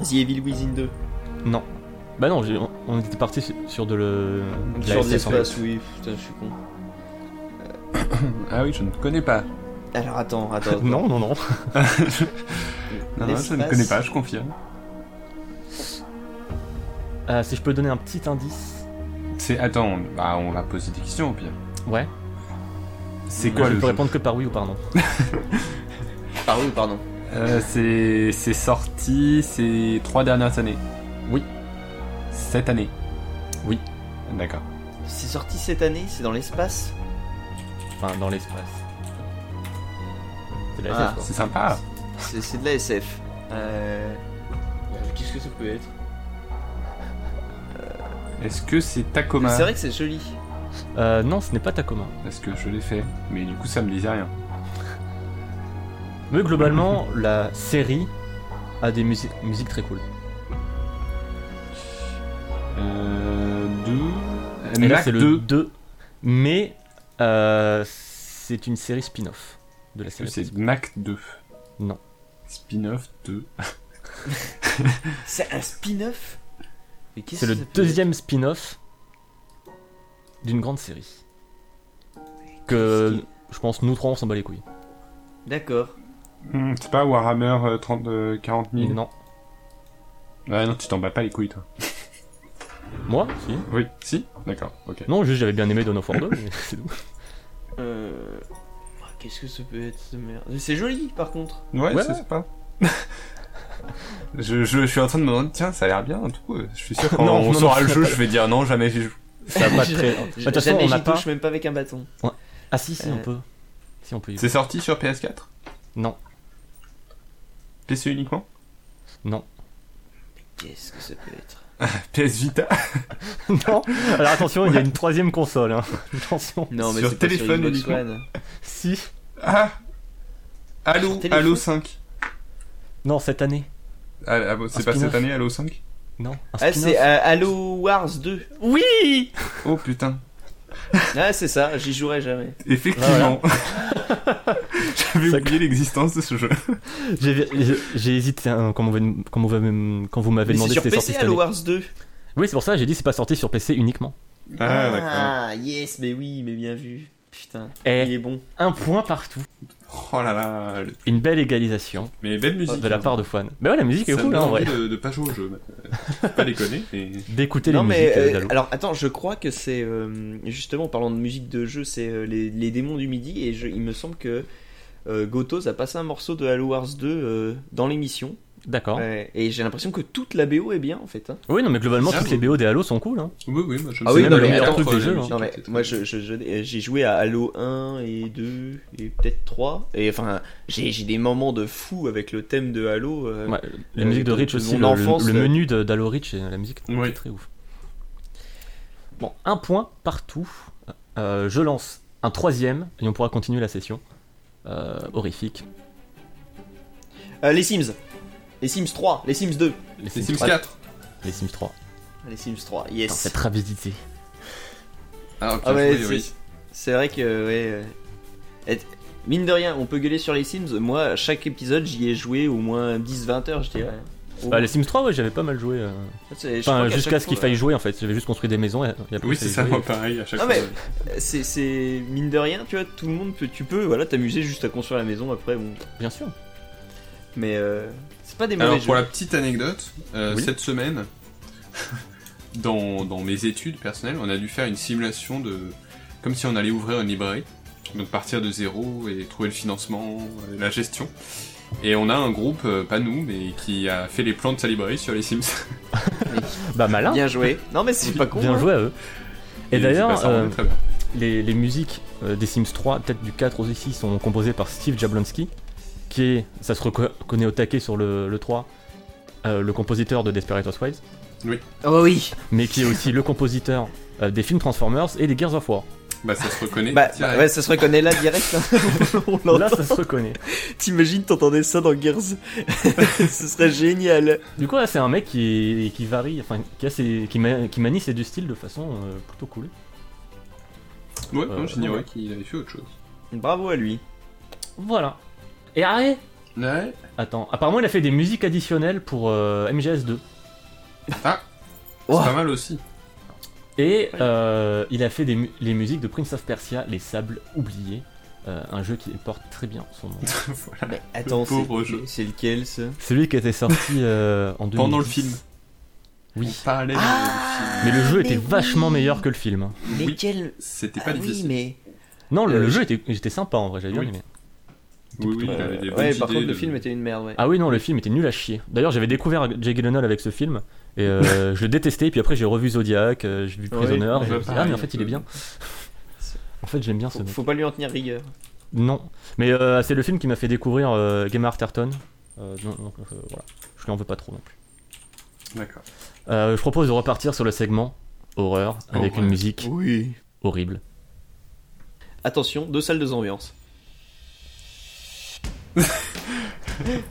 Speaker 3: The Evil Within 2.
Speaker 1: Non. Bah non, j'ai- on- on était parti sur, sur de le. de la
Speaker 3: Sur de
Speaker 1: SF, en
Speaker 3: l'espace, oui. Putain, je suis con.
Speaker 2: Ah oui, je ne connais pas.
Speaker 3: Alors attends, attends. attends.
Speaker 1: Non, non, non.
Speaker 2: Non, non, je ne
Speaker 3: L'espace.
Speaker 2: connais pas, je confirme.
Speaker 1: Euh, si je peux donner un petit indice.
Speaker 2: C'est... Attends, on... Bah, on va poser des questions au pire.
Speaker 1: Ouais.
Speaker 2: C'est
Speaker 1: je
Speaker 2: quoi
Speaker 1: peux
Speaker 2: le jeu
Speaker 1: répondre que par oui ou par non.
Speaker 3: Par où, pardon
Speaker 2: Euh, c'est... c'est sorti ces trois dernières années.
Speaker 1: Oui.
Speaker 2: Cette année.
Speaker 1: Oui.
Speaker 2: D'accord.
Speaker 3: C'est sorti cette année C'est dans l'espace?
Speaker 1: Enfin, dans l'espace. C'est de la
Speaker 3: Ah.
Speaker 1: SF, quoi.
Speaker 2: C'est sympa.
Speaker 3: C'est c'est de la SF. Euh. Qu'est-ce que ça peut être?
Speaker 2: Est-ce que c'est Tacoma?
Speaker 3: C'est vrai que c'est joli.
Speaker 1: Euh, non, ce n'est pas Tacoma.
Speaker 2: Parce que je l'ai fait? Mais du coup, ça me disait rien.
Speaker 1: Mais globalement, la série a des musi- musiques très cool.
Speaker 2: Euh... Deux...
Speaker 1: Et là, c'est le
Speaker 2: 2.
Speaker 1: 2. Mais euh, c'est une série spin-off de la série.
Speaker 2: C'est Mac 2.
Speaker 1: Non.
Speaker 2: Spin-off 2.
Speaker 3: C'est un spin-off?
Speaker 1: C'est le deuxième spin-off d'une grande série. Que je pense nous trois on s'en bat les couilles.
Speaker 3: D'accord.
Speaker 2: Hmm, c'est pas Warhammer euh, 30, euh, 40 000
Speaker 1: Non.
Speaker 2: Ouais, non, tu t'en bats pas les couilles, toi.
Speaker 1: Moi Si.
Speaker 2: Oui, si D'accord, ok.
Speaker 1: Non, juste j'avais bien aimé Dawn of War 2, mais c'est tout.
Speaker 3: Euh... Qu'est-ce que ça peut être ce merde? C'est joli par contre.
Speaker 2: Ouais,
Speaker 1: Ouais,
Speaker 2: c'est
Speaker 1: ouais.
Speaker 2: sympa. je, je, je suis en train de me demander, tiens, ça a l'air bien, et tout. Je suis sûr quand
Speaker 1: Non,
Speaker 2: on
Speaker 1: non,
Speaker 2: saura
Speaker 1: non,
Speaker 2: le jeu, je vais dire non, jamais j'y joue.
Speaker 1: Ça va pas très. De toute façon,
Speaker 3: Jamais
Speaker 1: on n'a
Speaker 3: j'y
Speaker 1: pas.
Speaker 3: touche même pas avec un bâton.
Speaker 1: Ah si, si, on
Speaker 3: Euh.
Speaker 1: peut. Si, on peut y.
Speaker 2: C'est sorti sur PS4
Speaker 1: Non,
Speaker 2: PC uniquement?
Speaker 1: Non.
Speaker 3: Qu'est-ce que ça peut être?
Speaker 2: PS Vita
Speaker 1: non Alors attention, il y a une troisième console. Hein. Attention.
Speaker 3: Non, mais
Speaker 2: Sur
Speaker 3: c'est pas
Speaker 2: téléphone
Speaker 3: sur. One.
Speaker 1: Si.
Speaker 2: Ah Halo,
Speaker 3: Sur téléphone
Speaker 2: Halo 5.
Speaker 1: Non, cette année.
Speaker 2: Ah, ah, c'est pas cette année Halo 5
Speaker 1: Non. Un
Speaker 3: Ah, c'est euh, Halo Wars 2.
Speaker 1: Oui
Speaker 2: Oh putain.
Speaker 3: Ah, c'est ça, j'y jouerai jamais.
Speaker 2: Effectivement. J'avais
Speaker 1: Ça-
Speaker 2: oublié l'existence de ce jeu.
Speaker 1: J'ai hésité hein, quand, vous m'avez- quand vous m'avez- quand vous m'avez
Speaker 3: Mais
Speaker 1: demandé
Speaker 3: c'est
Speaker 1: si
Speaker 3: sur
Speaker 1: c'était
Speaker 3: PC
Speaker 1: sorti cette
Speaker 3: Halo
Speaker 1: année.
Speaker 3: Wars 2.
Speaker 1: Oui, c'est pour ça j'ai dit c'est pas sorti sur PC uniquement.
Speaker 2: Ah, d'accord.
Speaker 3: Ah, yes, mais oui, mais bien vu. Putain, il
Speaker 1: Et
Speaker 3: est bon.
Speaker 1: un point partout.
Speaker 2: Oh là là. le-
Speaker 1: Une belle égalisation
Speaker 2: Mais belle musique.
Speaker 1: de la
Speaker 2: hein.
Speaker 1: part de Fouane. Mais ouais, la musique est
Speaker 2: Ça
Speaker 1: cool hein, en
Speaker 2: envie
Speaker 1: vrai.
Speaker 2: de, de pas jouer au jeu. Faut pas déconner, mais...
Speaker 1: D'écouter les
Speaker 3: mais
Speaker 1: musiques euh,
Speaker 3: euh,
Speaker 1: d'Halo.
Speaker 3: alors attends, je crois que c'est euh, justement en parlant de musique de jeu, c'est euh, les, les démons du midi et je- il me semble que euh, Gotos a passé un morceau de Halo Wars 2 euh, dans l'émission
Speaker 1: D'accord.
Speaker 3: Ouais, et j'ai l'impression que toute la BO est bien en fait. hein.
Speaker 1: Oui, non, mais globalement,
Speaker 2: Ah,
Speaker 1: toutes les BO des Halo sont cool. Hein.
Speaker 2: Oui, oui, moi je
Speaker 3: Ah
Speaker 2: sais
Speaker 3: oui, non,
Speaker 2: le
Speaker 3: mais
Speaker 2: meilleur
Speaker 3: attends,
Speaker 2: truc
Speaker 1: des jeux, hein.
Speaker 3: Non mais moi je- je- je- j'ai joué à Halo 1 et 2 et peut-être 3 et enfin j'ai des moments de fou avec le thème de Halo. euh,
Speaker 1: Ouais, les
Speaker 3: euh,
Speaker 1: musiques de Reach
Speaker 3: de
Speaker 1: aussi, le,
Speaker 3: enfance,
Speaker 1: le- le menu de- d'Halo Reach et la musique, c'est très ouf. Bon, un point partout. Euh, je lance un troisième et on pourra continuer la session. Euh, horrifique.
Speaker 3: euh, les Sims, les Sims 3, les Sims 2,
Speaker 1: Les Sims
Speaker 2: Sims
Speaker 1: 3.
Speaker 2: 4.
Speaker 1: Les Sims 3.
Speaker 3: les Sims 3.
Speaker 1: Putain,
Speaker 3: Yes.
Speaker 1: cette rapidité.
Speaker 2: Ah, ok,
Speaker 3: Ah ouais,
Speaker 2: oui,
Speaker 3: c'est-
Speaker 2: oui.
Speaker 3: C'est vrai que, ouais. euh, et- Mine de rien, on peut gueuler sur les Sims. Moi, à chaque épisode, j'y ai joué au moins 10-20 heures, je dirais. Oh.
Speaker 1: Bah, les Sims 3, ouais, j'avais pas mal joué. euh. Enfin,
Speaker 3: qu'à
Speaker 1: jusqu'à ce qu'il faille jouer en fait. J'avais juste construit des maisons et, et après,
Speaker 2: Oui, c'est ça,
Speaker 1: jouer.
Speaker 2: moi, pareil, à chaque
Speaker 3: Ah,
Speaker 2: fois.
Speaker 3: mais- C'est, c'est mine de rien, tu vois, tout le monde peut, tu peux, voilà, t'amuser juste à construire la maison après, bon.
Speaker 1: Bien sûr.
Speaker 3: Mais euh, c'est pas des mauvais
Speaker 2: Alors,
Speaker 3: jeux.
Speaker 2: pour la petite anecdote, euh,
Speaker 1: Oui.
Speaker 2: cette semaine, dans, dans mes études personnelles, on a dû faire une simulation de. comme si on allait ouvrir une librairie. Donc, partir de zéro et trouver le financement, euh, la gestion. Et on a un groupe, euh, pas nous, mais qui a fait les plans de sa librairie sur les Sims.
Speaker 1: Bah, malin.
Speaker 3: Bien joué. Non, mais c'est pas con.
Speaker 1: Bien
Speaker 3: hein.
Speaker 1: joué à eux. Et,
Speaker 2: c'est
Speaker 1: d'ailleurs, euh,
Speaker 2: très bien.
Speaker 1: les, les musiques euh, des Sims 3, peut-être du 4 aussi, sont composées par Steve Jablonski, qui est, ça se reco- reconnaît au taquet sur le, le 3, euh, le compositeur de Desperate Housewives,
Speaker 3: Oh oui.
Speaker 1: mais qui est aussi le compositeur euh, des films Transformers et des Gears of War.
Speaker 2: Bah, ça se reconnaît.
Speaker 3: Bah, bah, ouais, ça se reconnaît là direct. hein. On.
Speaker 1: Là, ça se reconnaît.
Speaker 3: T'imagines, t'entendais ça dans Gears. Ce serait génial.
Speaker 1: Du coup, là, c'est un mec qui, qui varie, enfin, qui, a ses- qui, ma- qui manie ses deux styles de façon euh, plutôt cool.
Speaker 2: Ouais,
Speaker 1: euh,
Speaker 2: j'ignorais
Speaker 1: ouais.
Speaker 2: qu'il avait fait autre chose.
Speaker 3: Bravo à lui.
Speaker 1: Voilà. Et arrête
Speaker 2: Ouais.
Speaker 1: Attends, apparemment, il a fait des musiques additionnelles pour euh, MGS2.
Speaker 2: Ah,
Speaker 3: Oh.
Speaker 2: c'est pas mal aussi.
Speaker 1: Et euh, il a fait des mu- les musiques de Prince of Persia, Les Sables Oubliés, euh, un jeu qui porte très bien son nom.
Speaker 2: voilà.
Speaker 3: Mais attends,
Speaker 2: pauvre
Speaker 3: c'est,
Speaker 2: jeu.
Speaker 3: c'est lequel ça
Speaker 1: Celui qui était sorti euh, en 2010.
Speaker 2: Pendant le film.
Speaker 1: Oui.
Speaker 3: Ah,
Speaker 1: Mais le jeu
Speaker 3: mais
Speaker 1: était
Speaker 3: oui.
Speaker 1: vachement meilleur que le film.
Speaker 3: Mais
Speaker 2: Oui.
Speaker 3: quel.
Speaker 2: C'était pas
Speaker 3: Ah oui,
Speaker 2: difficile.
Speaker 3: mais.
Speaker 1: Non, le,
Speaker 3: Euh,
Speaker 1: le
Speaker 3: je-
Speaker 1: jeu était, était sympa en vrai, j'avais bien aimé.
Speaker 2: Oui, oui, il avait des bonnes
Speaker 3: ouais, par contre, le film était une merde, ouais.
Speaker 1: Ah oui, non, le film était nul à chier. D'ailleurs, j'avais découvert Jake Gyllenhaal avec ce film, et euh, je le détestais, puis après j'ai revu Zodiac, euh, j'ai vu Prisoner,
Speaker 2: ouais,
Speaker 1: et je me suis dit, ah mais en fait il est bien. En fait j'aime bien ce
Speaker 3: Faut,
Speaker 1: mec.
Speaker 3: faut pas lui en tenir rigueur.
Speaker 1: Non, mais euh, c'est le film qui m'a fait découvrir euh, Gemma Arterton. Euh, non, donc, euh, voilà, je lui en veux pas trop non plus.
Speaker 2: D'accord.
Speaker 1: Euh, je propose de repartir sur le segment horreur, avec une musique
Speaker 3: Oui.
Speaker 1: horrible.
Speaker 3: Attention, deux salles, deux ambiances.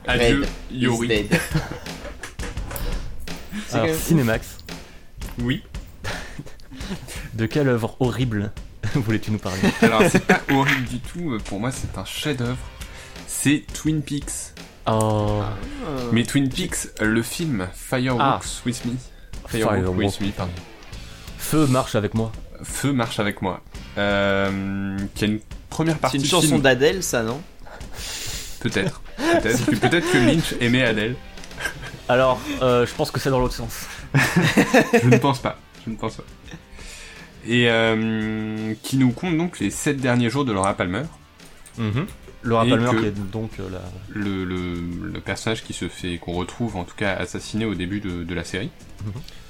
Speaker 2: Adieu,
Speaker 3: Red
Speaker 2: Yori.
Speaker 3: is dead. C'est quand
Speaker 1: Alors, Cinemax,
Speaker 2: Oui.
Speaker 1: de quelle œuvre horrible voulais-tu nous parler?
Speaker 2: Alors, c'est pas horrible du tout. euh, Pour moi, c'est un chef-d'œuvre. C'est Twin Peaks.
Speaker 1: Oh,
Speaker 3: Ah.
Speaker 2: Mais Twin Peaks, euh, le film Fireworks
Speaker 1: Ah.
Speaker 2: with Me.
Speaker 1: Fireworks.
Speaker 2: With Me, pardon.
Speaker 1: Feu marche avec moi.
Speaker 2: Feu marche avec moi. Euh, qui a une première
Speaker 3: C'est
Speaker 2: partie
Speaker 3: une
Speaker 2: du
Speaker 3: chanson d'Adèle, ça, non?
Speaker 2: Peut-être. Peut-être que, Lynch aimait Adele.
Speaker 1: Alors, euh, je pense que c'est dans l'autre sens.
Speaker 2: Je ne pense pas. Je ne pense pas. Et euh, qui nous compte donc les sept derniers jours de Laura Palmer.
Speaker 1: Laura
Speaker 2: Et
Speaker 1: Palmer qui est donc euh, la...
Speaker 2: Le, le, le personnage qui se fait, qu'on retrouve en tout cas assassiné au début de, de la série.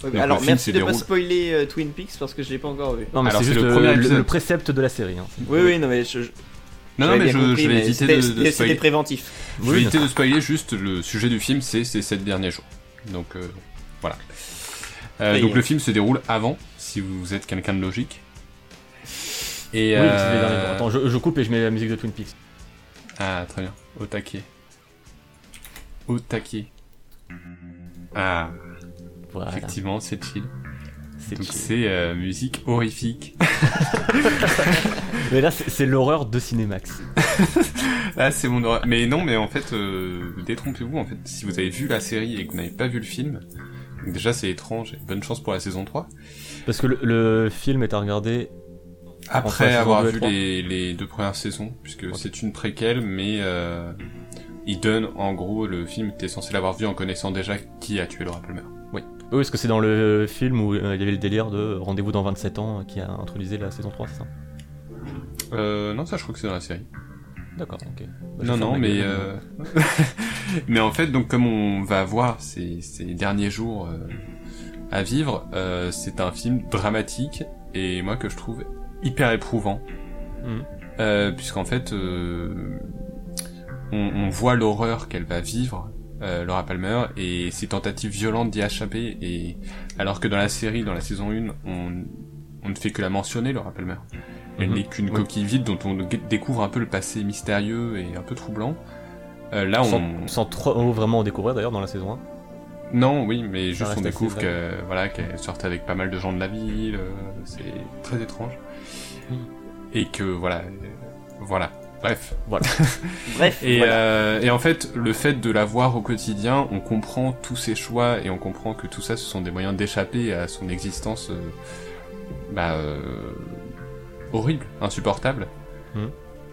Speaker 3: Ouais,
Speaker 2: Donc,
Speaker 3: Alors,
Speaker 2: film
Speaker 3: merci de pas
Speaker 2: déroule-
Speaker 3: spoiler euh, Twin Peaks parce que je l'ai pas encore vu.
Speaker 1: Non mais c'est juste
Speaker 2: le
Speaker 1: le,
Speaker 2: premier
Speaker 1: le-
Speaker 2: épisode.
Speaker 1: le précepte de la série. hein.
Speaker 3: Oui, oui, non, mais je, je-
Speaker 2: Non, non, mais je,
Speaker 3: compris,
Speaker 2: je vais
Speaker 3: mais
Speaker 2: éviter de, de
Speaker 3: c'était- préventif.
Speaker 2: Je vais éviter de spoiler juste le sujet du film, c'est ces sept derniers jours. Donc euh, voilà. Euh, donc le film se déroule avant, si vous êtes quelqu'un de logique. Et
Speaker 1: Oui,
Speaker 2: euh,
Speaker 1: c'est les derniers jours. Attends, je, je coupe et je mets la musique de Twin Peaks.
Speaker 2: Ah, très bien. Au taquet. Au taquet. Ah,
Speaker 1: Voilà,
Speaker 2: effectivement, c'est chill.
Speaker 1: C'est
Speaker 2: Donc
Speaker 1: chill.
Speaker 2: c'est euh, musique horrifique.
Speaker 1: Mais là, c'est l'horreur de Cinémax.
Speaker 2: Ah, c'est mon horreur. Mais non, mais en fait, euh, détrompez-vous, en fait, si vous avez vu la série et que vous n'avez pas vu le film, déjà c'est étrange, et bonne chance pour la saison 3.
Speaker 1: Parce que le, le film est à regarder.
Speaker 2: Après
Speaker 1: la saison
Speaker 2: avoir vu les, les deux premières saisons, puisque c'est une préquelle, mais euh, il donne, en gros, le film, t'es censé l'avoir vu en connaissant déjà qui a tué Laura Palmer.
Speaker 1: Oui, parce que c'est dans le film où euh, il y avait le délire de Rendez-vous dans 27 ans euh, qui a introduisé la saison 3, c'est ça
Speaker 2: Euh, non, ça je crois que c'est dans la série.
Speaker 1: D'accord, ok. Bah,
Speaker 2: non, non,
Speaker 1: ma
Speaker 2: mais... Euh... mais en fait, donc comme on va voir ces, ces derniers jours euh, à vivre, euh, c'est un film dramatique, et moi que je trouve hyper éprouvant. Euh, puisqu'en fait, on, on voit l'horreur qu'elle va vivre, euh, Laura Palmer, et ses tentatives violentes d'y échapper, et alors que dans la série, dans la saison 1, on, on ne fait que la mentionner, Laura Palmer. Elle
Speaker 1: Mhm.
Speaker 2: n'est qu'une
Speaker 1: Oui.
Speaker 2: coquille vide dont on découvre un peu le passé mystérieux et un peu troublant. Euh, là, on...
Speaker 1: Sans, trop vraiment en découvrir d'ailleurs dans la saison 1.
Speaker 2: Non, oui, mais juste on découvre que voilà qu'elle sortait avec pas mal de gens de la ville, euh, c'est très étrange.
Speaker 1: Oui.
Speaker 2: Et que voilà, euh, voilà. Bref.
Speaker 3: Bref,
Speaker 2: Et,
Speaker 3: voilà.
Speaker 2: euh, et en fait, le fait de la voir au quotidien, on comprend tous ses choix et on comprend que tout ça, ce sont des moyens d'échapper à son existence euh, bah, euh, horrible, insupportable,
Speaker 1: Mhm.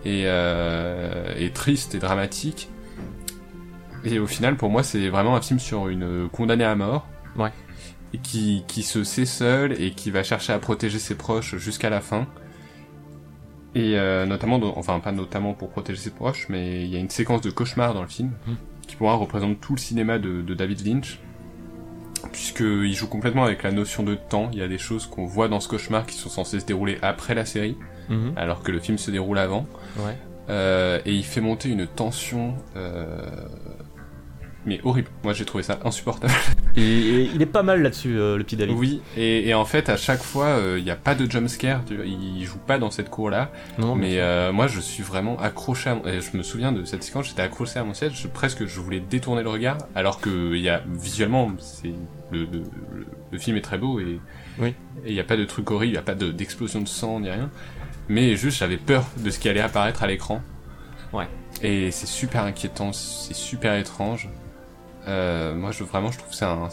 Speaker 2: et, euh, et triste et dramatique. Et au final, pour moi, c'est vraiment un film sur une condamnée à mort.
Speaker 1: Ouais.
Speaker 2: Et qui, qui se sait seule et qui va chercher à protéger ses proches jusqu'à la fin. Et euh, notamment, dans- enfin pas notamment pour protéger ses proches, mais il y a une séquence de cauchemar dans le film,
Speaker 1: Mhm.
Speaker 2: qui pour moi représente tout le cinéma de, de David Lynch, puisqu'il joue complètement avec la notion de temps. Il y a des choses qu'on voit dans ce cauchemar qui sont censées se dérouler après la série,
Speaker 1: Mhm.
Speaker 2: alors que le film se déroule avant.
Speaker 1: Ouais.
Speaker 2: Euh, et il fait monter une tension, euh, mais horrible. Moi j'ai trouvé ça insupportable.
Speaker 1: Et, et il est pas mal là-dessus, euh, le petit David.
Speaker 2: Oui, et, et en fait à chaque fois il n'y a pas de jumpscare, il joue pas dans cette cour là.
Speaker 1: Non,
Speaker 2: Mais euh, moi, je suis vraiment accroché à mon... et Je me souviens de cette séquence, j'étais accroché à mon siège, je- presque je voulais détourner le regard, alors que y a, visuellement, c'est le, le, le- le film est très beau et
Speaker 1: Oui.
Speaker 2: il n'y a pas de truc horrible, il n'y a pas de- d'explosion de, sang ni rien. Mais juste, j'avais peur de ce qui allait apparaître à l'écran.
Speaker 1: Ouais.
Speaker 2: Et c'est super inquiétant, c'est super étrange. Euh, moi, je, vraiment, je trouve que c'est un,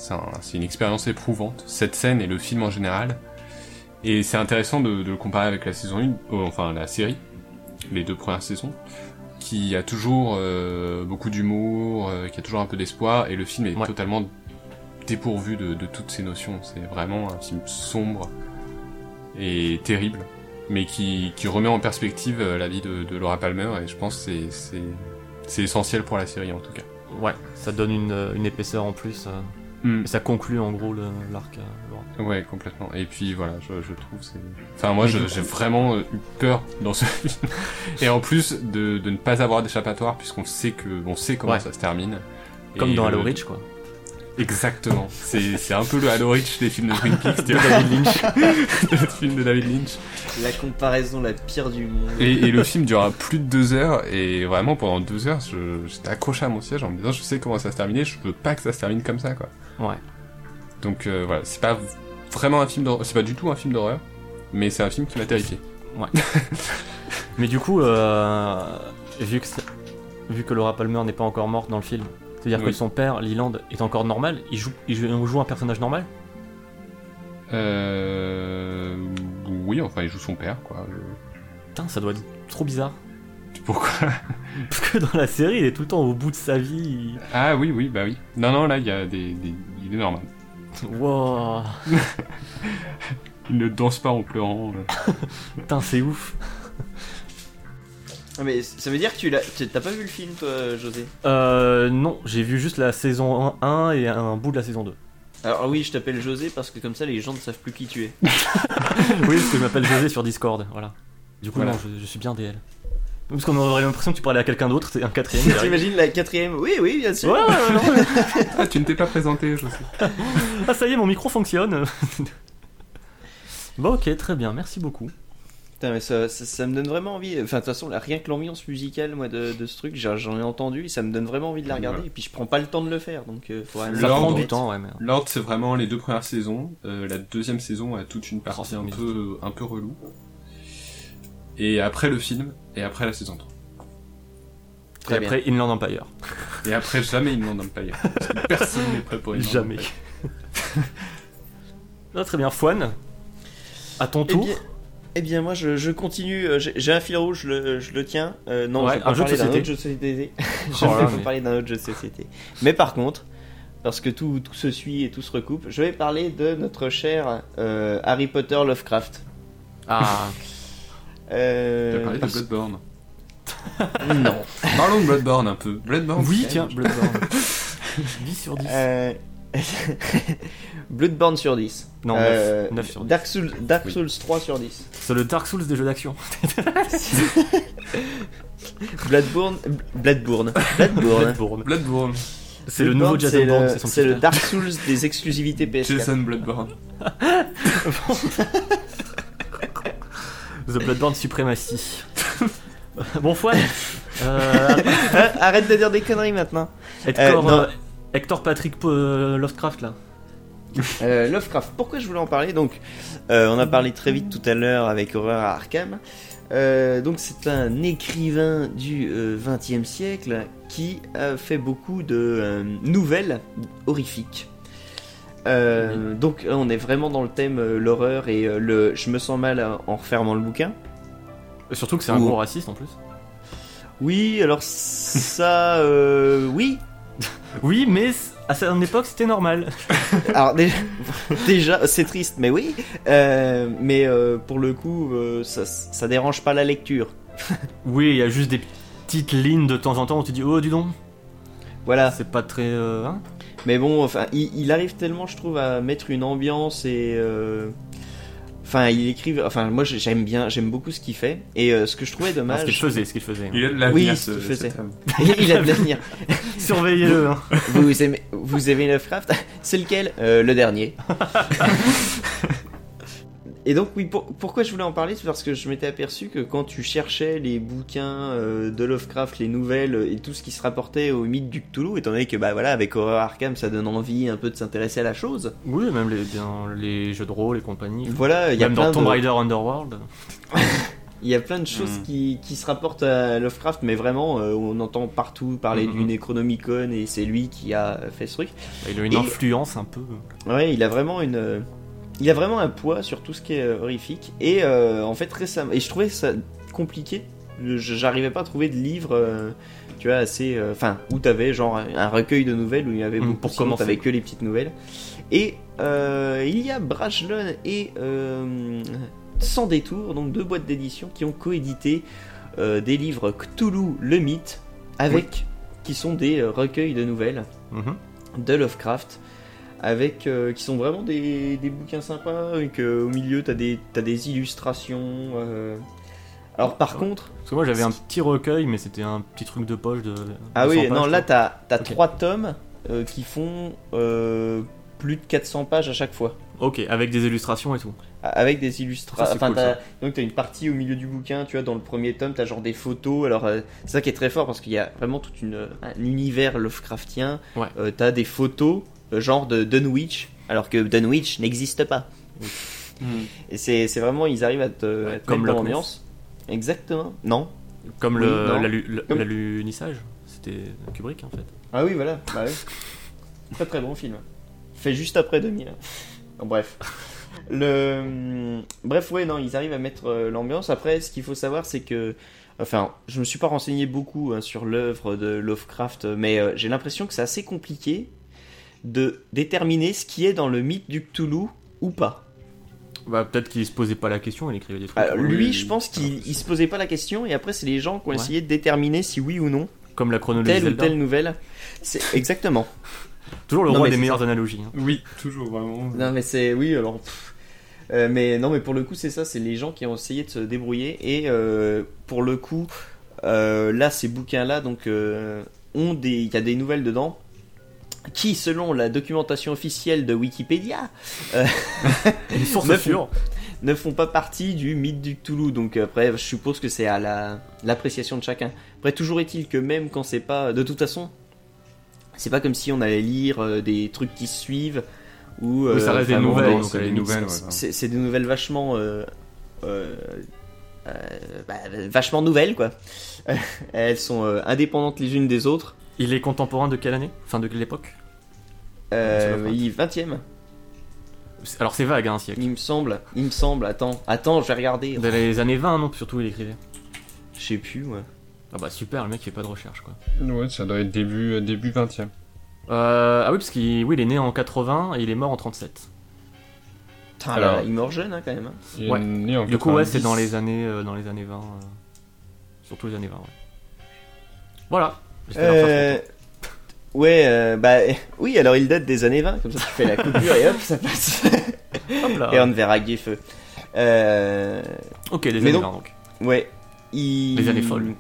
Speaker 2: une expérience éprouvante, cette scène et le film en général. Et c'est intéressant de, de le comparer avec la saison 1, euh, enfin la série, les deux premières saisons, qui a toujours euh, beaucoup d'humour, euh, qui a toujours un peu d'espoir, et le film est
Speaker 1: Ouais.
Speaker 2: totalement dépourvu de, de toutes ces notions. C'est vraiment un film sombre et terrible, mais qui, qui remet en perspective euh, la vie de, de Laura Palmer, et je pense que c'est essentiel pour la série en tout cas.
Speaker 1: Ouais, ça donne une, euh, une épaisseur en plus. euh, et ça conclut en gros l'arc. euh.
Speaker 2: Ouais, complètement. Et puis voilà, je, je trouve c'est. Enfin, moi, je- j'ai vraiment eu peur dans ce film. Et en plus de, de ne pas avoir d'échappatoire, puisqu'on sait que on sait comment
Speaker 1: Ouais.
Speaker 2: ça se termine.
Speaker 1: Comme
Speaker 2: Et
Speaker 1: dans
Speaker 2: le-
Speaker 1: Halo Reach, quoi.
Speaker 2: Exactement. C'est c'est un peu le Halo Reach des films de Twin Peaks, tu
Speaker 1: De
Speaker 2: vois,
Speaker 1: David Lynch.
Speaker 2: le film de David Lynch.
Speaker 3: La comparaison la pire du monde.
Speaker 2: Et, et le film durera plus de deux heures, et vraiment pendant deux heures, je- j'étais accroché à mon siège en me disant, je sais comment ça se terminer, je veux pas que ça se termine comme ça, quoi.
Speaker 1: Ouais.
Speaker 2: Donc euh, voilà, c'est pas vraiment un film d'horreur, c'est pas du tout un film d'horreur, mais c'est un film qui m'a terrifié.
Speaker 1: Mais du coup, euh, vu, que ça- vu que Laura Palmer n'est pas encore morte dans le film, c'est-à-dire que son père, Leland, est encore normal, il joue, il joue, on joue un personnage normal?
Speaker 2: Euh... Oui, enfin, il joue son père, quoi.
Speaker 1: Putain, ça doit être trop bizarre.
Speaker 2: Pourquoi?
Speaker 1: Parce que dans la série, il est tout le temps au bout de sa vie.
Speaker 2: Ah oui, oui, bah oui. Non, non, là, il y a des... des... Il est normal.
Speaker 1: Wow.
Speaker 2: Il ne danse pas en pleurant. euh.
Speaker 1: Putain, c'est ouf.
Speaker 3: Ah, mais ça veut dire que tu l'as. T'as pas vu le film, toi, José?
Speaker 1: Euh, non, j'ai vu juste la saison 1 et un bout de la saison 2.
Speaker 3: Alors, oui, je t'appelle José parce que comme ça, les gens ne savent plus qui tu es.
Speaker 1: oui, parce que je m'appelle José sur Discord, voilà. Du coup,
Speaker 2: Voilà.
Speaker 1: non, je, je suis bien DL. Parce qu'on aurait l'impression que tu parlais à quelqu'un d'autre, c'est un quatrième.
Speaker 3: T'imagines la quatrième? Oui, oui, bien sûr.
Speaker 1: Ouais, ouais, ouais, ouais.
Speaker 2: Ah, tu ne t'es pas présenté, je sais.
Speaker 1: Ah, ça y est, mon micro fonctionne. bon, ok, très bien, merci beaucoup.
Speaker 3: Putain, mais ça, ça, ça me donne vraiment envie. Enfin, de toute façon, là, rien que l'ambiance musicale, moi, de, de ce truc, j'en ai entendu et ça me donne vraiment envie de la regarder.
Speaker 2: Ouais.
Speaker 3: Et puis, je prends pas le temps de le faire, donc euh, faut
Speaker 1: Ça prend du temps, ouais, mais.
Speaker 2: L'ordre, c'est vraiment les deux premières saisons. Euh, la deuxième saison a toute une partie un peu, un peu relou. Et après le film, et après la saison 3.
Speaker 3: Très
Speaker 1: et
Speaker 3: bien.
Speaker 1: après, Inland Empire.
Speaker 2: Et après, jamais Inland Empire. Parce que personne n'est prêt pour Inland
Speaker 1: Jamais.
Speaker 2: Empire.
Speaker 1: Très bien, Fouane. À ton
Speaker 3: Eh
Speaker 1: tour.
Speaker 3: bien, eh bien, moi, je, je continue. euh, J'ai un fil rouge, je le, je le tiens. Euh, non,
Speaker 1: Ouais,
Speaker 3: je vais pas
Speaker 1: un jeu de
Speaker 3: parler d'un
Speaker 1: société.
Speaker 3: autre jeu de société. je
Speaker 1: Oh
Speaker 3: vais pas
Speaker 1: mais-
Speaker 3: parler d'un autre jeu de société. Mais par contre, parce que tout, tout se suit et tout se recoupe, je vais parler de notre cher euh, Harry Potter Lovecraft.
Speaker 1: Ah,
Speaker 3: Euh,
Speaker 2: Tu as parlé de Bloodborne.
Speaker 3: Non.
Speaker 2: Parlons de Bloodborne un peu. Bloodborne
Speaker 1: oui, tiens, Bloodborne. 10 sur 10.
Speaker 3: Euh... Bloodborne sur 10.
Speaker 1: Non,
Speaker 3: Euh,
Speaker 1: 9, 9 sur 10.
Speaker 3: Dark Souls, Dark
Speaker 2: Oui.
Speaker 3: Souls 3 sur 10.
Speaker 1: C'est le Dark Souls des jeux d'action.
Speaker 3: Bloodborne. Bloodborne. Bloodborne.
Speaker 1: Bloodborne.
Speaker 2: Bloodborne.
Speaker 1: C'est le nouveau
Speaker 3: Bloodborne,
Speaker 1: Jason Bourne, c'est
Speaker 3: le Dark Souls des exclusivités PS4.
Speaker 2: Jason Bloodborne.
Speaker 1: The Bloodborne Supremacy. bon, Fouane. Euh,
Speaker 3: Arrête de dire des conneries maintenant.
Speaker 1: Hector,
Speaker 3: Euh,
Speaker 1: euh, Hector Patrick euh, Lovecraft, là.
Speaker 3: Euh, Lovecraft, pourquoi je voulais en parler Donc, euh, on a parlé très vite tout à l'heure avec Horreur à Arkham. Euh, donc, c'est un écrivain du XXe siècle qui a fait beaucoup de nouvelles horrifiques. Donc, là, on est vraiment dans le thème l'horreur et le. Je me sens mal en refermant le bouquin.
Speaker 1: Surtout que c'est un gros raciste en plus.
Speaker 3: Oui, alors ça, oui.
Speaker 1: Oui, mais à son époque c'était normal.
Speaker 3: Alors déjà, déjà, c'est triste, mais oui. Euh, mais euh, pour le coup, euh, ça, ça dérange pas la lecture.
Speaker 1: Oui, il y a juste des petites lignes de temps en temps où tu dis oh dis donc,
Speaker 3: Voilà.
Speaker 1: c'est pas très. euh, hein
Speaker 3: Mais bon, enfin, il, il arrive tellement, je trouve, à mettre une ambiance et. Enfin, il écrit. Enfin, moi, j'aime bien, j'aime beaucoup ce qu'il fait. Et euh, ce que je trouvais
Speaker 1: Non, ce qu'il
Speaker 3: dommage.
Speaker 1: faisait, ce qu'il faisait.
Speaker 2: Il a de l'avenir,
Speaker 3: Oui,
Speaker 2: ce,
Speaker 3: ce qu'il faisait. il a de l'avenir.
Speaker 1: Surveillez-le. hein.
Speaker 3: Vous aimez, vous aimez Lovecraft? C'est lequel? Euh, Le dernier. Et donc oui, pour- pourquoi je voulais en parler, c'est parce que je m'étais aperçu que quand tu cherchais les bouquins euh, de Lovecraft, les nouvelles euh, et tout ce qui se rapportait au mythe du Cthulhu, étant donné que bah voilà, avec Horror Arkham, ça donne envie un peu de s'intéresser à la chose.
Speaker 1: Oui, même les, dans les jeux de rôle et compagnie.
Speaker 3: Voilà, il y a
Speaker 1: Même
Speaker 3: plein
Speaker 1: dans Tomb
Speaker 3: de,
Speaker 1: Raider Underworld.
Speaker 3: il y a plein de choses
Speaker 2: Mm.
Speaker 3: qui, qui se rapportent à Lovecraft, mais vraiment, euh, on entend partout parler
Speaker 1: Mhm.
Speaker 3: du Necronomicon et c'est lui qui a fait ce truc.
Speaker 1: Il a une
Speaker 3: Et-
Speaker 1: influence un peu.
Speaker 3: Ouais, il a vraiment une. Il a vraiment un poids sur tout ce qui est horrifique. Et euh, en fait, récemment. Et je trouvais ça compliqué. J'arrivais pas à trouver de livre, euh, tu vois, assez. euh, Enfin, où t'avais genre un recueil de nouvelles où il y avait
Speaker 1: Mm,
Speaker 3: beaucoup.
Speaker 1: pour commencer.
Speaker 3: t'avais que les petites nouvelles. Et il y a Brajlon et Sans détour, donc deux boîtes d'édition qui ont coédité des livres Cthulhu le mythe avec. qui sont des recueils de nouvelles
Speaker 1: Mhm.
Speaker 3: de Lovecraft avec euh, qui sont vraiment des, des bouquins sympas et que au milieu t'as des t'as des illustrations euh. alors par contre
Speaker 1: Parce que moi j'avais un petit recueil, mais c'était un petit truc de poche de.
Speaker 3: ah oui
Speaker 1: 100 pages,
Speaker 3: non là t'as
Speaker 1: Ok.
Speaker 3: trois tomes euh, qui font plus de 400 pages à chaque fois
Speaker 1: Ok, avec des illustrations et tout.
Speaker 3: avec des illustrations enfin
Speaker 1: cool,
Speaker 3: donc t'as une partie au milieu du bouquin tu vois dans le premier tome t'as genre des photos alors euh, c'est ça qui est très fort parce qu'il y a vraiment tout une, un univers Lovecraftien
Speaker 1: Ouais.
Speaker 3: Euh, t'as des photos genre de Dunwich alors que Dunwich n'existe pas Et c'est c'est vraiment, ils arrivent à te, à te
Speaker 1: comme
Speaker 3: mettre dans l'ambiance. Exactement. Non.
Speaker 1: Comme
Speaker 3: Oui,
Speaker 1: le,
Speaker 3: non.
Speaker 1: l'alu- le-
Speaker 3: Comme-
Speaker 1: l'alunissage. C'était Kubrick en fait.
Speaker 3: Ah oui, voilà. Bah oui. très très bon film. Fait juste après 2000. Bon, bref. Le... Bref, ouais, non, ils arrivent à mettre euh, l'ambiance. Après, ce qu'il faut savoir, c'est que. Enfin, je me suis pas renseigné beaucoup hein, sur l'œuvre de Lovecraft, mais euh, j'ai l'impression que c'est assez compliqué de déterminer ce qui est dans le mythe du Cthulhu ou pas.
Speaker 1: Bah, peut-être qu'il se posait pas la question, il écrivait des trucs.
Speaker 3: Alors,
Speaker 1: quoi.
Speaker 3: lui, je pense qu'il il se posait pas la question, et après, c'est les gens qui ont
Speaker 1: Ouais.
Speaker 3: essayé de déterminer si oui ou non
Speaker 1: Comme la chronologie
Speaker 3: telle ou telle nouvelle. C'est exactement.
Speaker 1: Toujours le roi des meilleures analogies. hein.
Speaker 2: Oui, toujours vraiment.
Speaker 3: Non mais c'est oui alors. Euh, mais non mais pour le coup c'est ça, c'est les gens qui ont essayé de se débrouiller et euh, pour le coup euh, là ces bouquins là donc euh, ont des il y a des nouvelles dedans qui selon la documentation officielle de Wikipédia
Speaker 1: sûre.
Speaker 3: ne font pas partie du mythe du Cthulhu donc après je suppose que c'est à la l'appréciation de chacun. Après toujours est-il que même quand c'est pas de toute façon c'est pas comme si on allait lire euh, des trucs qui se suivent ou
Speaker 1: Oui, ça
Speaker 3: euh,
Speaker 1: reste des nouvelles,
Speaker 2: c'est des nouvelles, ouais.
Speaker 3: des vachement euh, euh, euh, bah, vachement nouvelles quoi. Elles sont euh, indépendantes les unes des autres.
Speaker 1: Il est contemporain de quelle année? Enfin, de quelle époque
Speaker 3: Euh, il 20ème,
Speaker 1: C'est- Alors c'est vague, hein, un siècle.
Speaker 3: il me semble. Il me semble. Attends, attends, je vais regarder.
Speaker 1: Dans les années 20, non? Surtout, il écrivait.
Speaker 3: Je sais plus ouais.
Speaker 1: Ah bah super, le mec il fait pas de recherche quoi.
Speaker 2: Ouais, ça doit être début, euh, début 20 e
Speaker 1: Euh, ah oui, parce qu'il oui, il est né en 80 et il est mort en 37.
Speaker 3: Putain,
Speaker 2: Alors-
Speaker 3: là, il meurt jeune hein, quand même. hein.
Speaker 2: Il est
Speaker 1: Ouais.
Speaker 2: né en
Speaker 1: Du coup, ouais, c'est
Speaker 2: 90.
Speaker 1: dans les années, euh, dans les années 20. euh, surtout les années 20, ouais. Voilà.
Speaker 3: Euh, ouais, euh, bah oui, alors il date des années 20, comme ça tu fais la coupure et hop, ça passe.
Speaker 1: Hop là.
Speaker 3: et on ne verra gué feu. Euh,
Speaker 1: Ok, des
Speaker 3: Mais
Speaker 1: années
Speaker 3: donc-
Speaker 1: 20 donc.
Speaker 3: ouais, il...
Speaker 1: Les années folles.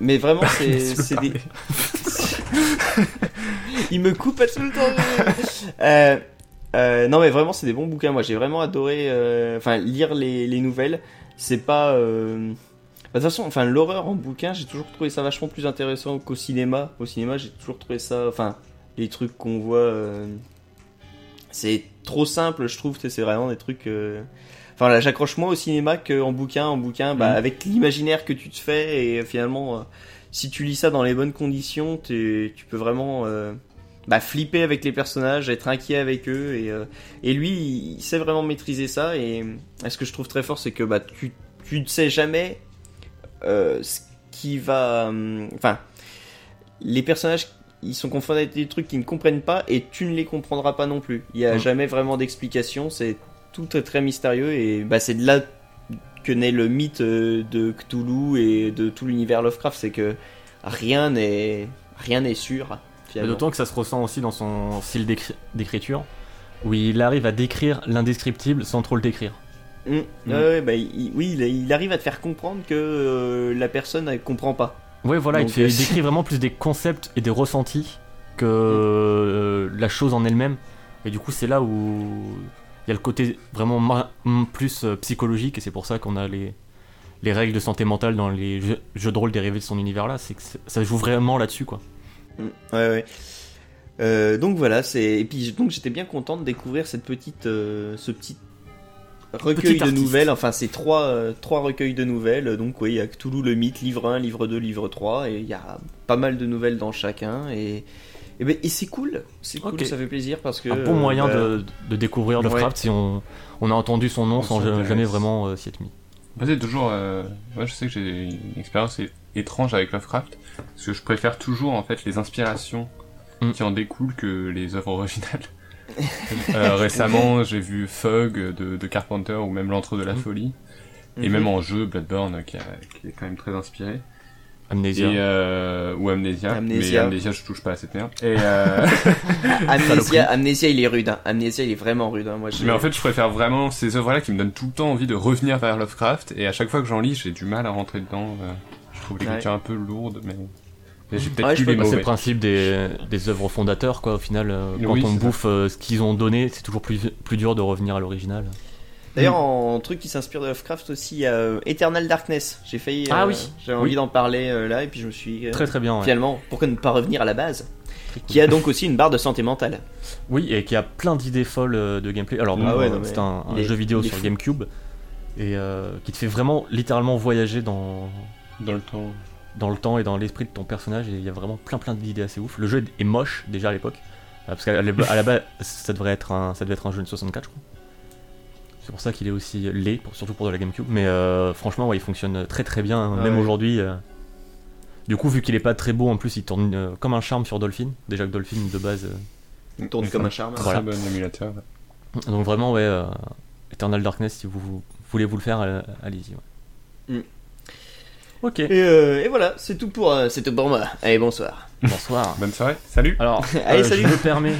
Speaker 3: Mais vraiment, c'est des... il me coupe à tout le temps. Euh, euh, non, mais vraiment, c'est des bons bouquins. Moi, j'ai vraiment adoré. euh, Enfin, lire les, les nouvelles. C'est pas. Euh, De toute façon, enfin, l'horreur en bouquin, j'ai toujours trouvé ça vachement plus intéressant qu'au cinéma. Au cinéma, j'ai toujours trouvé ça. Enfin, les trucs qu'on voit. euh, c'est trop simple, je trouve. C'est vraiment des trucs. euh, Enfin là, j'accroche moins au cinéma qu'en bouquin. En bouquin, bah,
Speaker 2: Mhm.
Speaker 3: avec l'imaginaire que tu te fais et finalement, euh, si tu lis ça dans les bonnes conditions, tu peux vraiment bah, flipper avec les personnages, être inquiet avec eux et euh, et lui, il sait vraiment maîtriser ça. Et, et ce que je trouve très fort, c'est que bah tu tu ne sais jamais euh, ce qui va. hum, Enfin, les personnages, ils sont confrontés à des trucs qu'ils ne comprennent pas et tu ne les comprendras pas non plus. Il y a jamais vraiment d'explication. C'est tout est très mystérieux et bah c'est de là que naît le mythe euh, de Cthulhu et de tout l'univers Lovecraft, c'est que rien n'est rien n'est sûr.
Speaker 1: D'autant que ça se ressent aussi dans son style d'écri- d'écriture, où il arrive à décrire l'indescriptible sans trop le décrire.
Speaker 3: Mm. Ouais, bah, il- oui, il, il arrive à te faire comprendre que euh, la personne elle comprend pas.
Speaker 1: Ouais, voilà, il,
Speaker 3: Donc,
Speaker 1: te fait-
Speaker 3: euh,
Speaker 1: il décrit vraiment plus des concepts et des ressentis que euh, la chose en elle-même. Et du coup, c'est là où il y a le côté vraiment plus psychologique, et c'est pour ça qu'on a les, les règles de santé mentale dans les jeux, jeux de rôle dérivés de son univers là. C'est que ça joue vraiment là-dessus, quoi.
Speaker 3: Mm, Ouais, ouais. Euh, donc voilà, c'est et puis donc j'étais bien content de découvrir cette petite, euh, ce petit recueil de nouvelles. Enfin, c'est trois, euh, trois recueils de nouvelles. Donc oui, il y a Cthulhu le mythe, livre 1, livre 2, livre 3, et il y a pas mal de nouvelles dans chacun. Et et, ben, et c'est cool, c'est cool, ça fait plaisir parce que
Speaker 1: Un bon moyen
Speaker 3: bah,
Speaker 1: de, de découvrir Lovecraft si on, on a entendu son nom
Speaker 2: On
Speaker 1: sans jamais vraiment euh, s'y être mis.
Speaker 2: Bah, c'est toujours. Euh... Moi, je sais que j'ai une expérience étrange avec Lovecraft, parce que je préfère toujours en fait les inspirations
Speaker 1: Mm.
Speaker 2: qui en découlent que les œuvres originales. Euh, récemment, j'ai vu Fug de, de Carpenter ou même L'Entre de la
Speaker 1: Mm.
Speaker 2: Folie, et
Speaker 3: mhm.
Speaker 2: même en jeu Bloodborne qui, a- qui est quand même très inspiré.
Speaker 1: Amnésia.
Speaker 2: Et, euh, ou Amnesia,
Speaker 3: Amnesia.
Speaker 2: mais Amnesia je touche pas à cette merde. Et euh...
Speaker 3: Amnesia, Amnesia, il est rude. Hein. Amnesia, il est vraiment rude. Hein. Moi, je...
Speaker 2: mais en fait je préfère vraiment ces œuvres-là qui me donnent tout le temps envie de revenir vers Lovecraft, et à chaque fois que j'en lis j'ai du mal à rentrer dedans. Je trouve l'écriture un peu lourde, mais,
Speaker 3: Ouais,
Speaker 1: Bah, c'est le principe des, des œuvres fondateurs, quoi. Au final, euh, quand
Speaker 2: Oui,
Speaker 1: on bouffe euh, ce qu'ils ont donné, c'est toujours plus, plus dur de revenir à l'original.
Speaker 3: D'ailleurs, en truc qui s'inspire de Lovecraft aussi, il y a euh, Eternal Darkness. J'ai failli.
Speaker 1: Ah oui.
Speaker 3: J'avais envie
Speaker 1: Oui.
Speaker 3: d'en parler euh, là, et puis je me suis. euh,
Speaker 1: Très très bien. ouais.
Speaker 3: Finalement, pourquoi ne pas revenir à la base. Qui a donc aussi une barre de santé mentale.
Speaker 1: Oui, et qui a plein d'idées folles de gameplay. Alors,
Speaker 3: Ah ouais,
Speaker 1: c'est un, jeu vidéo sur
Speaker 3: fou.
Speaker 1: GameCube et euh, qui te fait vraiment littéralement voyager dans,
Speaker 2: Dans le temps.
Speaker 1: Dans le temps et dans l'esprit de ton personnage. Et il y a vraiment plein plein d'idées assez ouf. Le jeu est moche déjà à l'époque. Euh, Parce qu'à la à la base, ça devrait être un, ça devait être un jeu de 64, je crois. C'est pour ça qu'il est aussi laid, pour- surtout pour de la GameCube. Mais euh, franchement, ouais, il fonctionne très très bien,
Speaker 3: Ah
Speaker 1: même
Speaker 3: ouais.
Speaker 1: aujourd'hui. euh. Du coup, vu qu'il est pas très beau, en plus, il tourne euh, comme un charme sur Dolphin. Déjà que Dolphin de base. euh,
Speaker 3: Il tourne comme un charme.
Speaker 1: Voilà.
Speaker 2: bon émulateur.
Speaker 1: Donc vraiment, ouais, euh, Eternal Darkness, si vous, vous voulez vous le faire, euh, allez-y. ouais.
Speaker 3: Mm.
Speaker 1: Ok,
Speaker 3: Et, euh, et voilà, c'est tout pour, euh, c'est tout pour moi. Allez, bonsoir.
Speaker 1: bonsoir.
Speaker 2: Bonne soirée, salut
Speaker 1: Alors,
Speaker 3: Allez,
Speaker 1: euh,
Speaker 3: salut.
Speaker 1: je me permets,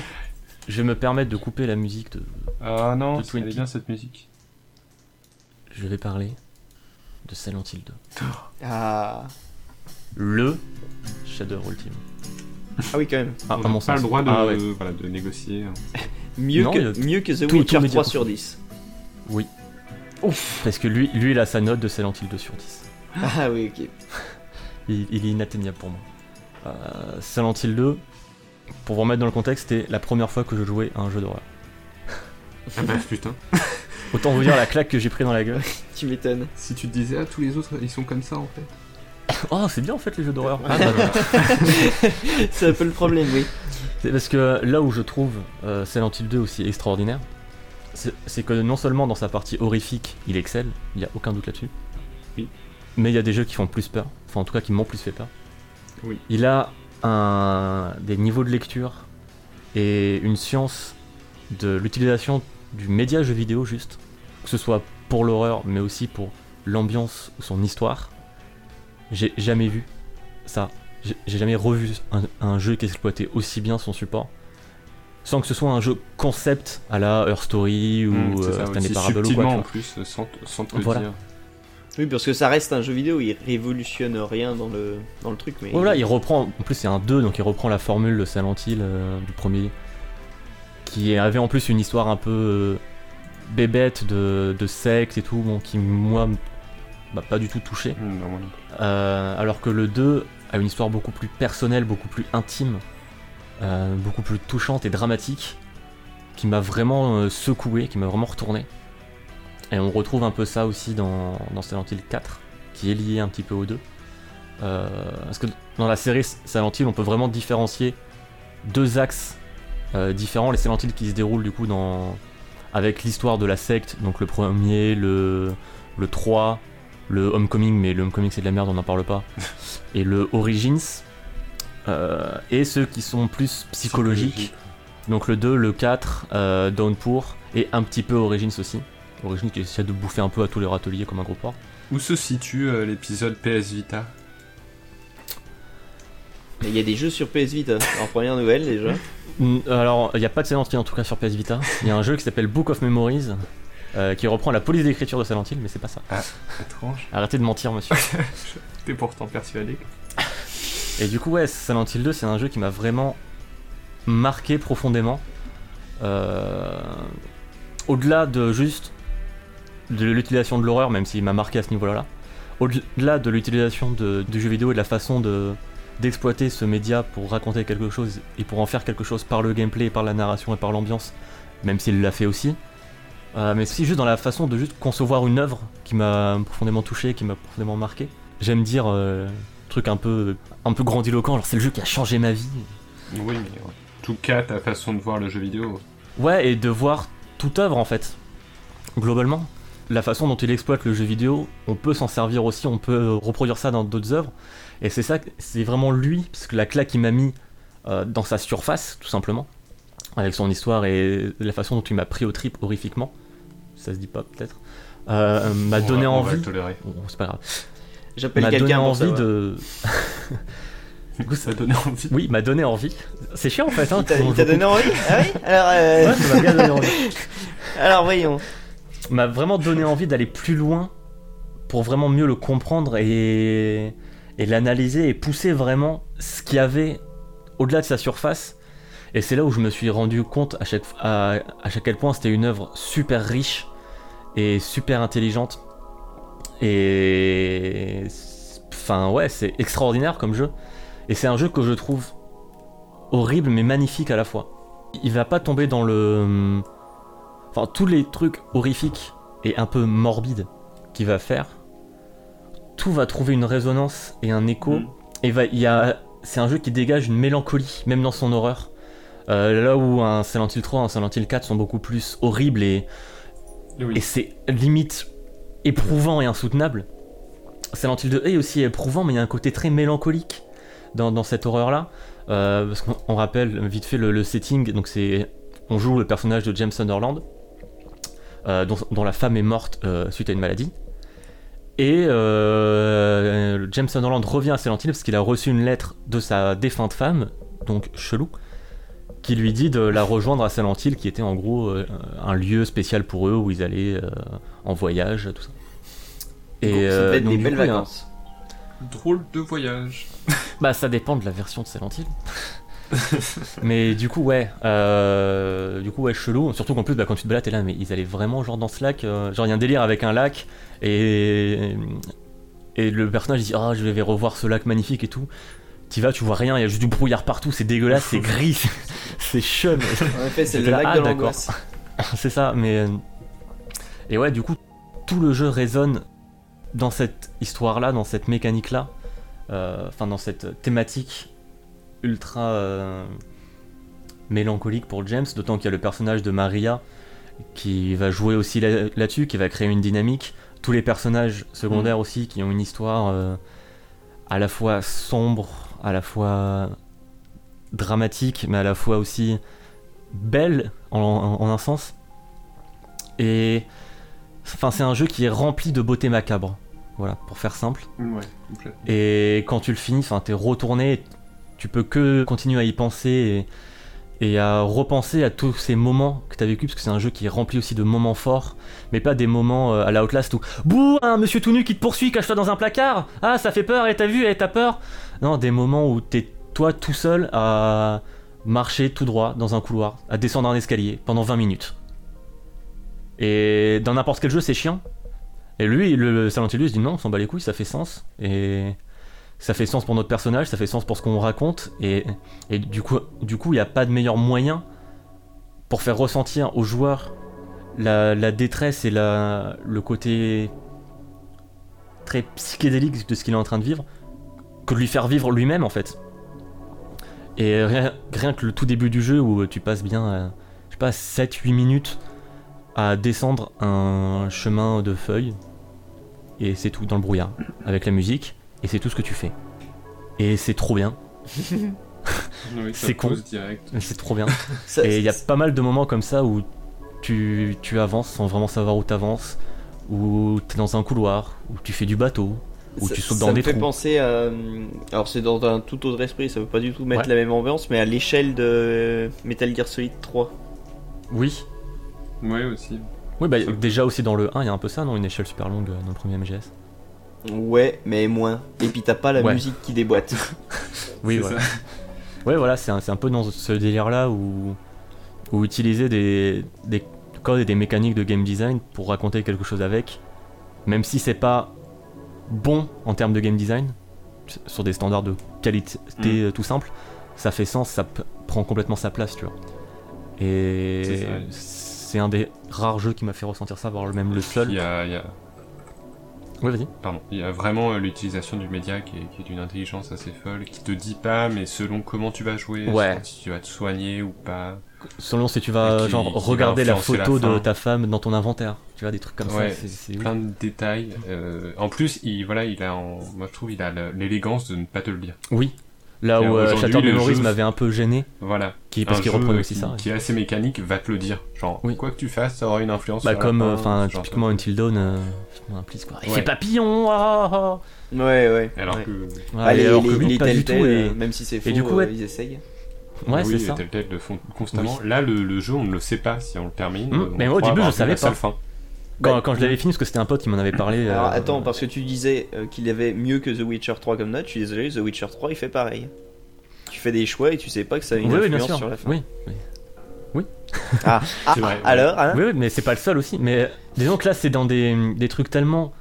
Speaker 1: je vais me permettre de couper la musique. De,
Speaker 2: Ah non,
Speaker 1: De
Speaker 2: elle est
Speaker 1: Twinkie.
Speaker 2: bien cette musique.
Speaker 1: je vais parler de Silent Hill 2.
Speaker 3: Ah,
Speaker 1: Le Shadow ultime.
Speaker 3: ah oui, quand même.
Speaker 1: Ah,
Speaker 2: On n'a
Speaker 1: mon
Speaker 2: pas
Speaker 1: sens.
Speaker 2: le droit de,
Speaker 1: Ah ouais.
Speaker 2: voilà, de négocier.
Speaker 3: Mieux,
Speaker 1: Non,
Speaker 3: que, mieux que The
Speaker 1: tout-
Speaker 3: Witcher
Speaker 1: tout média
Speaker 3: 3
Speaker 1: confondu.
Speaker 3: sur 10.
Speaker 1: Oui. Parce que lui, lui, il a sa note de Silent Hill 2 sur 10.
Speaker 3: Ah oui, ok.
Speaker 1: Il, il est inatteignable pour moi. Euh, Silent Hill 2, pour vous remettre dans le contexte, c'était la première fois que je jouais à un jeu d'horreur.
Speaker 2: Ah bah putain.
Speaker 1: Autant vous dire la claque que j'ai pris dans la gueule.
Speaker 3: Tu m'étonnes.
Speaker 2: Si tu te disais, ah tous les autres ils sont comme ça en fait.
Speaker 1: Oh, c'est bien en fait les jeux d'horreur. Ah, bah,
Speaker 3: c'est un peu le problème, oui.
Speaker 1: C'est parce que là où je trouve euh, Silent Hill 2 aussi extraordinaire, c'est c'est que non seulement dans sa partie horrifique, il excelle, il n'y a aucun doute là-dessus.
Speaker 2: Oui.
Speaker 1: Mais il y a des jeux qui font plus peur, enfin en tout cas qui m'ont plus fait peur.
Speaker 2: Oui.
Speaker 1: Il a un, des niveaux de lecture et une science de l'utilisation du média jeu vidéo juste, que ce soit pour l'horreur mais aussi pour l'ambiance ou son histoire. J'ai jamais vu ça. J'ai jamais revu un, un jeu qui exploitait aussi bien son support. Sans que ce soit un jeu concept à la Her Story ou
Speaker 2: Mmh, ça,
Speaker 1: Stanley Parable ou quoi.
Speaker 2: subtilement
Speaker 1: tu
Speaker 2: en
Speaker 1: vois.
Speaker 2: plus, sans, t- sans te le
Speaker 1: Voilà.
Speaker 2: dire.
Speaker 3: Oui, parce que ça reste un jeu vidéo, il révolutionne rien dans le, dans le truc, mais.
Speaker 1: Voilà, il reprend. En plus, c'est un 2, donc il reprend la formule de Silent Hill euh, du premier. Qui avait en plus une histoire un peu euh, bébête de, de secte et tout, bon, qui moi m'a pas du tout touché.
Speaker 2: Non.
Speaker 1: Euh, alors que le 2 a une histoire beaucoup plus personnelle, beaucoup plus intime, euh, beaucoup plus touchante et dramatique. qui m'a vraiment euh, secoué, qui m'a vraiment retourné. Et on retrouve un peu ça aussi dans, dans Silent Hill 4, qui est lié un petit peu aux deux. Euh, parce que dans la série Silent Hill, on peut vraiment différencier deux axes euh, différents. Les Silent Hill qui se déroulent du coup dans, avec l'histoire de la secte, donc le premier, le, le 3, le Homecoming, mais le Homecoming c'est de la merde, on n'en parle pas, et le Origins, euh, et ceux qui sont plus psychologiques, donc le 2, le 4, euh, Downpour, et un petit peu Origins aussi. Origins qui essaie de bouffer un peu à tous les râteliers comme un gros porc.
Speaker 2: Où se situe euh, l'épisode PS Vita?
Speaker 3: Il y a des jeux sur PS Vita, en première nouvelle déjà.
Speaker 1: Mm, Alors, il n'y a pas de Silent Hill en tout cas sur PS Vita. Il y a un jeu qui s'appelle Book of Memories, euh, qui reprend la police d'écriture de Silent Hill, mais c'est pas ça.
Speaker 2: Étrange.
Speaker 1: Arrêtez de mentir, monsieur.
Speaker 2: T'es pourtant persuadé.
Speaker 1: Et du coup, ouais, Silent Hill 2, c'est un jeu qui m'a vraiment marqué profondément. Euh, Au-delà de juste de l'utilisation de l'horreur, même s'il m'a marqué à ce niveau-là, au-delà de l'utilisation du jeu vidéo et de la façon de d'exploiter ce média pour raconter quelque chose et pour en faire quelque chose par le gameplay, par la narration et par l'ambiance, même s'il l'a fait aussi. Euh, mais aussi juste dans la façon de juste concevoir une œuvre qui m'a profondément touché, qui m'a profondément marqué. J'aime dire euh, truc un peu un peu grandiloquent, genre c'est le jeu qui a changé ma vie.
Speaker 2: Oui, mais en tout cas, ta façon de voir le jeu vidéo.
Speaker 1: Ouais, et de voir toute œuvre en fait. Globalement, la façon dont il exploite le jeu vidéo, on peut s'en servir aussi, on peut reproduire ça dans d'autres œuvres. Et c'est ça, c'est vraiment lui, parce que la claque qu'il m'a mis euh, dans sa surface, tout simplement, avec son histoire et la façon dont il m'a pris au trip horrifiquement, ça se dit pas peut-être, euh, m'a
Speaker 2: On
Speaker 1: donné
Speaker 2: va- on
Speaker 1: envie.
Speaker 2: le tolérer.
Speaker 1: Bon, c'est pas grave.
Speaker 3: J'appelle
Speaker 1: M'a donné
Speaker 3: quelqu'un
Speaker 1: envie de. du coup, ça
Speaker 2: Ça donne envie.
Speaker 1: Oui, m'a donné envie. C'est chiant en fait. Hein,
Speaker 3: Il t'a-
Speaker 1: qu'on-
Speaker 3: il t'a donné envie Ah oui Alors, euh,
Speaker 1: Ouais, ça m'a bien donné envie.
Speaker 3: alors voyons.
Speaker 1: M'a vraiment donné envie d'aller plus loin pour vraiment mieux le comprendre et, l'analyser et pousser vraiment ce qu'il y avait au-delà de sa surface. Et c'est là où je me suis rendu compte à chaque, à, à quel point c'était une œuvre super riche et super intelligente. Et enfin ouais, c'est extraordinaire comme jeu. Et c'est un jeu que je trouve horrible mais magnifique à la fois. Il va pas tomber dans le enfin tous les trucs horrifiques et un peu morbides qu'il va faire, tout va trouver une résonance et un écho.
Speaker 2: Mm.
Speaker 1: Et va, il y a, c'est un jeu qui dégage une mélancolie, même dans son horreur. Euh, là où un Silent Hill 3, un Silent Hill 4 sont beaucoup plus horribles et,
Speaker 2: Oui.
Speaker 1: et c'est limite éprouvant et insoutenable. Silent Hill 2 est aussi éprouvant, mais il y a un côté très mélancolique dans, dans cette horreur-là. Euh, parce qu'on on rappelle vite fait le, le setting, donc c'est on joue le personnage de James Sunderland, dont, dont la femme est morte euh, suite à une maladie. Et euh, James Sunderland revient à Silent Hill parce qu'il a reçu une lettre de sa défunte femme, donc chelou, qui lui dit de la rejoindre à Silent Hill, qui était en gros euh, un lieu spécial pour eux où ils allaient euh, en voyage, tout ça.
Speaker 3: Et ça
Speaker 1: euh,
Speaker 3: être
Speaker 1: donc,
Speaker 3: des
Speaker 1: du
Speaker 3: belles
Speaker 1: coup, un-
Speaker 3: vacances.
Speaker 2: Drôle de voyage.
Speaker 1: bah ça dépend de la version de Silent Hill. mais du coup ouais, euh, du coup ouais chelou. Surtout qu'en plus bah, quand tu te balades t'es là mais ils allaient vraiment genre dans ce lac, euh, genre il y a un délire avec un lac et et le personnage dit ah je vais revoir ce lac magnifique et tout. T'y vas tu vois rien, il y a juste du brouillard partout, c'est dégueulasse, c'est gris, c'est chum.
Speaker 3: En effet, c'est le
Speaker 1: J'étais là,
Speaker 3: lac
Speaker 1: ah,
Speaker 3: de l'angoisse.
Speaker 1: c'est ça, mais. euh, Et ouais, du coup, tout le jeu résonne dans cette histoire-là, dans cette mécanique-là, euh, enfin, dans cette thématique ultra euh, mélancolique pour James, d'autant qu'il y a le personnage de Maria qui va jouer aussi là- là-dessus, qui va créer une dynamique. Tous les personnages secondaires aussi qui ont une histoire euh, à la fois sombre, à la fois dramatique, mais à la fois aussi belle en, en- en un sens. Et enfin, c'est un jeu qui est rempli de beauté macabre. Voilà, pour faire simple.
Speaker 2: Ouais.
Speaker 1: Et quand tu le finis, enfin, t'es retourné, tu peux que continuer à y penser et, à repenser à tous ces moments que t'as vécu, parce que c'est un jeu qui est rempli aussi de moments forts, mais pas des moments euh, à la Outlast où Bouh, un monsieur tout nu qui te poursuit, cache-toi dans un placard Ah, ça fait peur, et t'as vu, et t'as peur Non, des moments où t'es toi tout seul à marcher tout droit dans un couloir, à descendre un escalier pendant 20 minutes. Et dans n'importe quel jeu, c'est chiant. Et lui, le, le Silent Hill, se dit non, on s'en bat les couilles, ça fait sens. Et ça fait sens pour notre personnage, ça fait sens pour ce qu'on raconte. Et, et du coup, du coup, il n'y a pas de meilleur moyen pour faire ressentir aux joueurs la, la détresse et la, le côté très psychédélique de ce qu'il est en train de vivre que de lui faire vivre lui-même en fait. Et rien, rien que le tout début du jeu où tu passes bien, euh, je sais pas, 7-8 minutes à descendre un chemin de feuilles et c'est tout dans le brouillard avec la musique et c'est tout ce que tu fais. Et c'est trop bien,
Speaker 2: Oui, ça
Speaker 1: C'est con. c'est trop bien.
Speaker 3: Ça-
Speaker 1: Et il y a pas mal de moments comme ça où tu, tu avances sans vraiment savoir où t'avances, où t'es dans un couloir, où tu fais du bateau, où
Speaker 3: ça-
Speaker 1: tu sautes
Speaker 3: ça
Speaker 1: dans
Speaker 3: me
Speaker 1: des
Speaker 3: fait
Speaker 1: trous.
Speaker 3: penser à. euh, Alors, c'est dans un tout autre esprit, ça veut pas du tout mettre
Speaker 1: Ouais.
Speaker 3: la même ambiance, mais à l'échelle de Metal Gear Solid 3.
Speaker 1: Oui.
Speaker 2: Ouais, aussi.
Speaker 1: Oui, bah
Speaker 2: Ça-
Speaker 1: déjà aussi dans le 1, il y a un peu ça, non? Une échelle super longue euh, dans le premier MGS.
Speaker 3: Ouais, mais moins. Et puis t'as pas la
Speaker 1: Ouais.
Speaker 3: musique qui déboîte.
Speaker 1: Oui, voilà.
Speaker 2: ça.
Speaker 1: Ouais, voilà, c'est un, c'est un peu dans ce délire-là où, où utiliser des, des codes et des mécaniques de game design pour raconter quelque chose avec, même si c'est pas bon en termes de game design, sur des standards de qualité
Speaker 2: Mm.
Speaker 1: euh, tout simple, ça fait sens, ça prend complètement sa place, tu vois. Et c'est un des rares jeux qui m'a fait ressentir ça, voire même le
Speaker 2: Il
Speaker 1: seul.
Speaker 2: y a, il y a-
Speaker 1: Ouais, vas-y.
Speaker 2: pardon, il y a vraiment euh, l'utilisation du média qui est, qui est d'une intelligence assez folle, qui te dit pas, mais selon comment tu vas jouer,
Speaker 1: Ouais.
Speaker 2: selon si tu vas te soigner ou pas.
Speaker 1: Selon si tu vas,
Speaker 2: Et qui-
Speaker 1: genre,
Speaker 2: qui va
Speaker 1: regarder la
Speaker 2: influencer la
Speaker 1: photo de
Speaker 2: fin.
Speaker 1: ta femme dans ton inventaire, tu vois, des trucs comme
Speaker 2: Ouais,
Speaker 1: ça. c'est- c'est ouf.
Speaker 2: Plein de détails. euh, en plus, il, voilà, il a, en- moi je trouve, il a le- l'élégance de ne pas te le dire.
Speaker 1: Oui. Là où euh, Shattered
Speaker 2: le
Speaker 1: Memories m'avait un peu gêné,
Speaker 2: Voilà.
Speaker 1: qui, parce qu'il reprenait aussi
Speaker 2: qui,
Speaker 1: ça. ouais.
Speaker 2: qui est assez mécanique, va te le dire. Genre,
Speaker 1: Oui.
Speaker 2: quoi que tu fasses, ça aura une influence.
Speaker 1: Bah
Speaker 2: sur la
Speaker 1: comme,
Speaker 2: fin,
Speaker 1: euh, enfin, typiquement Until Dawn, euh, quoi. Il
Speaker 2: Ouais.
Speaker 1: fait papillon, ah, ah,
Speaker 3: Ouais, ouais.
Speaker 2: Alors
Speaker 3: ouais.
Speaker 2: que.
Speaker 1: ah.
Speaker 3: Ah, les,
Speaker 1: alors
Speaker 3: les,
Speaker 1: que
Speaker 3: les
Speaker 1: pas du tout. Et-
Speaker 3: euh, même si c'est faux,
Speaker 1: et du coup, ouais.
Speaker 3: euh, ils essayent.
Speaker 1: Ouais,
Speaker 2: oui,
Speaker 1: c'est ça.
Speaker 2: Le font constamment. Là, le, le jeu, on ne le sait pas si on le termine. On
Speaker 1: mais moi, au début, je savais pas.
Speaker 2: fin.
Speaker 1: Quand, quand je l'avais fini, parce que c'était un pote qui m'en avait parlé.
Speaker 3: Alors
Speaker 1: euh,
Speaker 3: attends, parce que tu disais euh, qu'il y avait mieux que The Witcher 3 comme note, je suis désolé, The Witcher 3 il fait pareil. Tu fais des choix et tu sais pas que ça a une
Speaker 1: Oui, oui,
Speaker 3: influence
Speaker 1: sûr.
Speaker 3: sur la fin.
Speaker 1: Oui, oui.
Speaker 3: Ah, ah,
Speaker 2: C'est vrai,
Speaker 3: ah, alors, hein
Speaker 1: Oui, oui, mais c'est pas le seul aussi. Mais disons que là, c'est dans des, des trucs tellement.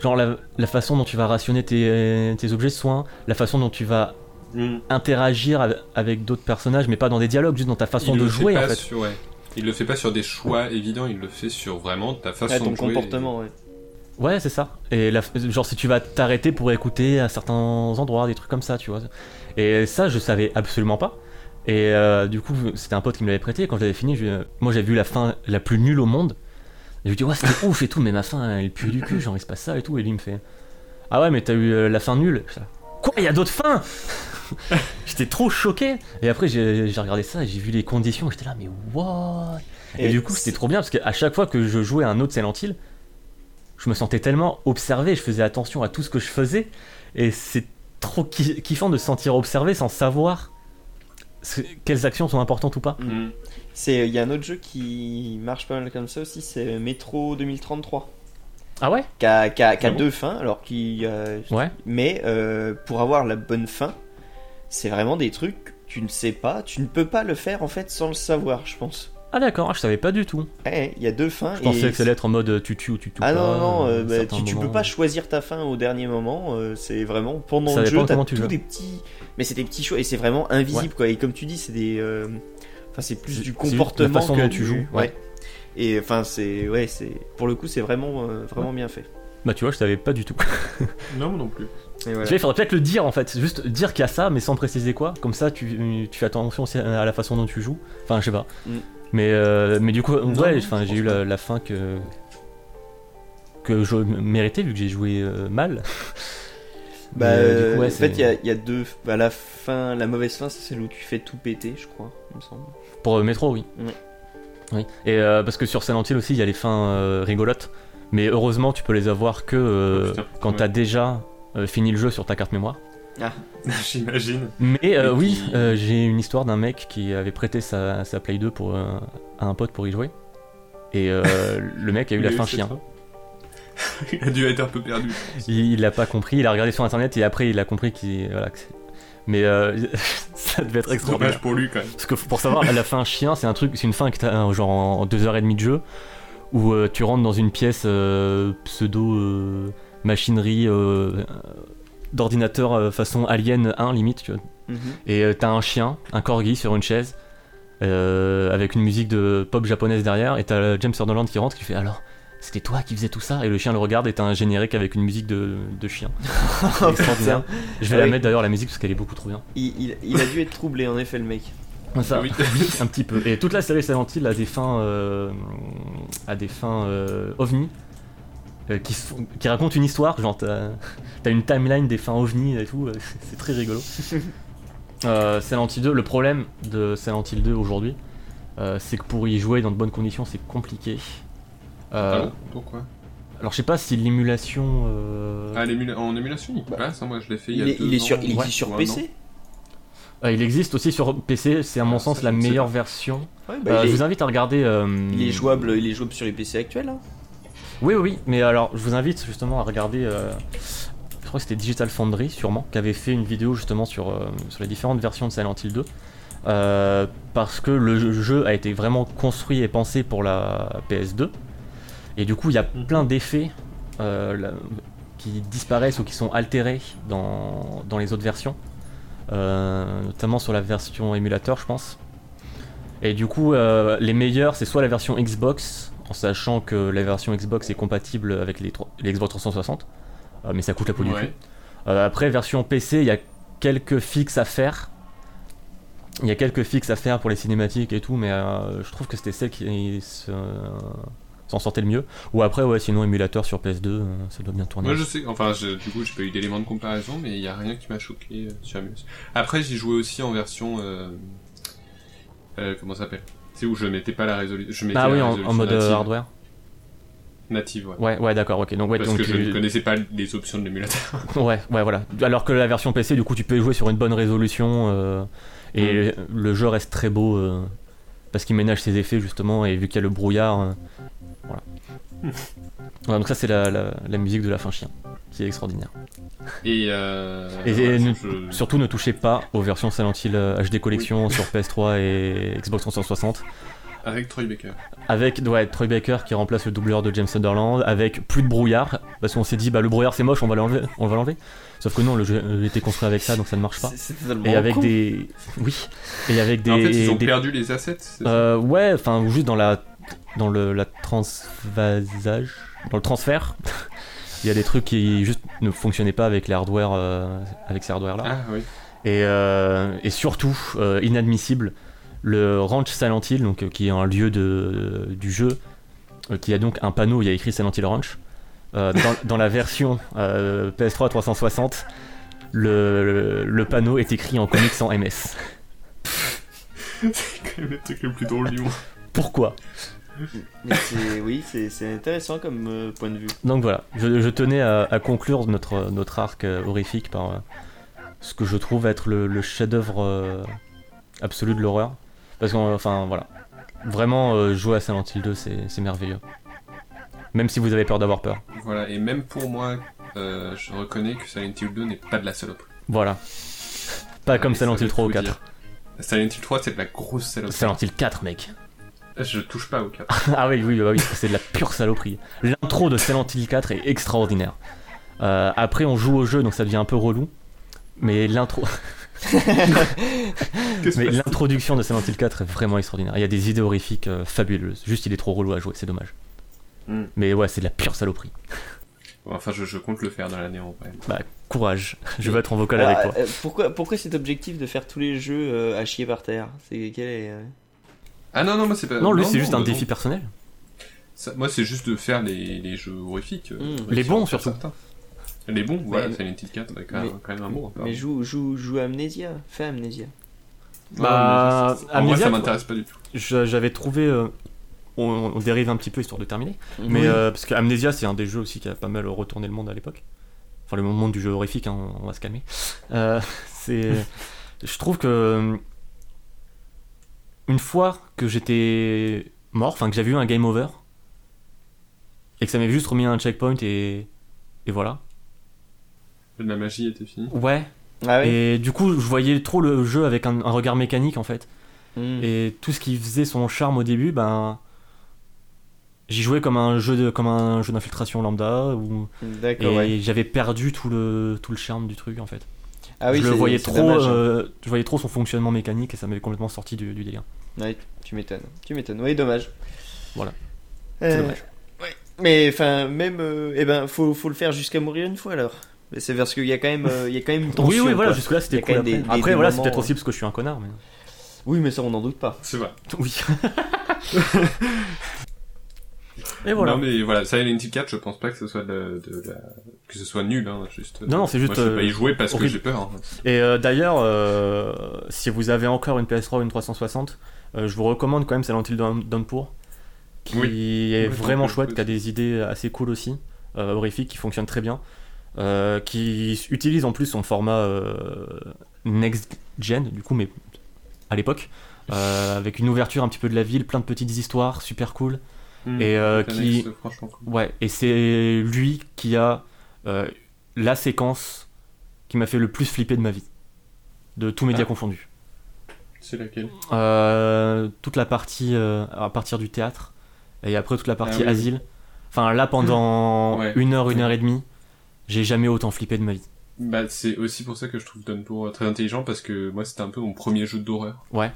Speaker 1: Genre la, la façon dont tu vas rationner tes, tes objets de soins, la façon dont tu vas
Speaker 2: Hum.
Speaker 1: interagir avec, avec d'autres personnages, mais pas dans des dialogues, juste dans ta façon
Speaker 2: Il
Speaker 1: de jouer
Speaker 2: pas
Speaker 1: en fait.
Speaker 2: sur- ouais. Il le fait pas sur des choix évidents, il le fait sur vraiment ta façon
Speaker 3: Ouais, ton
Speaker 2: de jouer.
Speaker 3: comportement, ouais.
Speaker 1: Ouais, c'est ça. Et la- genre si tu vas t'arrêter pour écouter à certains endroits, des trucs comme ça, tu vois. Et ça, je savais absolument pas. Et euh, du coup, c'était un pote qui me l'avait prêté. Et quand je l'avais fini, je- moi j'avais vu la fin la plus nulle au monde. Et je lui dis, ouais, c'était ouf et tout, mais ma fin, elle pue du cul, genre il se passe ça et tout. Et lui il me fait, ah ouais, mais t'as eu euh, la fin nulle. Quoi, il y a d'autres fins? J'étais trop choqué. Et après, j'ai regardé ça et j'ai vu les conditions. J'étais là, mais what? Et, du coup, c'était trop bien parce qu'à chaque fois que je jouais à un autre Silent Hill, je me sentais tellement observé, je faisais attention à tout ce que je faisais, et c'est trop ki- kiffant de se sentir observé sans savoir ce- quelles actions sont importantes ou pas.
Speaker 3: C'est, il y a un autre jeu qui marche pas mal comme ça aussi, c'est Metro 2033,
Speaker 1: Ah ouais?
Speaker 3: Qui a, qui a- qui a
Speaker 2: bon
Speaker 3: deux fins, alors qui, euh,
Speaker 1: Ouais.
Speaker 3: mais euh, pour avoir la bonne fin, c'est vraiment des trucs que tu ne sais pas, tu ne peux pas le faire en fait sans le savoir, je pense.
Speaker 1: Ah d'accord, ah, je savais pas du tout.
Speaker 3: Ouais, il y a deux fins.
Speaker 1: Je
Speaker 3: et
Speaker 1: pensais que ça allait être en mode euh, tu tues ou tu tues
Speaker 3: Ah
Speaker 1: pas.
Speaker 3: non, non,
Speaker 1: à
Speaker 3: euh, bah, tu, tu peux pas choisir ta fin au dernier moment. euh, c'est vraiment pendant
Speaker 1: Ça
Speaker 3: le jeu, t'as
Speaker 1: comment tu
Speaker 3: des petits. Mais c'est des petits choix et c'est vraiment invisible quoi. Et comme tu dis, c'est des. euh, Enfin, c'est plus du comportement
Speaker 1: façon
Speaker 3: que
Speaker 1: dont tu joues, ouais.
Speaker 3: Et enfin, c'est ouais, c'est pour le coup, c'est vraiment euh, vraiment bien fait.
Speaker 1: Bah tu vois, je savais pas du tout.
Speaker 2: Non, moi non plus.
Speaker 3: Voilà.
Speaker 1: Il faudrait peut-être le dire en fait, juste dire qu'il y a ça, mais sans préciser quoi. Comme ça, tu, tu fais attention aussi à la façon dont tu joues. Enfin, je sais pas.
Speaker 3: Mm.
Speaker 1: Mais, euh, mais du coup,
Speaker 2: non,
Speaker 1: ouais, j'ai eu la, la fin que que je méritais vu que j'ai joué euh, mal.
Speaker 3: Bah,
Speaker 1: euh, du coup, ouais,
Speaker 3: en fait, il y a, il y a deux. Bah, la fin, la mauvaise fin, c'est celle où tu fais tout péter, je crois, il me semble.
Speaker 1: Pour euh, Metro, oui.
Speaker 3: Ouais.
Speaker 1: Oui. Et euh, parce que sur Silent Hill aussi, il y a les fins euh, rigolotes. Mais heureusement, tu peux les avoir que
Speaker 2: Oh, putain,
Speaker 1: quand
Speaker 2: ouais.
Speaker 1: t'as déjà euh, fini le jeu sur ta carte mémoire.
Speaker 2: J'imagine.
Speaker 1: Mais euh, oui, euh, j'ai une histoire d'un mec qui avait prêté sa, sa Play 2 pour, euh, à un pote pour y jouer. Et euh, le mec a eu la fin chien.
Speaker 2: Il a dû être un peu perdu.
Speaker 1: Il l'a pas compris, il a regardé sur internet et après il a compris qu'il. Voilà, que mais euh, ça devait être
Speaker 2: C'est
Speaker 1: extraordinaire.
Speaker 2: dommage pour lui quand même.
Speaker 1: Parce que pour savoir, la fin chien, c'est un truc, c'est une fin que t'as genre en 2h30 de jeu où tu rentres dans une pièce pseudo machinerie euh, d'ordinateur euh, façon Alien 1 limite, tu vois.
Speaker 3: Mhm.
Speaker 1: Et euh, t'as un chien, un corgi sur une chaise. euh, avec une musique de pop japonaise derrière, et t'as James Sutherland qui rentre qui fait alors. C'était toi qui faisais tout ça? Et le chien le regarde et t'as un générique avec une musique de, de chien. Extraordinaire. Je vais
Speaker 3: Ah
Speaker 1: la
Speaker 3: oui.
Speaker 1: mettre d'ailleurs la musique parce qu'elle est beaucoup trop bien.
Speaker 3: Il, il- il a dû être troublé en effet le mec.
Speaker 1: Ça,
Speaker 2: Oui.
Speaker 1: un petit peu. Et toute la série Silent Hill a des fins, euh, a des fins euh, ovni, euh, qui, racontent une histoire. Genre t'as as une timeline des fins ovni et tout. euh, C'est très rigolo. euh, Silent Hill 2. Le problème de Silent Hill 2 aujourd'hui, euh, c'est que pour y jouer dans de bonnes conditions, c'est compliqué. Euh,
Speaker 2: Ah bon? Pourquoi?
Speaker 1: alors je sais pas si l'émulation. euh,
Speaker 2: Ah, l'émula- en émulation, il passe, hein, moi je l'ai fait il y
Speaker 3: Il
Speaker 2: a
Speaker 3: est,
Speaker 2: deux
Speaker 3: il est
Speaker 2: ans,
Speaker 3: sur, il
Speaker 2: ouais,
Speaker 3: existe sur. PC
Speaker 1: euh, il existe aussi sur PC. C'est à mon
Speaker 2: Ah,
Speaker 1: sens la meilleure version.
Speaker 3: Ouais, bah,
Speaker 1: Euh,
Speaker 3: il,
Speaker 1: je
Speaker 3: est,
Speaker 1: vous invite à regarder. euh,
Speaker 3: il est jouable, il est jouable sur les PC actuels. Hein.
Speaker 1: Oui, oui, mais alors je vous invite justement à regarder. euh, je crois que c'était Digital Foundry, sûrement, qui avait fait une vidéo justement sur, euh, sur les différentes versions de Silent Hill 2. euh, parce que le jeu- a été vraiment construit et pensé pour la PS2. Et du coup, il y a
Speaker 2: Mhm.
Speaker 1: plein d'effets qui disparaissent ou qui sont altérés dans, dans les autres versions. Notamment sur la version émulateur, je pense. Et du coup, les meilleurs, c'est soit la version Xbox, en sachant que la version Xbox est compatible avec les, Xbox 360, euh, mais ça coûte la peau du
Speaker 2: Ouais.
Speaker 1: cul. Euh, après, version PC, il y a quelques fixes à faire. Il y a quelques fixes à faire pour les cinématiques et tout, mais euh, je trouve que c'était celle qui se- s'en sortait le mieux. Ou après, ouais, sinon émulateur sur PS2, euh, ça doit bien tourner.
Speaker 2: Moi je sais, enfin je- du coup j'ai pas eu d'éléments de comparaison, mais il y a rien qui m'a choqué sur Amuse. Après j'ai joué aussi en version, euh, euh, comment ça s'appelle? Où je mettais pas la résolution, je mettais
Speaker 1: ah
Speaker 2: la
Speaker 1: oui, en, mode euh,
Speaker 2: native,
Speaker 1: hardware.
Speaker 2: native, ouais.
Speaker 1: Ouais, ouais, d'accord, ok. Donc, ouais,
Speaker 2: Parce
Speaker 1: donc
Speaker 2: que
Speaker 1: tu-
Speaker 2: je ne connaissais pas les options de l'émulateur.
Speaker 1: Ouais, ouais, voilà. Alors que la version PC, du coup, tu peux jouer sur une bonne résolution euh, et le jeu reste très beau euh, parce qu'il ménage ses effets justement et vu qu'il y a le brouillard, euh, voilà. Voilà, donc ça c'est la, la- la musique de la fin chien, qui est extraordinaire.
Speaker 2: Et, euh,
Speaker 1: Et-
Speaker 2: ouais,
Speaker 1: et ne-
Speaker 2: je-
Speaker 1: Surtout ne touchez pas aux versions Silent Hill euh, HD Collection sur PS3 et Xbox 360
Speaker 2: avec Troy Baker.
Speaker 1: avec ouais, Troy Baker qui remplace le doubleur de James Sutherland avec plus de brouillard parce qu'on s'est dit bah le brouillard c'est moche on va l'enlever on va l'enlever sauf que non le jeu a été construit avec ça donc ça ne marche pas
Speaker 3: C'est- C'est totalement
Speaker 1: et avec
Speaker 3: con.
Speaker 1: des oui et avec des
Speaker 2: en fait ils ont
Speaker 1: des-
Speaker 2: perdu les assets. c'est ça?
Speaker 1: euh, ouais enfin ou juste dans la dans le la transvasage dans le transfert il y a des trucs qui juste ne fonctionnaient pas avec les hardware euh, avec ces hardware là
Speaker 2: Ah oui.
Speaker 1: et, euh, et surtout euh, inadmissible le ranch Silent Hill donc qui est un lieu de, du jeu qui a donc un panneau où il y a écrit Silent Hill Ranch dans, dans la version euh, PS3 360 le, le, le panneau est écrit en comics en MS
Speaker 2: c'est quand même le truc le plus drôle du monde.
Speaker 1: Pourquoi
Speaker 3: Mais c'est- oui, c'est intéressant comme euh, point de vue.
Speaker 1: Donc voilà, je, je tenais à, à conclure notre, notre arc euh, horrifique par euh, ce que je trouve être le, le chef-d'œuvre absolu de l'horreur. Parce qu'enfin, voilà. Vraiment, jouer à Silent Hill 2, c'est merveilleux. Même si vous avez peur d'avoir peur.
Speaker 2: Voilà, et même pour moi, euh, je reconnais que Silent Hill 2 n'est pas de la saloperie.
Speaker 1: Voilà. Pas comme
Speaker 2: ça
Speaker 1: Silent Hill 3 ou
Speaker 2: tout
Speaker 1: 4.
Speaker 2: dire. Silent Hill 3, c'est de la grosse saloperie.
Speaker 1: Silent Hill 4, mec.
Speaker 2: Je touche pas au 4.
Speaker 1: ah oui, oui, bah oui, c'est de la pure saloperie. L'intro de Silent Hill 4 est extraordinaire. Euh, après, on joue au jeu, donc ça devient un peu relou. Mais l'intro. Mais l'introduction de Silent Hill 4 est vraiment extraordinaire. Il y a des idées horrifiques euh, fabuleuses. Juste, il est trop relou à jouer, c'est dommage.
Speaker 2: Hmm.
Speaker 1: Mais ouais, c'est de la pure saloperie.
Speaker 2: Bon, Enfin, je, je compte le faire dans l'année en vrai.
Speaker 1: Bah, courage. Je veux être en vocal
Speaker 3: Alors,
Speaker 1: avec toi.
Speaker 3: euh, pourquoi, pourquoi cet objectif de faire tous les jeux euh, à chier par terre? C'est quel est euh,
Speaker 2: Ah non, non, moi c'est pas.
Speaker 1: Non, lui, c'est juste un défi personnel.
Speaker 2: Ça- moi, c'est juste de faire les, les jeux horrifiques. euh,
Speaker 3: Mm.
Speaker 2: réussir
Speaker 1: Les bons, surtout.
Speaker 2: certains. Les bons, voilà,
Speaker 3: Mais-
Speaker 2: Silent Hill 4, bah, quand, même,
Speaker 3: mais-
Speaker 2: quand même un bon.
Speaker 3: Mais joue, joue, joue à Amnesia. Fais Amnesia.
Speaker 1: Bah, Amnesia,
Speaker 2: ça m'intéresse pas du tout.
Speaker 1: J'avais trouvé. euh, on, on dérive un petit peu histoire de terminer. Mais
Speaker 3: Oui.
Speaker 1: euh, parce que Amnesia, c'est un des jeux aussi qui a pas mal retourné le monde à l'époque. Enfin, le monde du jeu horrifique, hein, on va se calmer. Euh, c'est. Je trouve que. Une fois que j'étais mort, enfin que j'avais eu un game over, et que ça m'avait juste remis un checkpoint et. Et voilà.
Speaker 2: La magie était finie.
Speaker 1: Ouais.
Speaker 3: Ah oui
Speaker 1: Et du coup, je voyais trop le jeu avec un, un regard mécanique en fait.
Speaker 3: Mm.
Speaker 1: Et tout ce qui faisait son charme au début, ben. J'y jouais comme un jeu de, comme un jeu d'infiltration lambda ou
Speaker 3: D'accord,
Speaker 1: et
Speaker 3: ouais.
Speaker 1: j'avais perdu tout le tout le charme du truc en fait.
Speaker 3: Ah oui,
Speaker 1: je le voyais trop,
Speaker 3: dommage, hein.
Speaker 1: euh, je voyais trop son fonctionnement mécanique et ça m'avait complètement sorti du, du délire.
Speaker 3: Ouais, tu m'étonnes. Tu m'étonnes. Oui, dommage.
Speaker 1: Voilà.
Speaker 3: Euh,
Speaker 1: C'est dommage.
Speaker 3: ouais. Mais enfin, même, euh, eh ben, faut, faut le faire jusqu'à mourir une fois alors. Mais C'est parce qu'il y a quand même, euh, il y a quand même une tension.
Speaker 1: oui, oui, voilà,
Speaker 3: quoi.
Speaker 1: jusque là c'était cool. Après,
Speaker 3: des- des-
Speaker 1: Après,
Speaker 3: des
Speaker 1: voilà, c'est peut-être aussi parce que je suis un connard, mais
Speaker 3: Oui, mais ça, on n'en doute pas.
Speaker 2: C'est vrai.
Speaker 1: oui. et voilà.
Speaker 2: Non mais voilà, Silent Hill 4, je pense pas que ce soit de, de la... que ce soit nul, hein, juste.
Speaker 1: Non, non, c'est juste,
Speaker 2: Moi, je
Speaker 1: euh,
Speaker 2: pas y jouer parce que j'ai peur. hein.
Speaker 1: Et euh, d'ailleurs, euh, si vous avez encore une PS3 ou une 360, euh, je vous recommande quand même Silent Hill Down- Downpour, qui
Speaker 2: Oui.
Speaker 1: est
Speaker 2: Oui,
Speaker 1: vraiment chouette,
Speaker 2: oui.
Speaker 1: qui a des idées assez cool aussi, euh, horrifiques, qui fonctionnent très bien, euh, qui utilise en plus son format euh, next gen, du coup, mais à l'époque, euh, avec une ouverture un petit peu de la ville, plein de petites histoires, super cool.
Speaker 2: Hmm.
Speaker 1: Et euh, qui. Ouais, et c'est lui qui a euh, la séquence qui m'a fait le plus flipper de ma vie, de tous médias
Speaker 2: Ah.
Speaker 1: confondus.
Speaker 2: C'est laquelle?
Speaker 1: Euh, toute la partie euh, à partir du théâtre, et après toute la partie
Speaker 2: Ah oui,
Speaker 1: asile. Enfin, là, pendant
Speaker 2: Ouais.
Speaker 1: une heure, une heure et demie, j'ai jamais autant flippé de ma vie.
Speaker 2: Bah c'est aussi pour ça que je trouve Downpour très intelligent parce que moi c'était un peu mon premier jeu d'horreur.
Speaker 1: Ouais.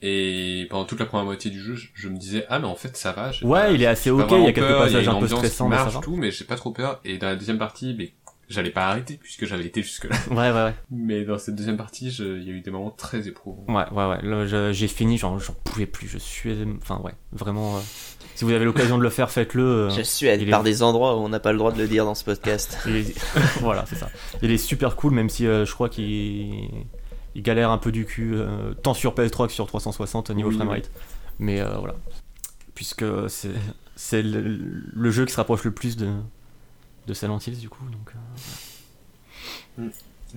Speaker 2: Et pendant toute la première moitié du jeu, je, je me disais ah mais en fait ça va.
Speaker 1: Ouais,
Speaker 2: pas-
Speaker 1: il est assez ok, il y a quelques
Speaker 2: peur,
Speaker 1: passages un peu stressants,
Speaker 2: qui
Speaker 1: mais ça va.
Speaker 2: tout, mais j'ai pas trop peur. Et dans la deuxième partie, mais j'allais pas arrêter puisque j'avais été jusque là.
Speaker 1: Ouais, ouais, ouais.
Speaker 2: Mais dans cette deuxième partie, je- il y a eu des moments très éprouvants.
Speaker 1: Ouais, ouais, ouais. J'ai fini, j'en j'en pouvais plus. Je suis. Enfin, ouais, vraiment. euh, si vous avez l'occasion de le faire, faites-le. euh,
Speaker 3: Je suis
Speaker 1: est-
Speaker 3: par des endroits où on n'a pas le droit de le dire dans ce podcast.
Speaker 1: Est- voilà, c'est ça. Il est super cool, même si euh, je crois qu'il il galère un peu du cul, euh, tant sur PS3 que sur 360 au niveau
Speaker 2: Oui,
Speaker 1: framerate. Mais euh, voilà. Puisque c'est c'est le, le jeu qui se rapproche le plus de, de Silent Hills, du coup. Donc, euh,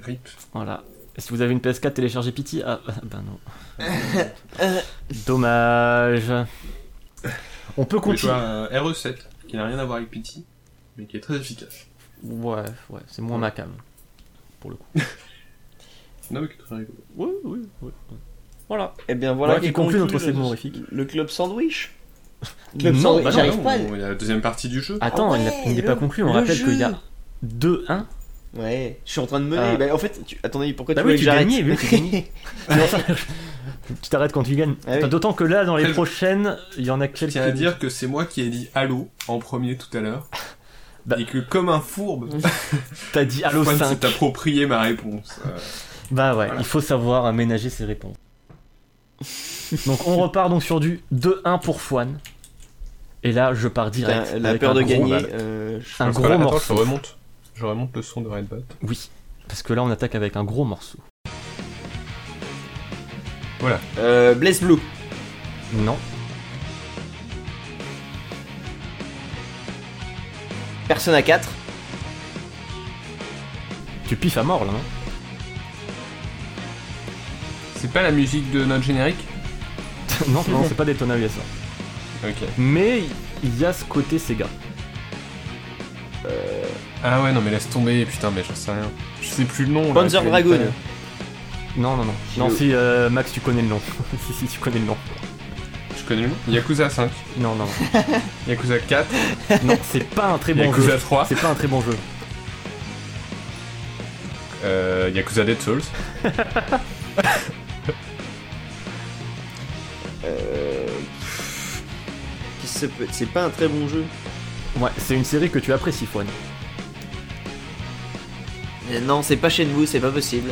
Speaker 2: Rip.
Speaker 1: voilà. Et si vous avez une PS4, téléchargez Pity? Ah, ben non. Dommage. On peut continuer.
Speaker 2: un RE7 qui n'a rien à voir avec Pity, mais qui est très efficace.
Speaker 1: Ouais, ouais, c'est moins
Speaker 2: Ouais.
Speaker 1: ma cam. Pour le coup.
Speaker 2: Non mais qui est très rigolo.
Speaker 1: Oui, oui, oui. Voilà.
Speaker 3: Eh bien voilà,
Speaker 1: Voilà qui conclut notre segment horrifique.
Speaker 3: Le club sandwich. Club
Speaker 1: Non,
Speaker 3: sandwich,
Speaker 1: bah non,
Speaker 3: j'arrive
Speaker 2: non,
Speaker 3: pas.
Speaker 2: Il y a la deuxième partie du jeu.
Speaker 1: Attends,
Speaker 3: Ah
Speaker 1: il
Speaker 3: ouais,
Speaker 1: il n'est pas conclu. On
Speaker 3: le
Speaker 1: rappelle qu'il y a 2-1.
Speaker 3: Ouais, je suis en train de mener.
Speaker 1: Ah.
Speaker 3: Bah, en fait, tu... attendez, pourquoi
Speaker 1: Bah
Speaker 3: tu
Speaker 1: oui,
Speaker 3: veux que
Speaker 1: tu
Speaker 3: j'arrête
Speaker 1: gagnais, tu t'arrêtes quand tu gagnes.
Speaker 3: Ah oui.
Speaker 1: D'autant que là, dans les
Speaker 2: je-
Speaker 1: prochaines, il y en a
Speaker 2: Je
Speaker 1: quelques.
Speaker 2: tiens à dire que c'est moi qui ai dit allô en premier tout à l'heure.
Speaker 1: Bah.
Speaker 2: Et que comme un fourbe,
Speaker 1: T'as dit
Speaker 2: Juan
Speaker 1: 5.
Speaker 2: s'est approprié ma réponse. Euh,
Speaker 1: Bah ouais,
Speaker 2: Voilà.
Speaker 1: il faut savoir aménager ses réponses. donc on repart donc sur du 2-1 pour Fouane. Et là, je pars direct.
Speaker 3: La
Speaker 1: avec
Speaker 3: peur
Speaker 1: un
Speaker 3: de
Speaker 1: gros
Speaker 3: gagner. euh, je-
Speaker 1: Un gros
Speaker 2: là, attends,
Speaker 1: morceau.
Speaker 2: je remonte. Je remonte le son de Redbot.
Speaker 1: Oui, parce que là, on attaque avec un gros morceau.
Speaker 3: Euh, Blaze Blue.
Speaker 1: Non,
Speaker 3: Persona 4.
Speaker 1: tu piffes à mort là, non?
Speaker 2: C'est pas la musique de notre générique
Speaker 1: Non, non, c'est pas Daytona USA.
Speaker 2: Ok.
Speaker 1: Mais il y a ce côté Sega.
Speaker 2: Ah ouais, non mais laisse tomber, putain, mais j'en sais rien. Je sais plus le nom.
Speaker 3: Panzer
Speaker 2: l'heure.
Speaker 1: Non, non, non. Non, si, euh, Max, tu connais le nom. si, si, tu connais le nom.
Speaker 2: Je connais le nom. Yakuza 5.
Speaker 1: Non, non, non.
Speaker 2: Yakuza 4.
Speaker 1: non, c'est pas un très bon
Speaker 2: Yakuza
Speaker 1: jeu.
Speaker 2: 3.
Speaker 1: C'est pas un très bon jeu.
Speaker 2: Euh, Yakuza Dead Souls.
Speaker 3: Euh... C'est pas un très bon jeu.
Speaker 1: Ouais, c'est une série que tu apprécies, Fouane.
Speaker 3: Euh, non, c'est pas chez vous, c'est pas possible.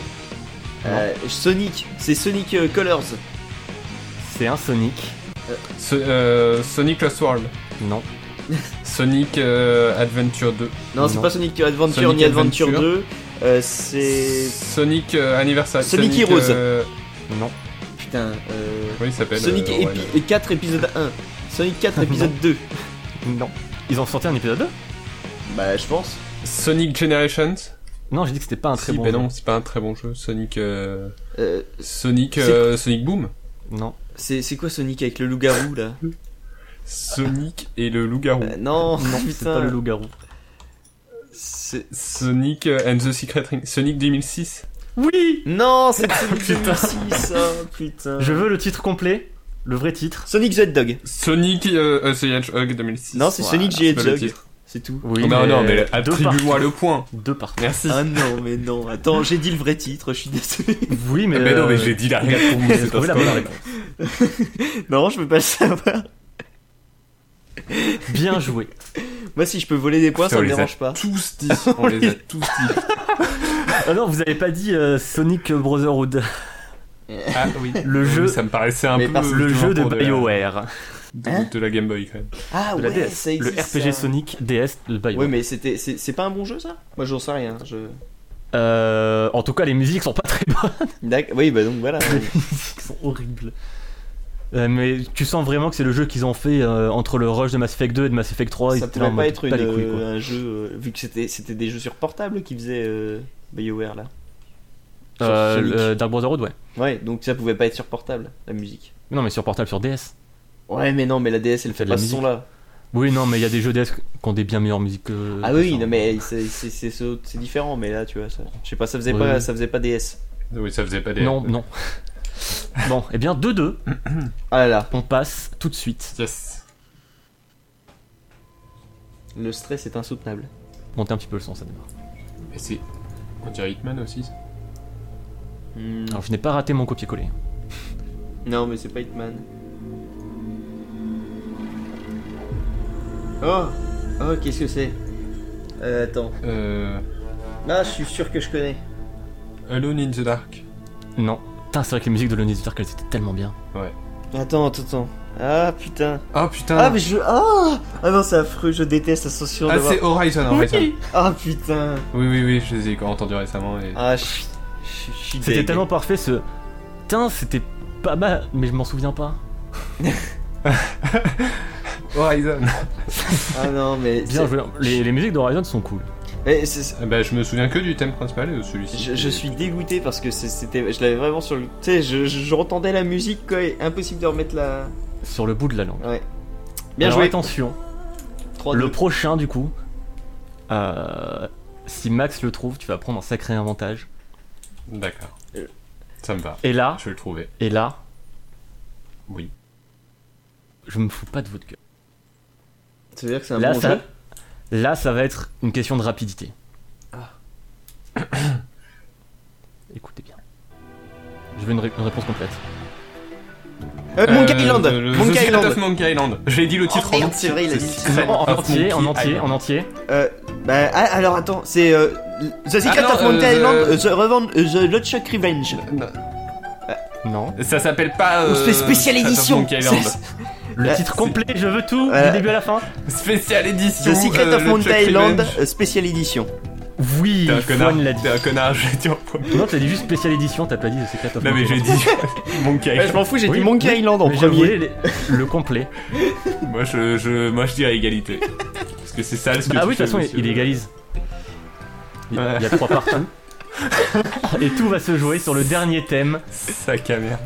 Speaker 3: Euh, Sonic, c'est Sonic euh, Colors.
Speaker 1: C'est un Sonic.
Speaker 2: So- euh, Sonic Lost World.
Speaker 1: Non.
Speaker 2: Sonic euh, Adventure 2.
Speaker 3: Non, c'est pas Sonic Adventure
Speaker 2: Sonic
Speaker 3: ni Adventure,
Speaker 2: Adventure.
Speaker 3: 2. Euh, c'est.
Speaker 2: Sonic euh, Anniversary.
Speaker 3: Sonic Heroes.
Speaker 2: euh,
Speaker 1: Non.
Speaker 3: Putain. Euh...
Speaker 2: Oui, il s'appelle.
Speaker 3: Sonic
Speaker 2: euh,
Speaker 3: épi-
Speaker 2: ouais,
Speaker 3: et 4 épisode 1. Sonic 4 épisode 2.
Speaker 1: Non. Ils ont sorti un épisode 2
Speaker 3: Bah, je pense.
Speaker 2: Sonic Generations.
Speaker 1: Non, j'ai dit que c'était pas un très
Speaker 2: si,
Speaker 1: bon
Speaker 2: mais
Speaker 1: jeu.
Speaker 2: non, c'est pas un très bon jeu. Sonic. euh,
Speaker 3: Euh,
Speaker 2: Sonic. Euh, Sonic Boom.
Speaker 1: Non.
Speaker 3: c'est c'est quoi Sonic avec le loup-garou là?
Speaker 2: Sonic et le loup-garou.
Speaker 3: Euh, Non,
Speaker 1: Non, c'est pas le loup-garou.
Speaker 2: Sonic and the Secret Ring. Sonic 2006.
Speaker 1: Oui
Speaker 3: Non, c'est Sonic
Speaker 1: Putain.
Speaker 3: 2006, oh, putain.
Speaker 1: Je veux le titre complet. Le vrai titre.
Speaker 3: Sonic the Hedgehog.
Speaker 2: Sonic euh, euh, the Hedgehog 2006.
Speaker 3: Non, c'est Sonic the Hedgehog. C'est tout.
Speaker 1: Oui,
Speaker 2: non, non, mais
Speaker 1: deux
Speaker 2: attribue-moi le point.
Speaker 1: Deux partout.
Speaker 2: Merci.
Speaker 3: Ah non, mais non. Attends, j'ai dit le vrai titre, je suis désolé.
Speaker 1: Oui, mais.
Speaker 2: mais non, mais
Speaker 1: euh,
Speaker 2: j'ai dit la réponse. pas
Speaker 1: la.
Speaker 3: Non, je peux pas le savoir.
Speaker 1: Bien joué.
Speaker 3: Moi, si je peux voler des points,
Speaker 2: Putain,
Speaker 3: ça
Speaker 2: on
Speaker 3: me
Speaker 2: les a
Speaker 3: dérange pas.
Speaker 2: tous dit. On les a tous dit.
Speaker 1: Ah non, vous avez pas dit euh, Sonic Brotherhood,
Speaker 2: Ah oui.
Speaker 1: le
Speaker 2: Oui,
Speaker 1: jeu,
Speaker 2: Ça me paraissait un
Speaker 3: Mais
Speaker 2: peu.
Speaker 3: parce-
Speaker 1: le jeu de
Speaker 2: pour
Speaker 1: BioWare,
Speaker 2: de,
Speaker 3: Hein
Speaker 2: de la Game Boy quand même.
Speaker 3: Ah
Speaker 1: de la
Speaker 3: ouais,
Speaker 1: DS,
Speaker 3: ça
Speaker 1: le
Speaker 3: existe.
Speaker 1: RPG
Speaker 3: ça.
Speaker 1: Sonic DS de BioWare.
Speaker 3: Ouais, mais c'était, c'est, c'est pas un bon jeu ça? Moi, j'en sais rien. Je...
Speaker 1: Euh, en tout cas, les musiques sont pas très bonnes.
Speaker 3: D'accord. Oui, bah donc voilà.
Speaker 1: Les musiques sont horribles. Euh, mais tu sens vraiment que c'est le jeu qu'ils ont fait euh, entre le rush de Mass Effect 2 et de Mass Effect 3. ils
Speaker 3: ça
Speaker 1: étaient là en
Speaker 3: pouvait pas
Speaker 1: mode,
Speaker 3: être une,
Speaker 1: les couilles, quoi.
Speaker 3: un jeu, euh, vu que c'était, c'était des jeux sur portable qui faisaient euh, BioWare là.
Speaker 1: Euh, le Dark Brotherhood, ouais.
Speaker 3: Ouais, donc ça pouvait pas être sur portable, la musique.
Speaker 1: Non, mais sur portable, sur DS.
Speaker 3: Ouais, mais non, mais la DS elle fait
Speaker 1: de la
Speaker 3: pas ce son là.
Speaker 1: Oui, non, mais il y a des jeux DS qui ont des bien meilleures musiques que.
Speaker 3: Ah
Speaker 1: que
Speaker 3: oui,
Speaker 1: ça.
Speaker 3: non, mais c'est, différent, mais là tu vois, ça, je sais pas, ça faisait, pas,
Speaker 1: oui.
Speaker 3: ça faisait pas DS.
Speaker 2: Oui, ça faisait pas des.
Speaker 1: Non, non. bon, eh bien, 2-2,
Speaker 3: Ah là là,
Speaker 1: on passe tout de suite.
Speaker 2: Yes.
Speaker 3: le stress est insoutenable.
Speaker 1: Montez un petit peu le son, ça démarre.
Speaker 2: C'est. On dirait Hitman aussi. ça.
Speaker 3: Hmm,
Speaker 1: Alors, je n'ai pas raté mon copier-coller.
Speaker 3: Non, mais c'est pas Hitman. Oh Oh, qu'est-ce que c'est? Euh, Attends.
Speaker 2: Euh.
Speaker 3: Là, je suis sûr que je connais.
Speaker 2: Alone in the Dark.
Speaker 1: Non. Putain, c'est vrai que les musiques de Lonely Dark, elles étaient tellement bien.
Speaker 3: Attends, attends, attends. Ah putain.
Speaker 2: Oh putain.
Speaker 3: Ah, mais je. Ah Ah non, c'est affreux, je déteste la sensation
Speaker 2: Ah,
Speaker 3: d'avoir-
Speaker 2: c'est Horizon, Horizon. Oui.
Speaker 3: Ah putain.
Speaker 2: oui, oui, je les ai entendus récemment. Et...
Speaker 3: Ah, je suis
Speaker 1: C'était tellement parfait ce. Putain, c'était pas mal, mais je m'en souviens pas.
Speaker 2: Horizon.
Speaker 3: Ah non, mais.
Speaker 1: Bien joué. Les, les musiques d'Horizon sont cool.
Speaker 3: mais c'est-
Speaker 2: Ah bah, je me souviens que du thème principal et de celui-ci.
Speaker 3: Je, je suis dégoûté parce que c'était, je l'avais vraiment sur le. Tu sais, je, je, je entendais la musique quoi, et impossible de remettre la.
Speaker 1: Sur le bout de la langue.
Speaker 3: Ouais. Bien
Speaker 1: Alors,
Speaker 3: joué.
Speaker 1: attention.
Speaker 3: 3
Speaker 1: Le prochain, du coup. euh, si Max le trouve, tu vas prendre un sacré avantage.
Speaker 2: D'accord.
Speaker 3: Euh.
Speaker 2: Ça me va.
Speaker 1: Et là,
Speaker 2: Je vais le trouver.
Speaker 1: et là,
Speaker 2: Oui.
Speaker 1: je me fous pas de votre gueule.
Speaker 3: Ça veut dire que c'est un
Speaker 1: Là,
Speaker 3: bon
Speaker 1: ça,
Speaker 3: jeu
Speaker 1: là, ça va être une question de rapidité.
Speaker 3: Ah.
Speaker 1: Écoutez bien. Je veux une, ré- une réponse complète.
Speaker 3: Euh, Monkey
Speaker 2: Euh,
Speaker 3: Island
Speaker 2: le-
Speaker 3: Monkey Island
Speaker 2: of Monkey Island. J'ai dit le titre
Speaker 3: Oh,
Speaker 2: en entier. Secret
Speaker 1: Non, en
Speaker 2: of
Speaker 1: entier, en entier, en entier.
Speaker 3: Euh, bah, ah, alors attends, c'est euh, The Secret
Speaker 2: Ah non,
Speaker 3: of Monkey
Speaker 2: euh,
Speaker 3: Island, The, Revenge, The Luck Revenge.
Speaker 2: Non,
Speaker 1: Non.
Speaker 2: Ça s'appelle pas.
Speaker 3: Ou
Speaker 2: Euh,
Speaker 3: c'est spécial édition
Speaker 1: Le titre complet, je veux tout, du début à la fin.
Speaker 2: Spécial édition.
Speaker 3: The Secret of Monkey Island, spécial édition.
Speaker 1: Oui,
Speaker 2: T'es un connard.
Speaker 1: Fouane l'a dit.
Speaker 2: T'es un connard, j'ai dit en premier.
Speaker 1: Non, t'as dit juste spécial édition, t'as pas dit The Secret of
Speaker 2: Non, mais j'ai
Speaker 1: Island.
Speaker 2: dit Monkey
Speaker 3: Ouais, je
Speaker 2: Island.
Speaker 3: m'en fous, j'ai dit Monkey Island en
Speaker 1: Mais je
Speaker 3: premier.
Speaker 1: le complet.
Speaker 2: Moi, je, je, moi, je dirais égalité. Parce que c'est ça ce que
Speaker 1: Ah
Speaker 2: tu
Speaker 1: oui, de toute façon,
Speaker 2: monsieur.
Speaker 1: il égalise. Il y a trois partout. Et tout va se jouer sur le dernier thème.
Speaker 2: Sac à merde.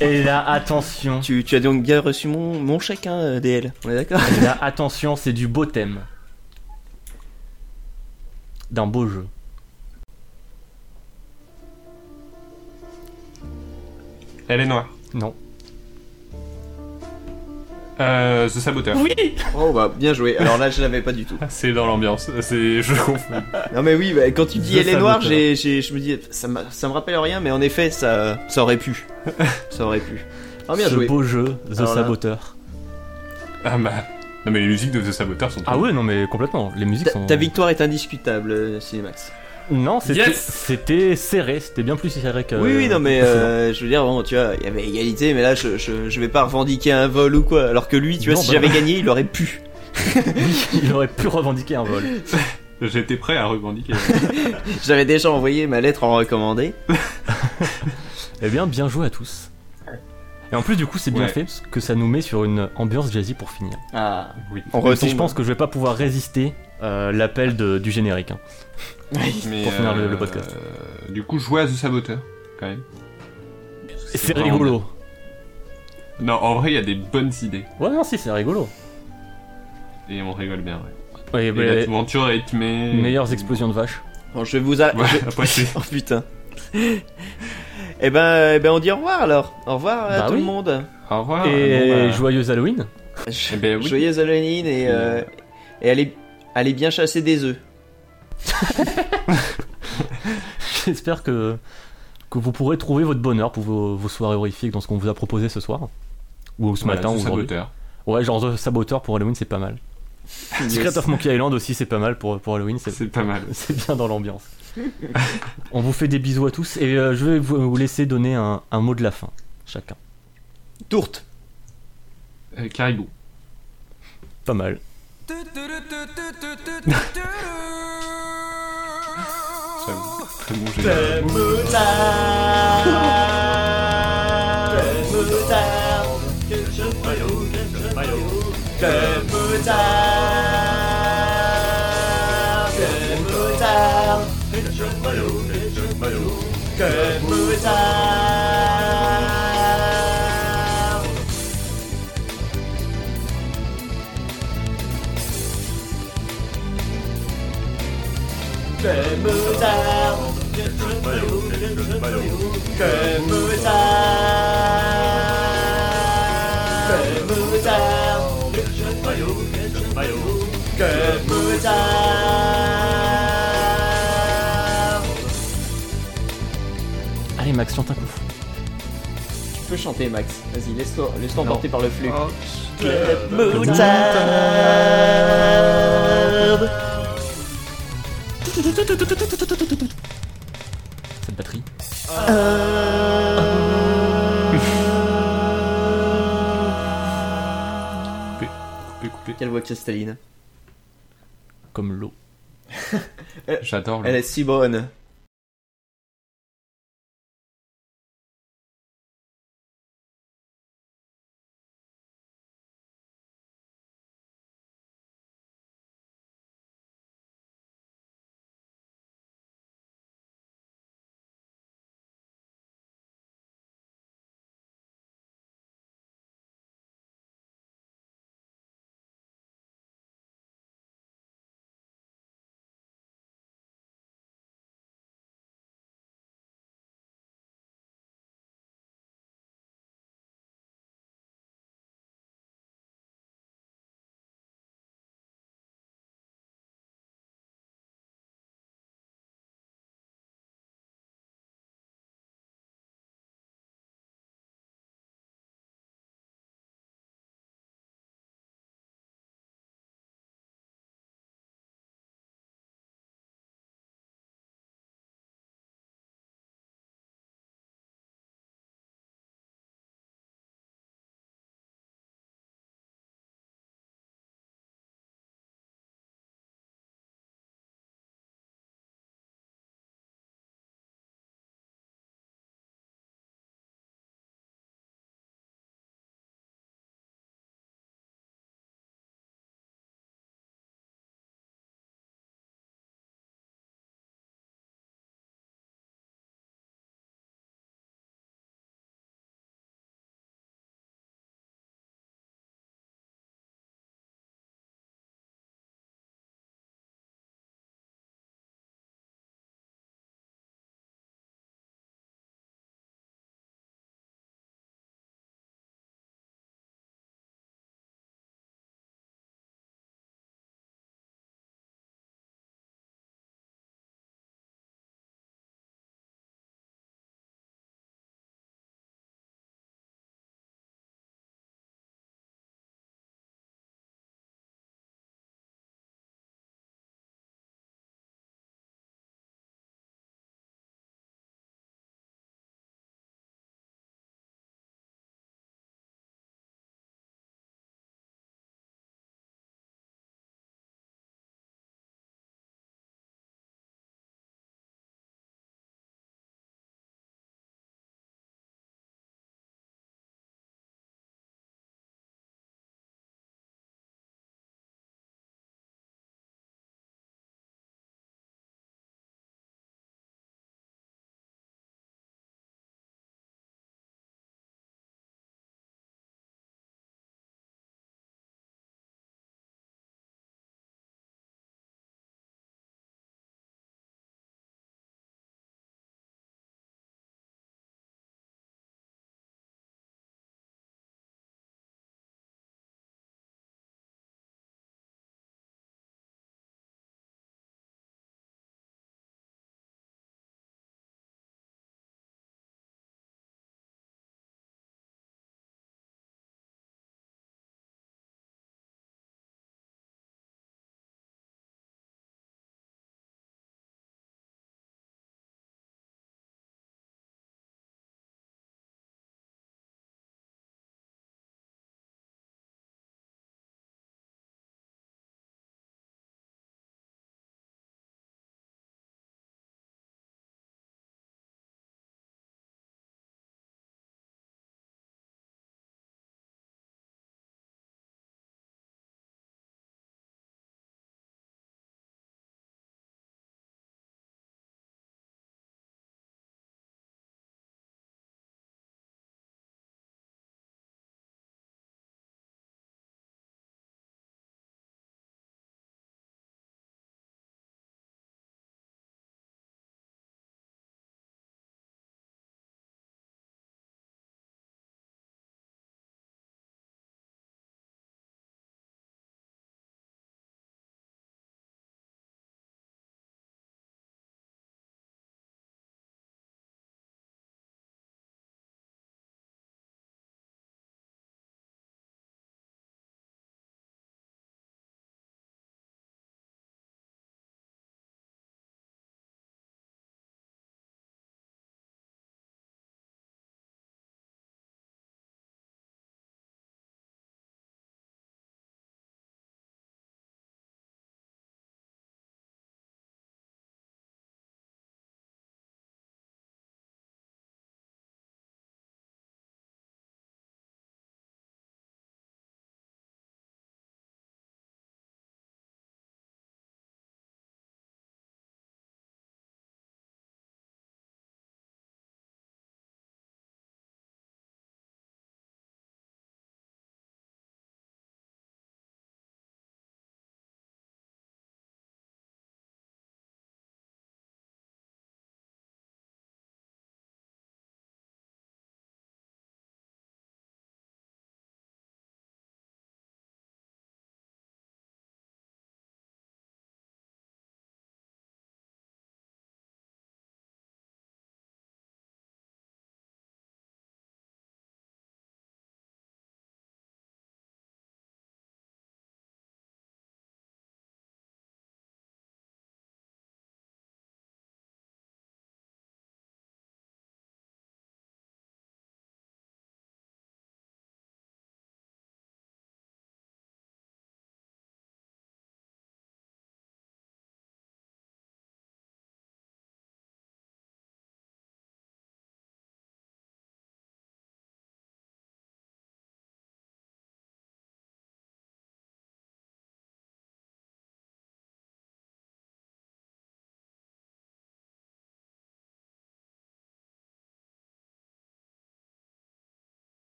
Speaker 1: Et là, attention.
Speaker 3: Tu, tu as donc bien reçu mon, mon chèque, hein, DL. On est d'accord?
Speaker 1: Et là, attention, c'est du beau thème. D'un beau jeu.
Speaker 2: Elle est noire.
Speaker 1: Non.
Speaker 2: Euh, The Saboteur.
Speaker 1: Oui
Speaker 3: Oh bah, bien joué. Alors là, je l'avais pas du tout.
Speaker 2: C'est dans l'ambiance. C'est, je confonds.
Speaker 3: Non mais oui, bah, quand tu dis
Speaker 1: The
Speaker 3: elle est noire,
Speaker 1: Saboteur.
Speaker 3: j'ai, j'ai- je me dis, ça, me rappelle rien, mais en effet, ça, ça aurait pu. ça aurait pu. Ah bien
Speaker 1: Ce
Speaker 3: joué.
Speaker 1: beau jeu, The
Speaker 3: Alors là-
Speaker 1: Saboteur.
Speaker 2: Ah bah. Non, mais les musiques de The Saboteur sont.
Speaker 1: Ah ouais, non mais complètement. Les musiques
Speaker 3: Ta,
Speaker 1: sont...
Speaker 3: ta victoire est indiscutable, euh, Cinemax.
Speaker 1: Non, c'était
Speaker 2: Yes
Speaker 1: serré. C'était bien plus serré que...
Speaker 3: oui, oui, non mais euh, je veux dire, bon, tu vois, il y avait égalité, mais là, je, je, je vais pas revendiquer un vol ou quoi. Alors que lui, tu vois,
Speaker 1: Non,
Speaker 3: si
Speaker 1: bah
Speaker 3: j'avais gagné, il aurait pu.
Speaker 1: Il aurait pu revendiquer un vol.
Speaker 2: J'étais prêt à revendiquer.
Speaker 3: J'avais déjà envoyé ma lettre en recommandé.
Speaker 1: Eh bien, bien joué à tous. Et en plus, du coup, c'est bien
Speaker 2: Ouais.
Speaker 1: fait parce que ça nous met sur une ambiance jazzy pour finir.
Speaker 3: Ah,
Speaker 2: oui.
Speaker 3: on
Speaker 1: Même si je pense que je vais pas pouvoir résister euh, l'appel du générique. hein.
Speaker 2: Mais,
Speaker 1: Pour finir le- le podcast.
Speaker 2: euh, Du coup, jouer à The Saboteur, quand même.
Speaker 1: C'est
Speaker 2: vraiment
Speaker 1: rigolo.
Speaker 2: Non, en vrai, il y a des bonnes idées.
Speaker 1: Ouais, non, si, c'est rigolo.
Speaker 2: Et on rigole bien, ouais.
Speaker 1: Ouais,
Speaker 2: Et
Speaker 1: mais-
Speaker 2: l'aventure rythmée.
Speaker 1: meilleures explosions de vaches.
Speaker 3: Bon, je vais vous arrêter.
Speaker 2: Ouais, c'est.
Speaker 3: Oh putain. eh ben, eh ben, on dit au revoir alors. Au revoir à
Speaker 1: Bah
Speaker 3: tout
Speaker 1: oui.
Speaker 3: le monde.
Speaker 2: Au revoir.
Speaker 1: Et
Speaker 2: bon, bah,
Speaker 1: joyeux Halloween.
Speaker 2: Eh ben oui.
Speaker 3: Joyeuse Halloween et, euh, et allez,
Speaker 1: Allez bien chasser des œufs.
Speaker 3: J'espère que, que vous pourrez trouver votre bonheur pour vos, vos soirées horrifiques dans ce qu'on vous a proposé ce soir. Ou ce
Speaker 2: Voilà,
Speaker 3: matin, ou aujourd'hui.
Speaker 2: Saboteur.
Speaker 3: Ouais, genre The Saboteur pour Halloween, c'est pas mal. Secret of Monkey Island aussi, c'est pas mal pour, pour Halloween. C'est
Speaker 2: C'est pas mal.
Speaker 3: c'est bien dans l'ambiance. On vous fait des bisous à tous et euh, je vais vous, vous laisser donner un, un mot de la fin, chacun.
Speaker 1: Tourte.
Speaker 2: Euh, Caribou.
Speaker 3: Pas mal.
Speaker 2: J'avoue. Très bon Noël.
Speaker 3: Fête de maillot, fête de maillot, que Noël. Que Noël. Fête de maillot, fête de maillot, down. Noël. Que Noël. Fête. Max, chante un coup.
Speaker 1: Tu peux chanter, Max. Vas-y, laisse-toi laisse emporter par le flux.
Speaker 2: Oh,
Speaker 3: Cette batterie.
Speaker 2: coupé, coupé.
Speaker 1: Quelle voix cristalline.
Speaker 3: Comme l'eau.
Speaker 2: J'adore le
Speaker 1: Elle est si bonne.